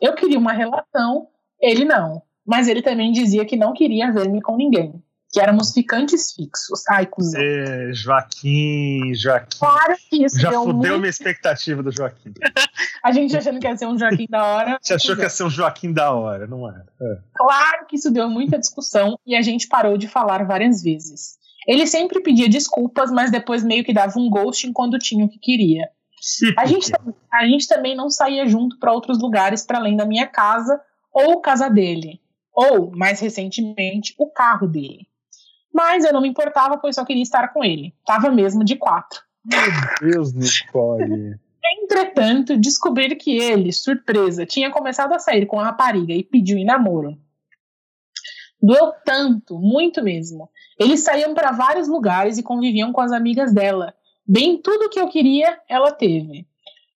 Eu queria uma relação, ele não. Mas ele também dizia que não queria ver-me com ninguém. Que éramos ficantes fixos. Ai, cuzão. É, Joaquim, Joaquim. Claro que isso Já deu fudeu muito... minha expectativa do Joaquim. A gente achando que ia ser um Joaquim da hora. Você achou que ia ser um Joaquim da hora, não era? É. Claro que isso deu muita discussão e a gente parou de falar várias vezes. Ele sempre pedia desculpas, mas depois meio que dava um ghosting quando tinha o que queria. A gente, a gente também não saía junto para outros lugares para além da minha casa ou casa dele. Ou, mais recentemente, o carro dele. Mas eu não me importava, pois só queria estar com ele. Tava mesmo de quatro. Meu Deus, Nicole. Entretanto, descobrir que ele, surpresa, tinha começado a sair com a rapariga e pediu em namoro. Doeu tanto, muito mesmo. Eles saíam para vários lugares e conviviam com as amigas dela. Bem tudo que eu queria, ela teve.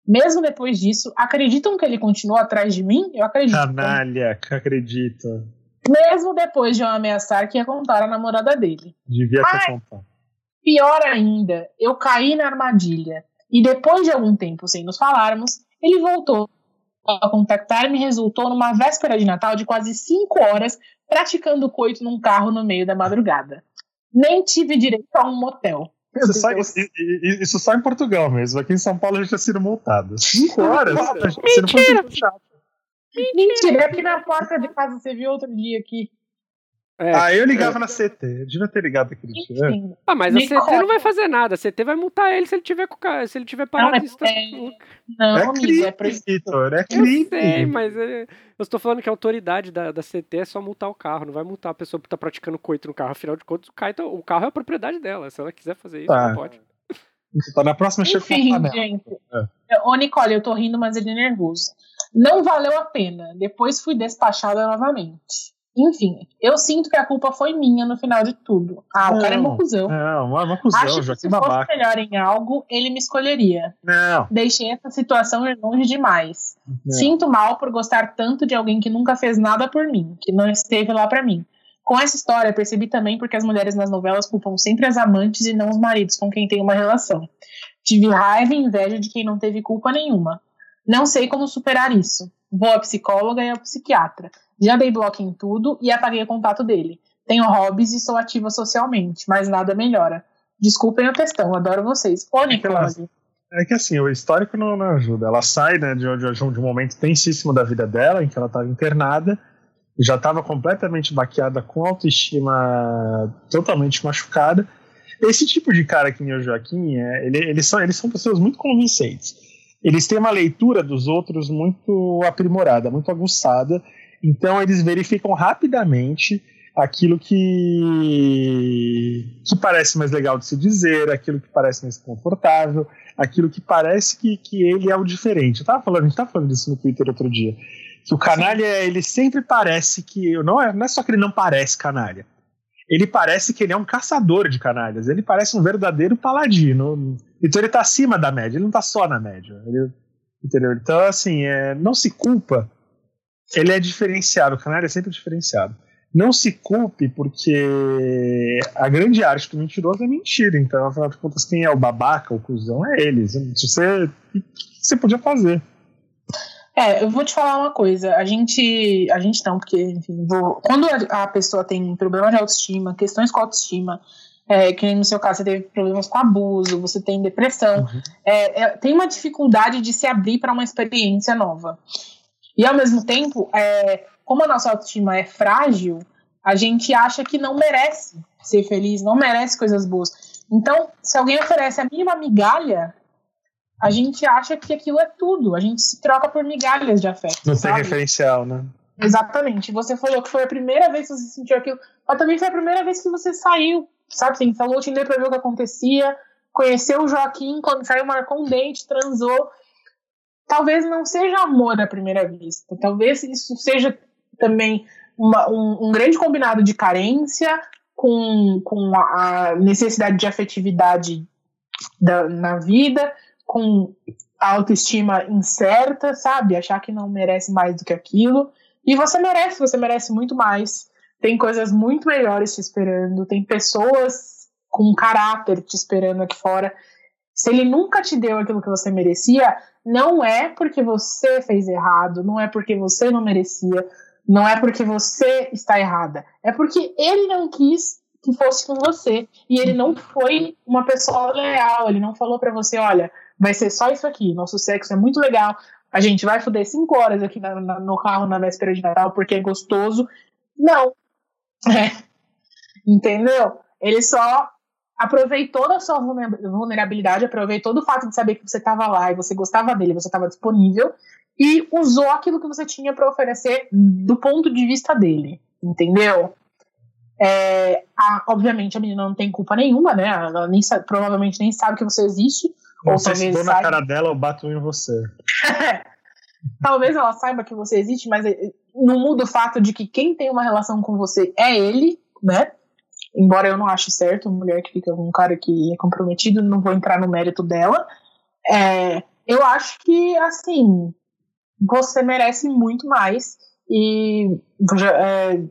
Mesmo depois disso, acreditam que ele continuou atrás de mim? Eu acredito. Canalha, que acredito. Mesmo depois de eu ameaçar que ia contar a namorada dele. Devia ter Ai. contado. Pior ainda, eu caí na armadilha. E depois de algum tempo sem nos falarmos, ele voltou a contactar-me e resultou numa véspera de Natal de quase 5 horas praticando coito num carro no meio da madrugada. Nem tive direito a um motel. Isso só, isso, isso só em Portugal mesmo. Aqui em São Paulo a gente tinha sido multado. Cinco horas? Você não chato. Mentira, aqui na porta de casa você viu outro dia aqui. É, ah, eu ligava é. na CT. Eu devia ter ligado aquele dia. Ah, mas a CT não vai fazer nada. A CT vai multar ele se ele tiver, se ele tiver parado. Não, é, não, é crime, é Vitor. É crime. Eu sei, mas é, eu estou falando que a autoridade da, da CT é só multar o carro. Não vai multar a pessoa que está praticando coito no carro. Afinal de contas, o carro, então, o carro é a propriedade dela. Se ela quiser fazer isso, tá. ela pode. Tá na próxima Enfim, gente. É. Ô, Nicole, eu tô rindo, mas ele é nervoso. Não valeu a pena. Depois fui despachada novamente. Enfim, eu sinto que a culpa foi minha no final de tudo. Ah, não, o cara é mocuzão. Não, é mocuzão, Acho que se fosse melhor em algo, ele me escolheria. Não. Deixei essa situação ir longe demais. Não. Sinto mal por gostar tanto de alguém que nunca fez nada por mim, que não esteve lá para mim. Com essa história, percebi também porque as mulheres nas novelas culpam sempre as amantes e não os maridos com quem tem uma relação. Tive raiva e inveja de quem não teve culpa nenhuma. Não sei como superar isso. Vou à psicóloga e ao psiquiatra. Já dei bloco em tudo e apaguei o contato dele. Tenho hobbies e sou ativa socialmente, mas nada melhora. Desculpem o textão, adoro vocês. Ô, Nicole. É que assim, o histórico não, não ajuda. Ela sai né, de, de, de, um momento tensíssimo da vida dela, em que ela estava internada, já estava completamente baqueada com autoestima totalmente machucada. Esse tipo de cara que nem o Joaquim, é, ele, eles, são, eles são pessoas muito convincentes. Eles têm uma leitura dos outros muito aprimorada, muito aguçada, então eles verificam rapidamente aquilo que, que parece mais legal de se dizer, aquilo que parece mais confortável, aquilo que parece que, que ele é o diferente. Eu tava falando, a gente tava falando disso no Twitter outro dia. Que o canalha, ele sempre parece que. Não é, não é só que ele não parece canalha. Ele parece que ele é um caçador de canalhas. Ele parece um verdadeiro paladino. Então ele tá acima da média, ele não tá só na média. Ele, entendeu? Então, assim, é, não se culpa ele é diferenciado, o canário é sempre diferenciado. Não se culpe, porque a grande arte do mentiroso é mentira. Então, afinal de contas, quem é o babaca, o cuzão, é eles. Você, o que você podia fazer? É, eu vou te falar uma coisa. A gente. A gente não, porque, enfim, vou, quando a pessoa tem problema de autoestima, questões com autoestima, é, que no seu caso você teve problemas com abuso, você tem depressão, uhum. é, é, tem uma dificuldade de se abrir para uma experiência nova. E ao mesmo tempo, é, como a nossa autoestima é frágil, a gente acha que não merece ser feliz, não merece coisas boas. Então, se alguém oferece a mínima migalha, a gente acha que aquilo é tudo. A gente se troca por migalhas de afeto. Não sabe? tem referencial, né? Exatamente. Você falou que foi a primeira vez que você sentiu aquilo, mas também foi a primeira vez que você saiu, sabe? Você instalou o Tinder pra ver o que acontecia, conheceu o Joaquim, quando saiu, marcou um date, transou talvez não seja amor à primeira vista. Talvez isso seja também uma, um, um, grande combinado de carência com, com a, a necessidade de afetividade da, na vida, com a autoestima incerta, sabe? Achar que não merece mais do que aquilo. E você merece, você merece muito mais. Tem coisas muito melhores te esperando, tem pessoas com caráter te esperando aqui fora. Se ele nunca te deu aquilo que você merecia, não é porque você fez errado, não é porque você não merecia, não é porque você está errada. É porque ele não quis que fosse com você. E ele não foi uma pessoa leal. Ele não falou para você: olha, vai ser só isso aqui, nosso sexo é muito legal. A gente vai foder cinco horas aqui na, na, no carro na véspera de Natal porque é gostoso. Não. É. Entendeu? Ele só aproveitou da sua vulnerabilidade, aproveitou do fato de saber que você estava lá e você gostava dele, você estava disponível e usou aquilo que você tinha para oferecer do ponto de vista dele, entendeu? É, a, obviamente a menina não tem culpa nenhuma, né? Ela nem sabe, provavelmente nem sabe que você existe. Você ou talvez se na cara dela, eu bato em você. talvez ela saiba que você existe, mas não muda o fato de que quem tem uma relação com você é ele, né? embora eu não ache certo mulher que fica com um cara que é comprometido, não vou entrar no mérito dela. É, eu acho que, assim, você merece muito mais. E é,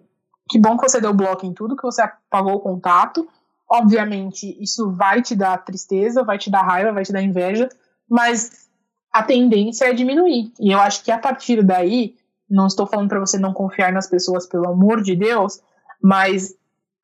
que bom que você deu bloco em tudo, que você apagou o contato. Obviamente, isso vai te dar tristeza, vai te dar raiva, vai te dar inveja, mas a tendência é diminuir. E eu acho que a partir daí, não estou falando para você não confiar nas pessoas, pelo amor de Deus, mas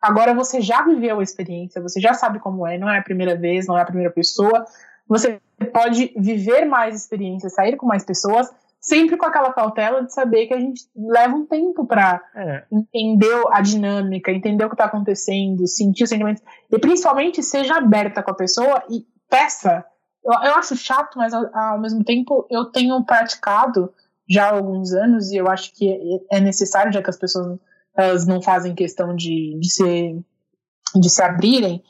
Agora você já viveu a experiência, você já sabe como é, não é a primeira vez, não é a primeira pessoa. Você pode viver mais experiências, sair com mais pessoas, sempre com aquela cautela de saber que a gente leva um tempo para é. entender a dinâmica, entender o que está acontecendo, sentir os sentimentos. E principalmente seja aberta com a pessoa e peça. Eu, eu acho chato, mas ao, ao, mesmo tempo eu tenho praticado já há alguns anos e eu acho que é, necessário, já que as pessoas elas não fazem questão de, de, se, de se abrirem.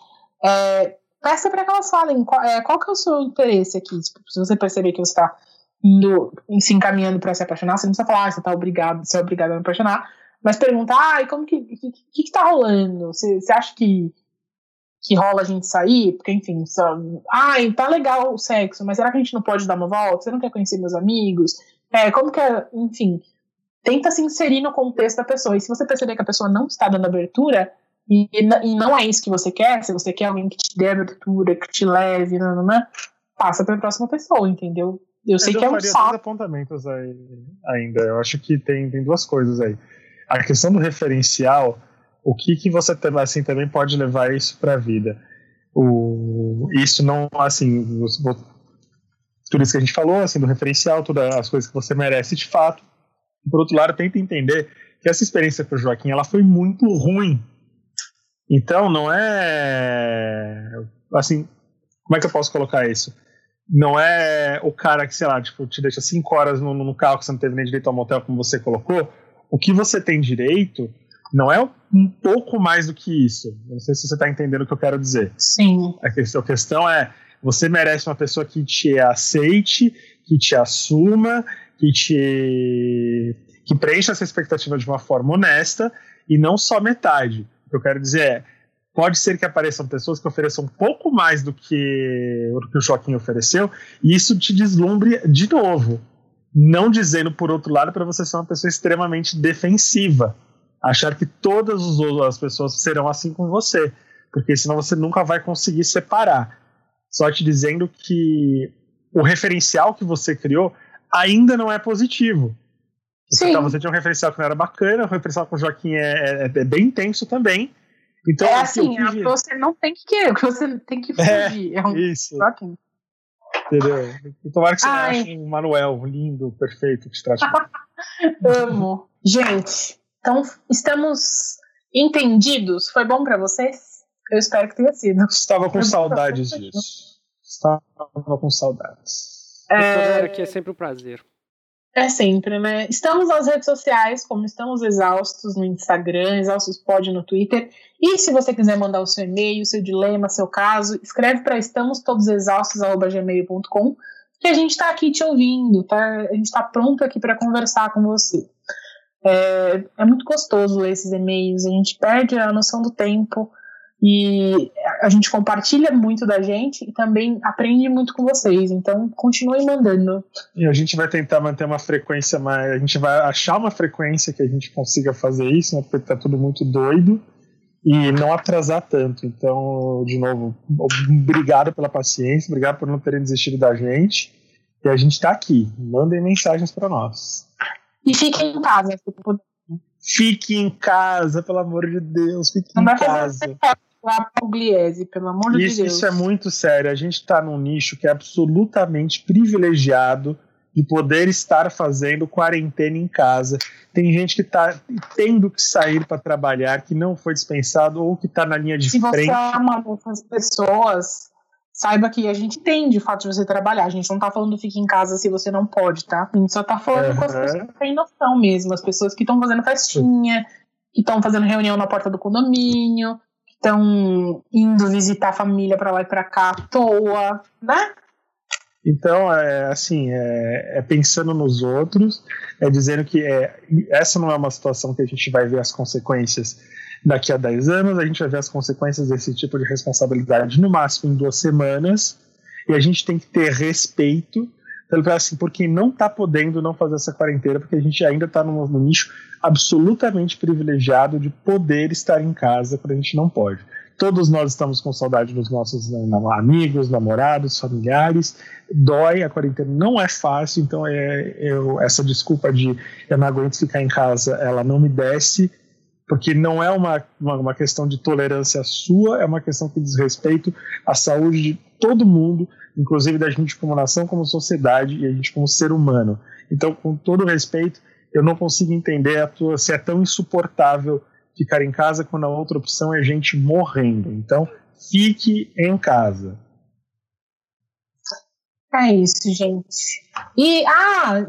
É, peça para que elas falem qual, é, qual que é o seu interesse aqui. Se você perceber que você está indo, se encaminhando para se apaixonar, você não precisa falar, ah, você está obrigado, você é obrigado a me apaixonar, mas perguntar, ah, como que, que, que, que tá rolando? Você, você acha que, que rola a gente sair? Porque, enfim, só, ah, tá legal o sexo, mas será que a gente não pode dar uma volta? Você não quer conhecer meus amigos? É, como que é, enfim, tenta se inserir no contexto da pessoa. E se você perceber que a pessoa não está dando abertura, e, e não é isso que você quer, se você quer alguém que te dê abertura, que te leve, não, não, não, passa para a próxima pessoa, entendeu? Eu sei eu que é um dois apontamentos aí, ainda. Eu acho que tem, tem duas coisas aí. A questão do referencial, o que, que você assim, também pode levar isso para a vida. O, isso não, assim, tudo isso que a gente falou, assim, do referencial, todas as coisas que você merece de fato. Por outro lado, tenta entender que essa experiência para o Joaquim ela foi muito ruim. Então, não é. Assim, como é que eu posso colocar isso? Não é o cara que, sei lá, tipo, te deixa cinco horas no, no carro que você não teve nem direito ao motel, como você colocou. O que você tem direito não é um pouco mais do que isso. Não sei se você está entendendo o que eu quero dizer. Sim. A questão, a questão é: você merece uma pessoa que te aceite, que te assuma, que te que preencha essa expectativa de uma forma honesta e não só metade. O que eu quero dizer é, pode ser que apareçam pessoas que ofereçam um pouco mais do que, do que o Joaquim ofereceu e isso te deslumbre de novo. Não dizendo, por outro lado, para você ser uma pessoa extremamente defensiva. Achar que todas as pessoas serão assim com você. Porque senão você nunca vai conseguir separar. Só te dizendo que o referencial que você criou ainda não é positivo. Sim. Então, você tinha um referencial que não era bacana, o referencial com o Joaquim é, é, é bem intenso também. Então, é assim, que você não tem que querer, você tem que é, fugir. É, é um isso. Joaquim. Entendeu? Tomara que você ache um Manuel lindo, perfeito, que te trate. Amo. Gente, então estamos entendidos? Foi bom para vocês? Eu espero que tenha sido. Estava com saudades disso. Estava com saudades. É... aqui é sempre um prazer. É sempre, né? Estamos nas redes sociais, como estamos exaustos no Instagram, exaustos pode no Twitter. E se você quiser mandar o seu e-mail, seu dilema, seu caso, escreve para estamos todos exaustos@gmail.com, que a gente está aqui te ouvindo, tá? A gente está pronto aqui para conversar com você. É, é muito gostoso ler esses e-mails, a gente perde a noção do tempo e a gente compartilha muito da gente e também aprende muito com vocês. Então, continuem mandando. E a gente vai tentar manter uma frequência mais. A gente vai achar uma frequência que a gente consiga fazer isso, né? Porque tá tudo muito doido. E não atrasar tanto. Então, de novo, obrigado pela paciência, obrigado por não terem desistido da gente. E a gente está aqui. Mandem mensagens para nós. E fiquem em casa, se puder. Fique em casa, pelo amor de Deus, fique não em casa a Pugliese, pelo amor isso, de Deus. Isso é muito sério. A gente está num nicho que é absolutamente privilegiado de poder estar fazendo quarentena em casa. Tem gente que está tendo que sair para trabalhar, que não foi dispensado ou que está na linha de Se frente. Se você ama essas pessoas, saiba que a gente entende o fato de você trabalhar. A gente não está falando fique em casa se você não pode, tá? A gente só está falando uhum. com as pessoas que têm noção mesmo, as pessoas que estão fazendo festinha, que estão fazendo reunião na porta do condomínio, estão indo visitar a família para lá e para cá à toa, né? Então, é assim, é, é, pensando nos outros, é dizendo que é, essa não é uma situação que a gente vai ver as consequências daqui a 10 anos, a gente vai ver as consequências desse tipo de responsabilidade no máximo em duas semanas, e a gente tem que ter respeito pelo assim, por quem não está podendo não fazer essa quarentena, porque a gente ainda está no, no nicho absolutamente privilegiado de poder estar em casa quando a gente não pode. Todos nós estamos com saudade dos nossos né, amigos, namorados, familiares. Dói, a quarentena não é fácil, então é, eu, essa desculpa de eu não aguento ficar em casa, ela não me desce, porque não é uma, uma, uma questão de tolerância sua, é uma questão que diz respeito à saúde de todo mundo, inclusive da gente como nação, como sociedade e a gente como ser humano. Então, com todo respeito, eu não consigo entender a tua, se é tão insuportável ficar em casa quando a outra opção é gente morrendo. Então, fique em casa. É isso, gente. E, ah,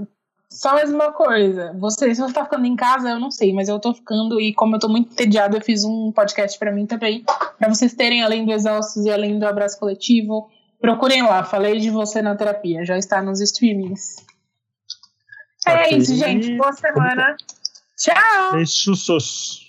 só mais uma coisa. Você, se você tá ficando em casa, eu não sei, mas eu tô ficando, e como eu tô muito entediado, eu fiz um podcast para mim também, para vocês terem, além do Exaustos e além do Abraço Coletivo. Procurem lá, falei de você na terapia, já está nos streamings. É okay. Isso, gente. Boa semana. Tchau! Beijos.